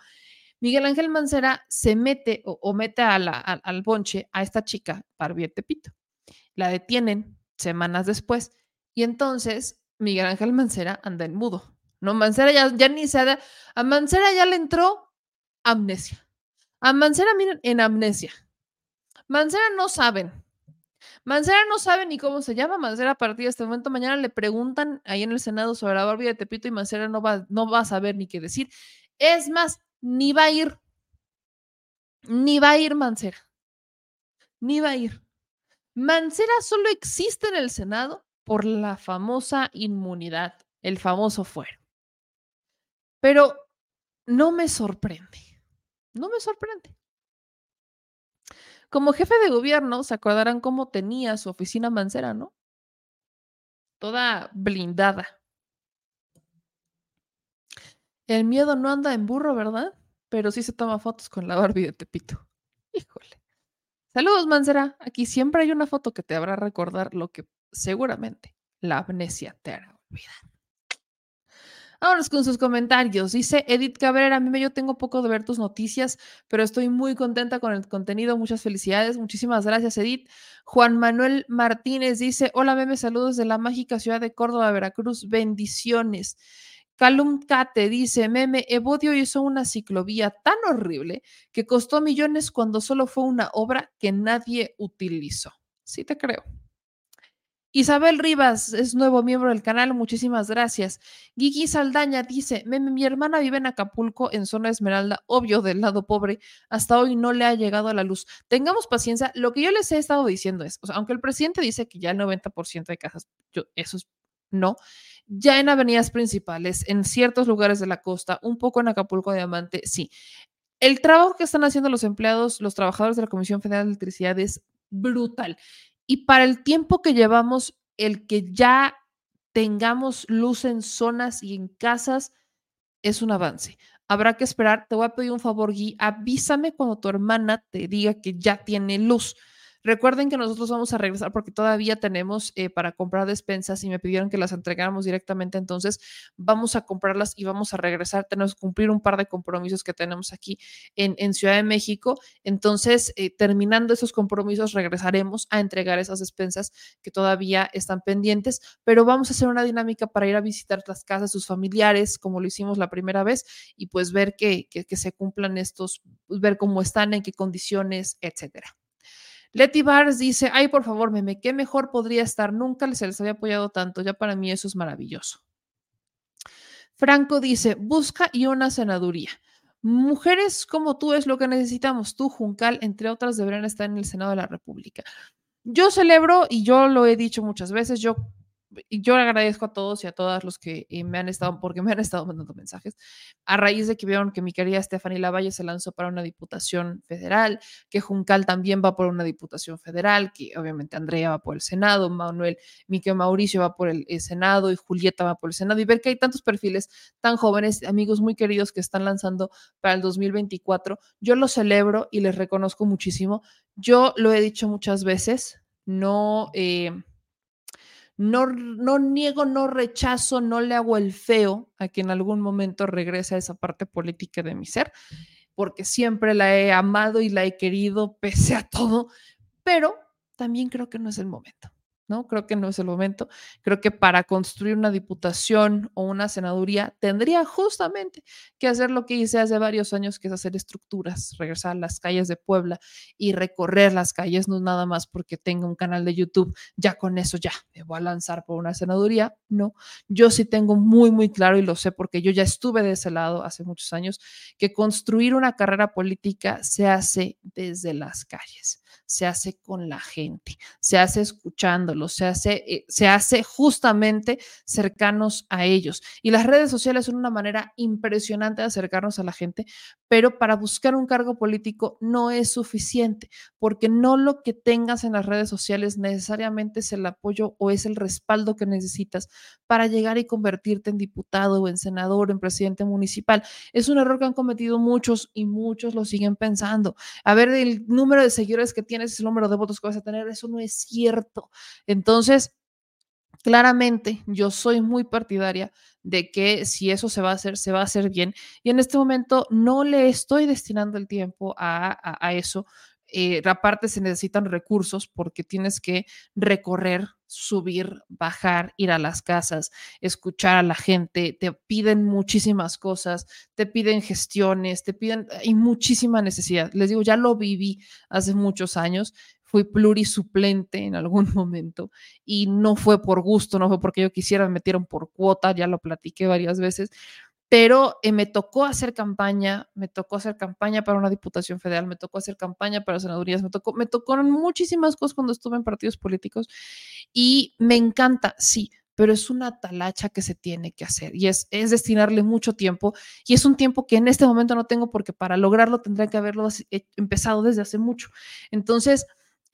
Miguel Ángel Mancera se mete o, mete al bonche a esta chica, Barbie Tepito. La detienen semanas después y entonces Miguel Ángel Mancera anda en mudo. No, Mancera ya, ya ni se da, a Mancera ya le entró amnesia. A Mancera, miren, en amnesia. Mancera no saben, Mancera no sabe ni cómo se llama Mancera a partir de este momento. Mañana le preguntan ahí en el Senado sobre la Barbie de Tepito y Mancera no va, no va a saber ni qué decir. Es más, ni va a ir. Ni va a ir Mancera. Ni va a ir. Mancera solo existe en el Senado por la famosa inmunidad, el famoso fuero. Pero no me sorprende. No me sorprende. Como jefe de gobierno, se acordarán cómo tenía su oficina Mancera, ¿no? Toda blindada. El miedo no anda en burro, ¿verdad? Pero sí se toma fotos con la Barbie de Tepito. Híjole. Saludos, Mancera. Aquí siempre hay una foto que te habrá recordar lo que seguramente la amnesia te hará olvidar. Vámonos con sus comentarios. Dice Edith Cabrera, a mí yo tengo poco de ver tus noticias, pero estoy muy contenta con el contenido. Muchas felicidades. Muchísimas gracias, Edith. Juan Manuel Martínez dice, hola, meme, saludos de la mágica ciudad de Córdoba, Veracruz. Bendiciones. Calum Cate dice, meme, Evodio hizo una ciclovía tan horrible que costó millones cuando solo fue una obra que nadie utilizó. Sí te creo. Isabel Rivas es nuevo miembro del canal, muchísimas gracias. Gigi Saldaña dice, mi hermana vive en Acapulco, en zona Esmeralda, obvio del lado pobre, hasta hoy no le ha llegado a la luz. Tengamos paciencia, lo que yo les he estado diciendo es, aunque el presidente dice que ya el 90% de casas, yo, eso es no, ya en avenidas principales, en ciertos lugares de la costa, un poco en Acapulco Diamante, sí. El trabajo que están haciendo los empleados, los trabajadores de la Comisión Federal de Electricidad es brutal. Y para el tiempo que llevamos, el que ya tengamos luz en zonas y en casas es un avance. Habrá que esperar. Te voy a pedir un favor, Gui. Avísame cuando tu hermana te diga que ya tiene luz Recuerden que nosotros vamos a regresar porque todavía tenemos eh, para comprar despensas y me pidieron que las entregáramos directamente. Entonces vamos a comprarlas y vamos a regresar. Tenemos que cumplir un par de compromisos que tenemos aquí en, Ciudad de México. Entonces, eh, terminando esos compromisos, regresaremos a entregar esas despensas que todavía están pendientes. Pero vamos a hacer una dinámica para ir a visitar las casas, sus familiares, como lo hicimos la primera vez, y pues ver que, que se cumplan estos, ver cómo están, en qué condiciones, etcétera. Letty Bars dice, ay, por favor, meme, qué mejor podría estar. Nunca se les había apoyado tanto. Ya para mí eso es maravilloso. Franco dice, busca y una senaduría. Mujeres como tú es lo que necesitamos. Tú, Juncal, entre otras, deberían estar en el Senado de la República. Yo celebro, y yo lo he dicho muchas veces, yo yo agradezco a todos y a todas los que eh, me han estado, porque me han estado mandando mensajes, a raíz de que vieron que mi querida Stephanie Lavalle se lanzó para una diputación federal, que Juncal también va por una diputación federal, que obviamente Andrea va por el Senado, Manuel, Miquel Mauricio va por el, el Senado y Julieta va por el Senado, y ver que hay tantos perfiles tan jóvenes, amigos muy queridos que están lanzando para el 2024, yo lo celebro y les reconozco muchísimo. Yo lo he dicho muchas veces, no... Eh, no, no niego, no rechazo, no le hago el feo a que en algún momento regrese a esa parte política de mi ser, porque siempre la he amado y la he querido pese a todo, pero también creo que no es el momento. ¿No? Creo que no es el momento. Creo que para construir una diputación o una senaduría tendría justamente que hacer lo que hice hace varios años, que es hacer estructuras, regresar a las calles de Puebla y recorrer las calles, no nada más porque tenga un canal de YouTube, ya con eso ya me voy a lanzar por una senaduría. No, yo sí tengo muy, muy claro y lo sé porque yo ya estuve de ese lado hace muchos años, que construir una carrera política se hace desde las calles se hace con la gente, se hace escuchándolo, se hace, eh, se hace justamente cercanos a ellos. Y las redes sociales son una manera impresionante de acercarnos a la gente, pero para buscar un cargo político no es suficiente, porque no lo que tengas en las redes sociales necesariamente es el apoyo o es el respaldo que necesitas para llegar y convertirte en diputado o en senador, en presidente municipal. Es un error que han cometido muchos y muchos lo siguen pensando. A ver, el número de seguidores que tienes, el número de votos que vas a tener, eso no es cierto. Entonces, claramente yo soy muy partidaria de que si eso se va a hacer, se va a hacer bien. Y en este momento no le estoy destinando el tiempo a, a, eso. Eh, aparte se necesitan recursos porque tienes que recorrer, subir, bajar, ir a las casas, escuchar a la gente, te piden muchísimas cosas, te piden gestiones, te piden, hay muchísima necesidad. Les digo, ya lo viví hace muchos años fui plurisuplente en algún momento y no fue por gusto, no fue porque yo quisiera, me metieron por cuota, ya lo platiqué varias veces, pero eh, me tocó hacer campaña, me tocó hacer campaña para una diputación federal, me tocó hacer campaña para senadurías, me tocó, me tocó muchísimas cosas cuando estuve en partidos políticos y me encanta, sí, pero es una talacha que se tiene que hacer y es, es destinarle mucho tiempo y es un tiempo que en este momento no tengo porque para lograrlo tendría que haberlo empezado desde hace mucho. Entonces,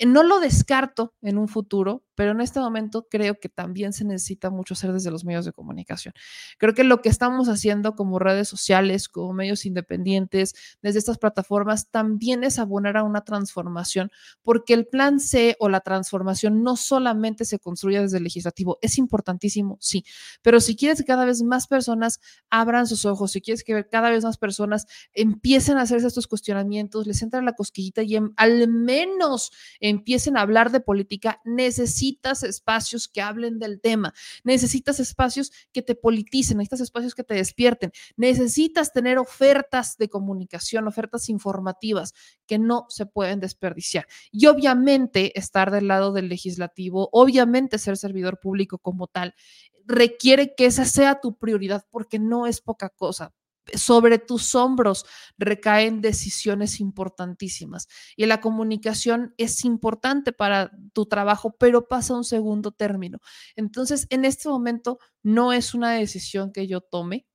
no lo descarto en un futuro, pero en este momento creo que también se necesita mucho hacer desde los medios de comunicación. Creo que lo que estamos haciendo como redes sociales, como medios independientes, desde estas plataformas, también es abonar a una transformación, porque el plan C o la transformación no solamente se construye desde el legislativo, es importantísimo, sí, pero si quieres que cada vez más personas abran sus ojos, si quieres que cada vez más personas empiecen a hacerse estos cuestionamientos, les entra la cosquillita y al menos empiecen a hablar de política, necesitan necesitas espacios que hablen del tema, necesitas espacios que te politicen, necesitas espacios que te despierten, necesitas tener ofertas de comunicación, ofertas informativas que no se pueden desperdiciar. Y obviamente estar del lado del legislativo, obviamente ser servidor público como tal, requiere que esa sea tu prioridad porque no es poca cosa sobre tus hombros recaen decisiones importantísimas y la comunicación es importante para tu trabajo, pero pasa un segundo término. Entonces, en este momento no es una decisión que yo tome.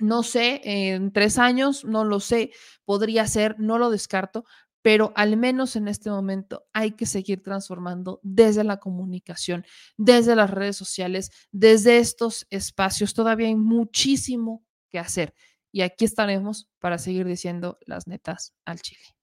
No sé, en tres años, no lo sé, podría ser, no lo descarto, pero al menos en este momento hay que seguir transformando desde la comunicación, desde las redes sociales, desde estos espacios. Todavía hay muchísimo que hacer y aquí estaremos para seguir diciendo las netas al chile.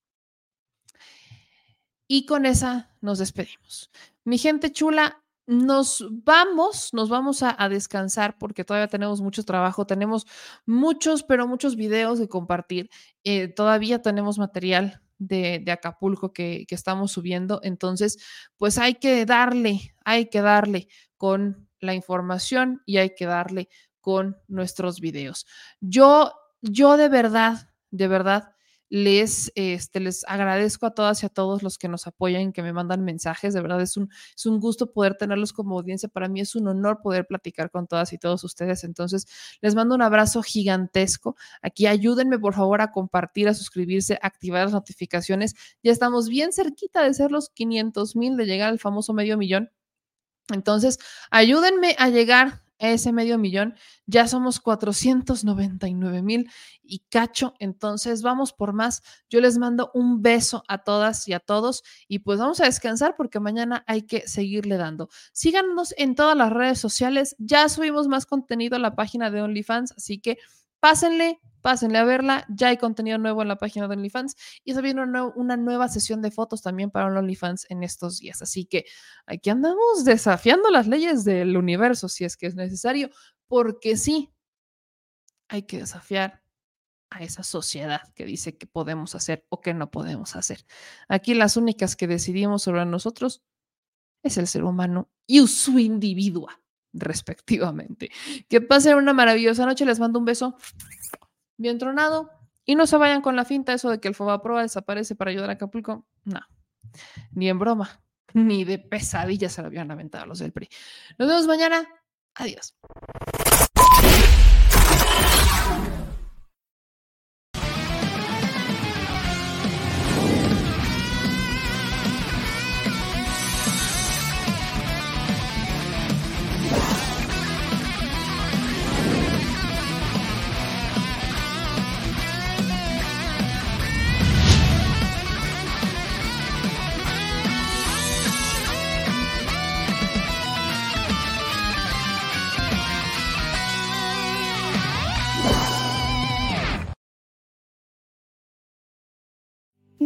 Y con esa nos despedimos. Mi gente chula, nos vamos, nos vamos a, descansar porque todavía tenemos mucho trabajo, tenemos muchos, pero muchos videos de compartir. Eh, todavía tenemos material de, Acapulco que, que, estamos subiendo. Entonces, pues hay que darle, hay que darle con la información y hay que darle con nuestros videos. Yo, yo de verdad, de verdad, les, este, les agradezco a todas y a todos los que nos apoyan, que me mandan mensajes. De verdad es un, es un gusto poder tenerlos como audiencia. Para mí es un honor poder platicar con todas y todos ustedes. Entonces, les mando un abrazo gigantesco. Aquí ayúdenme, por favor, a compartir, a suscribirse, a activar las notificaciones. Ya estamos bien cerquita de ser los 500 mil, de llegar al famoso medio millón. Entonces, ayúdenme a llegar ese medio millón. Ya somos 499 mil y cacho. Entonces, vamos por más. Yo les mando un beso a todas y a todos y pues vamos a descansar porque mañana hay que seguirle dando. Síganos en todas las redes sociales. Ya subimos más contenido a la página de OnlyFans, así que pásenle, pásenle a verla. Ya hay contenido nuevo en la página de OnlyFans y se viene una, nueva sesión de fotos también para OnlyFans en estos días. Así que aquí andamos desafiando las leyes del universo si es que es necesario, porque sí, hay que desafiar a esa sociedad que dice que podemos hacer o que no podemos hacer. Aquí las únicas que decidimos sobre nosotros es el ser humano y su individua, respectivamente. Que pasen una maravillosa noche, les mando un beso bien tronado. Y no se vayan con la finta eso de que el Fobaproa desaparece para ayudar a Acapulco. No, ni en broma, ni de pesadilla se lo habían aventado los del PRI. Nos vemos mañana. Adiós.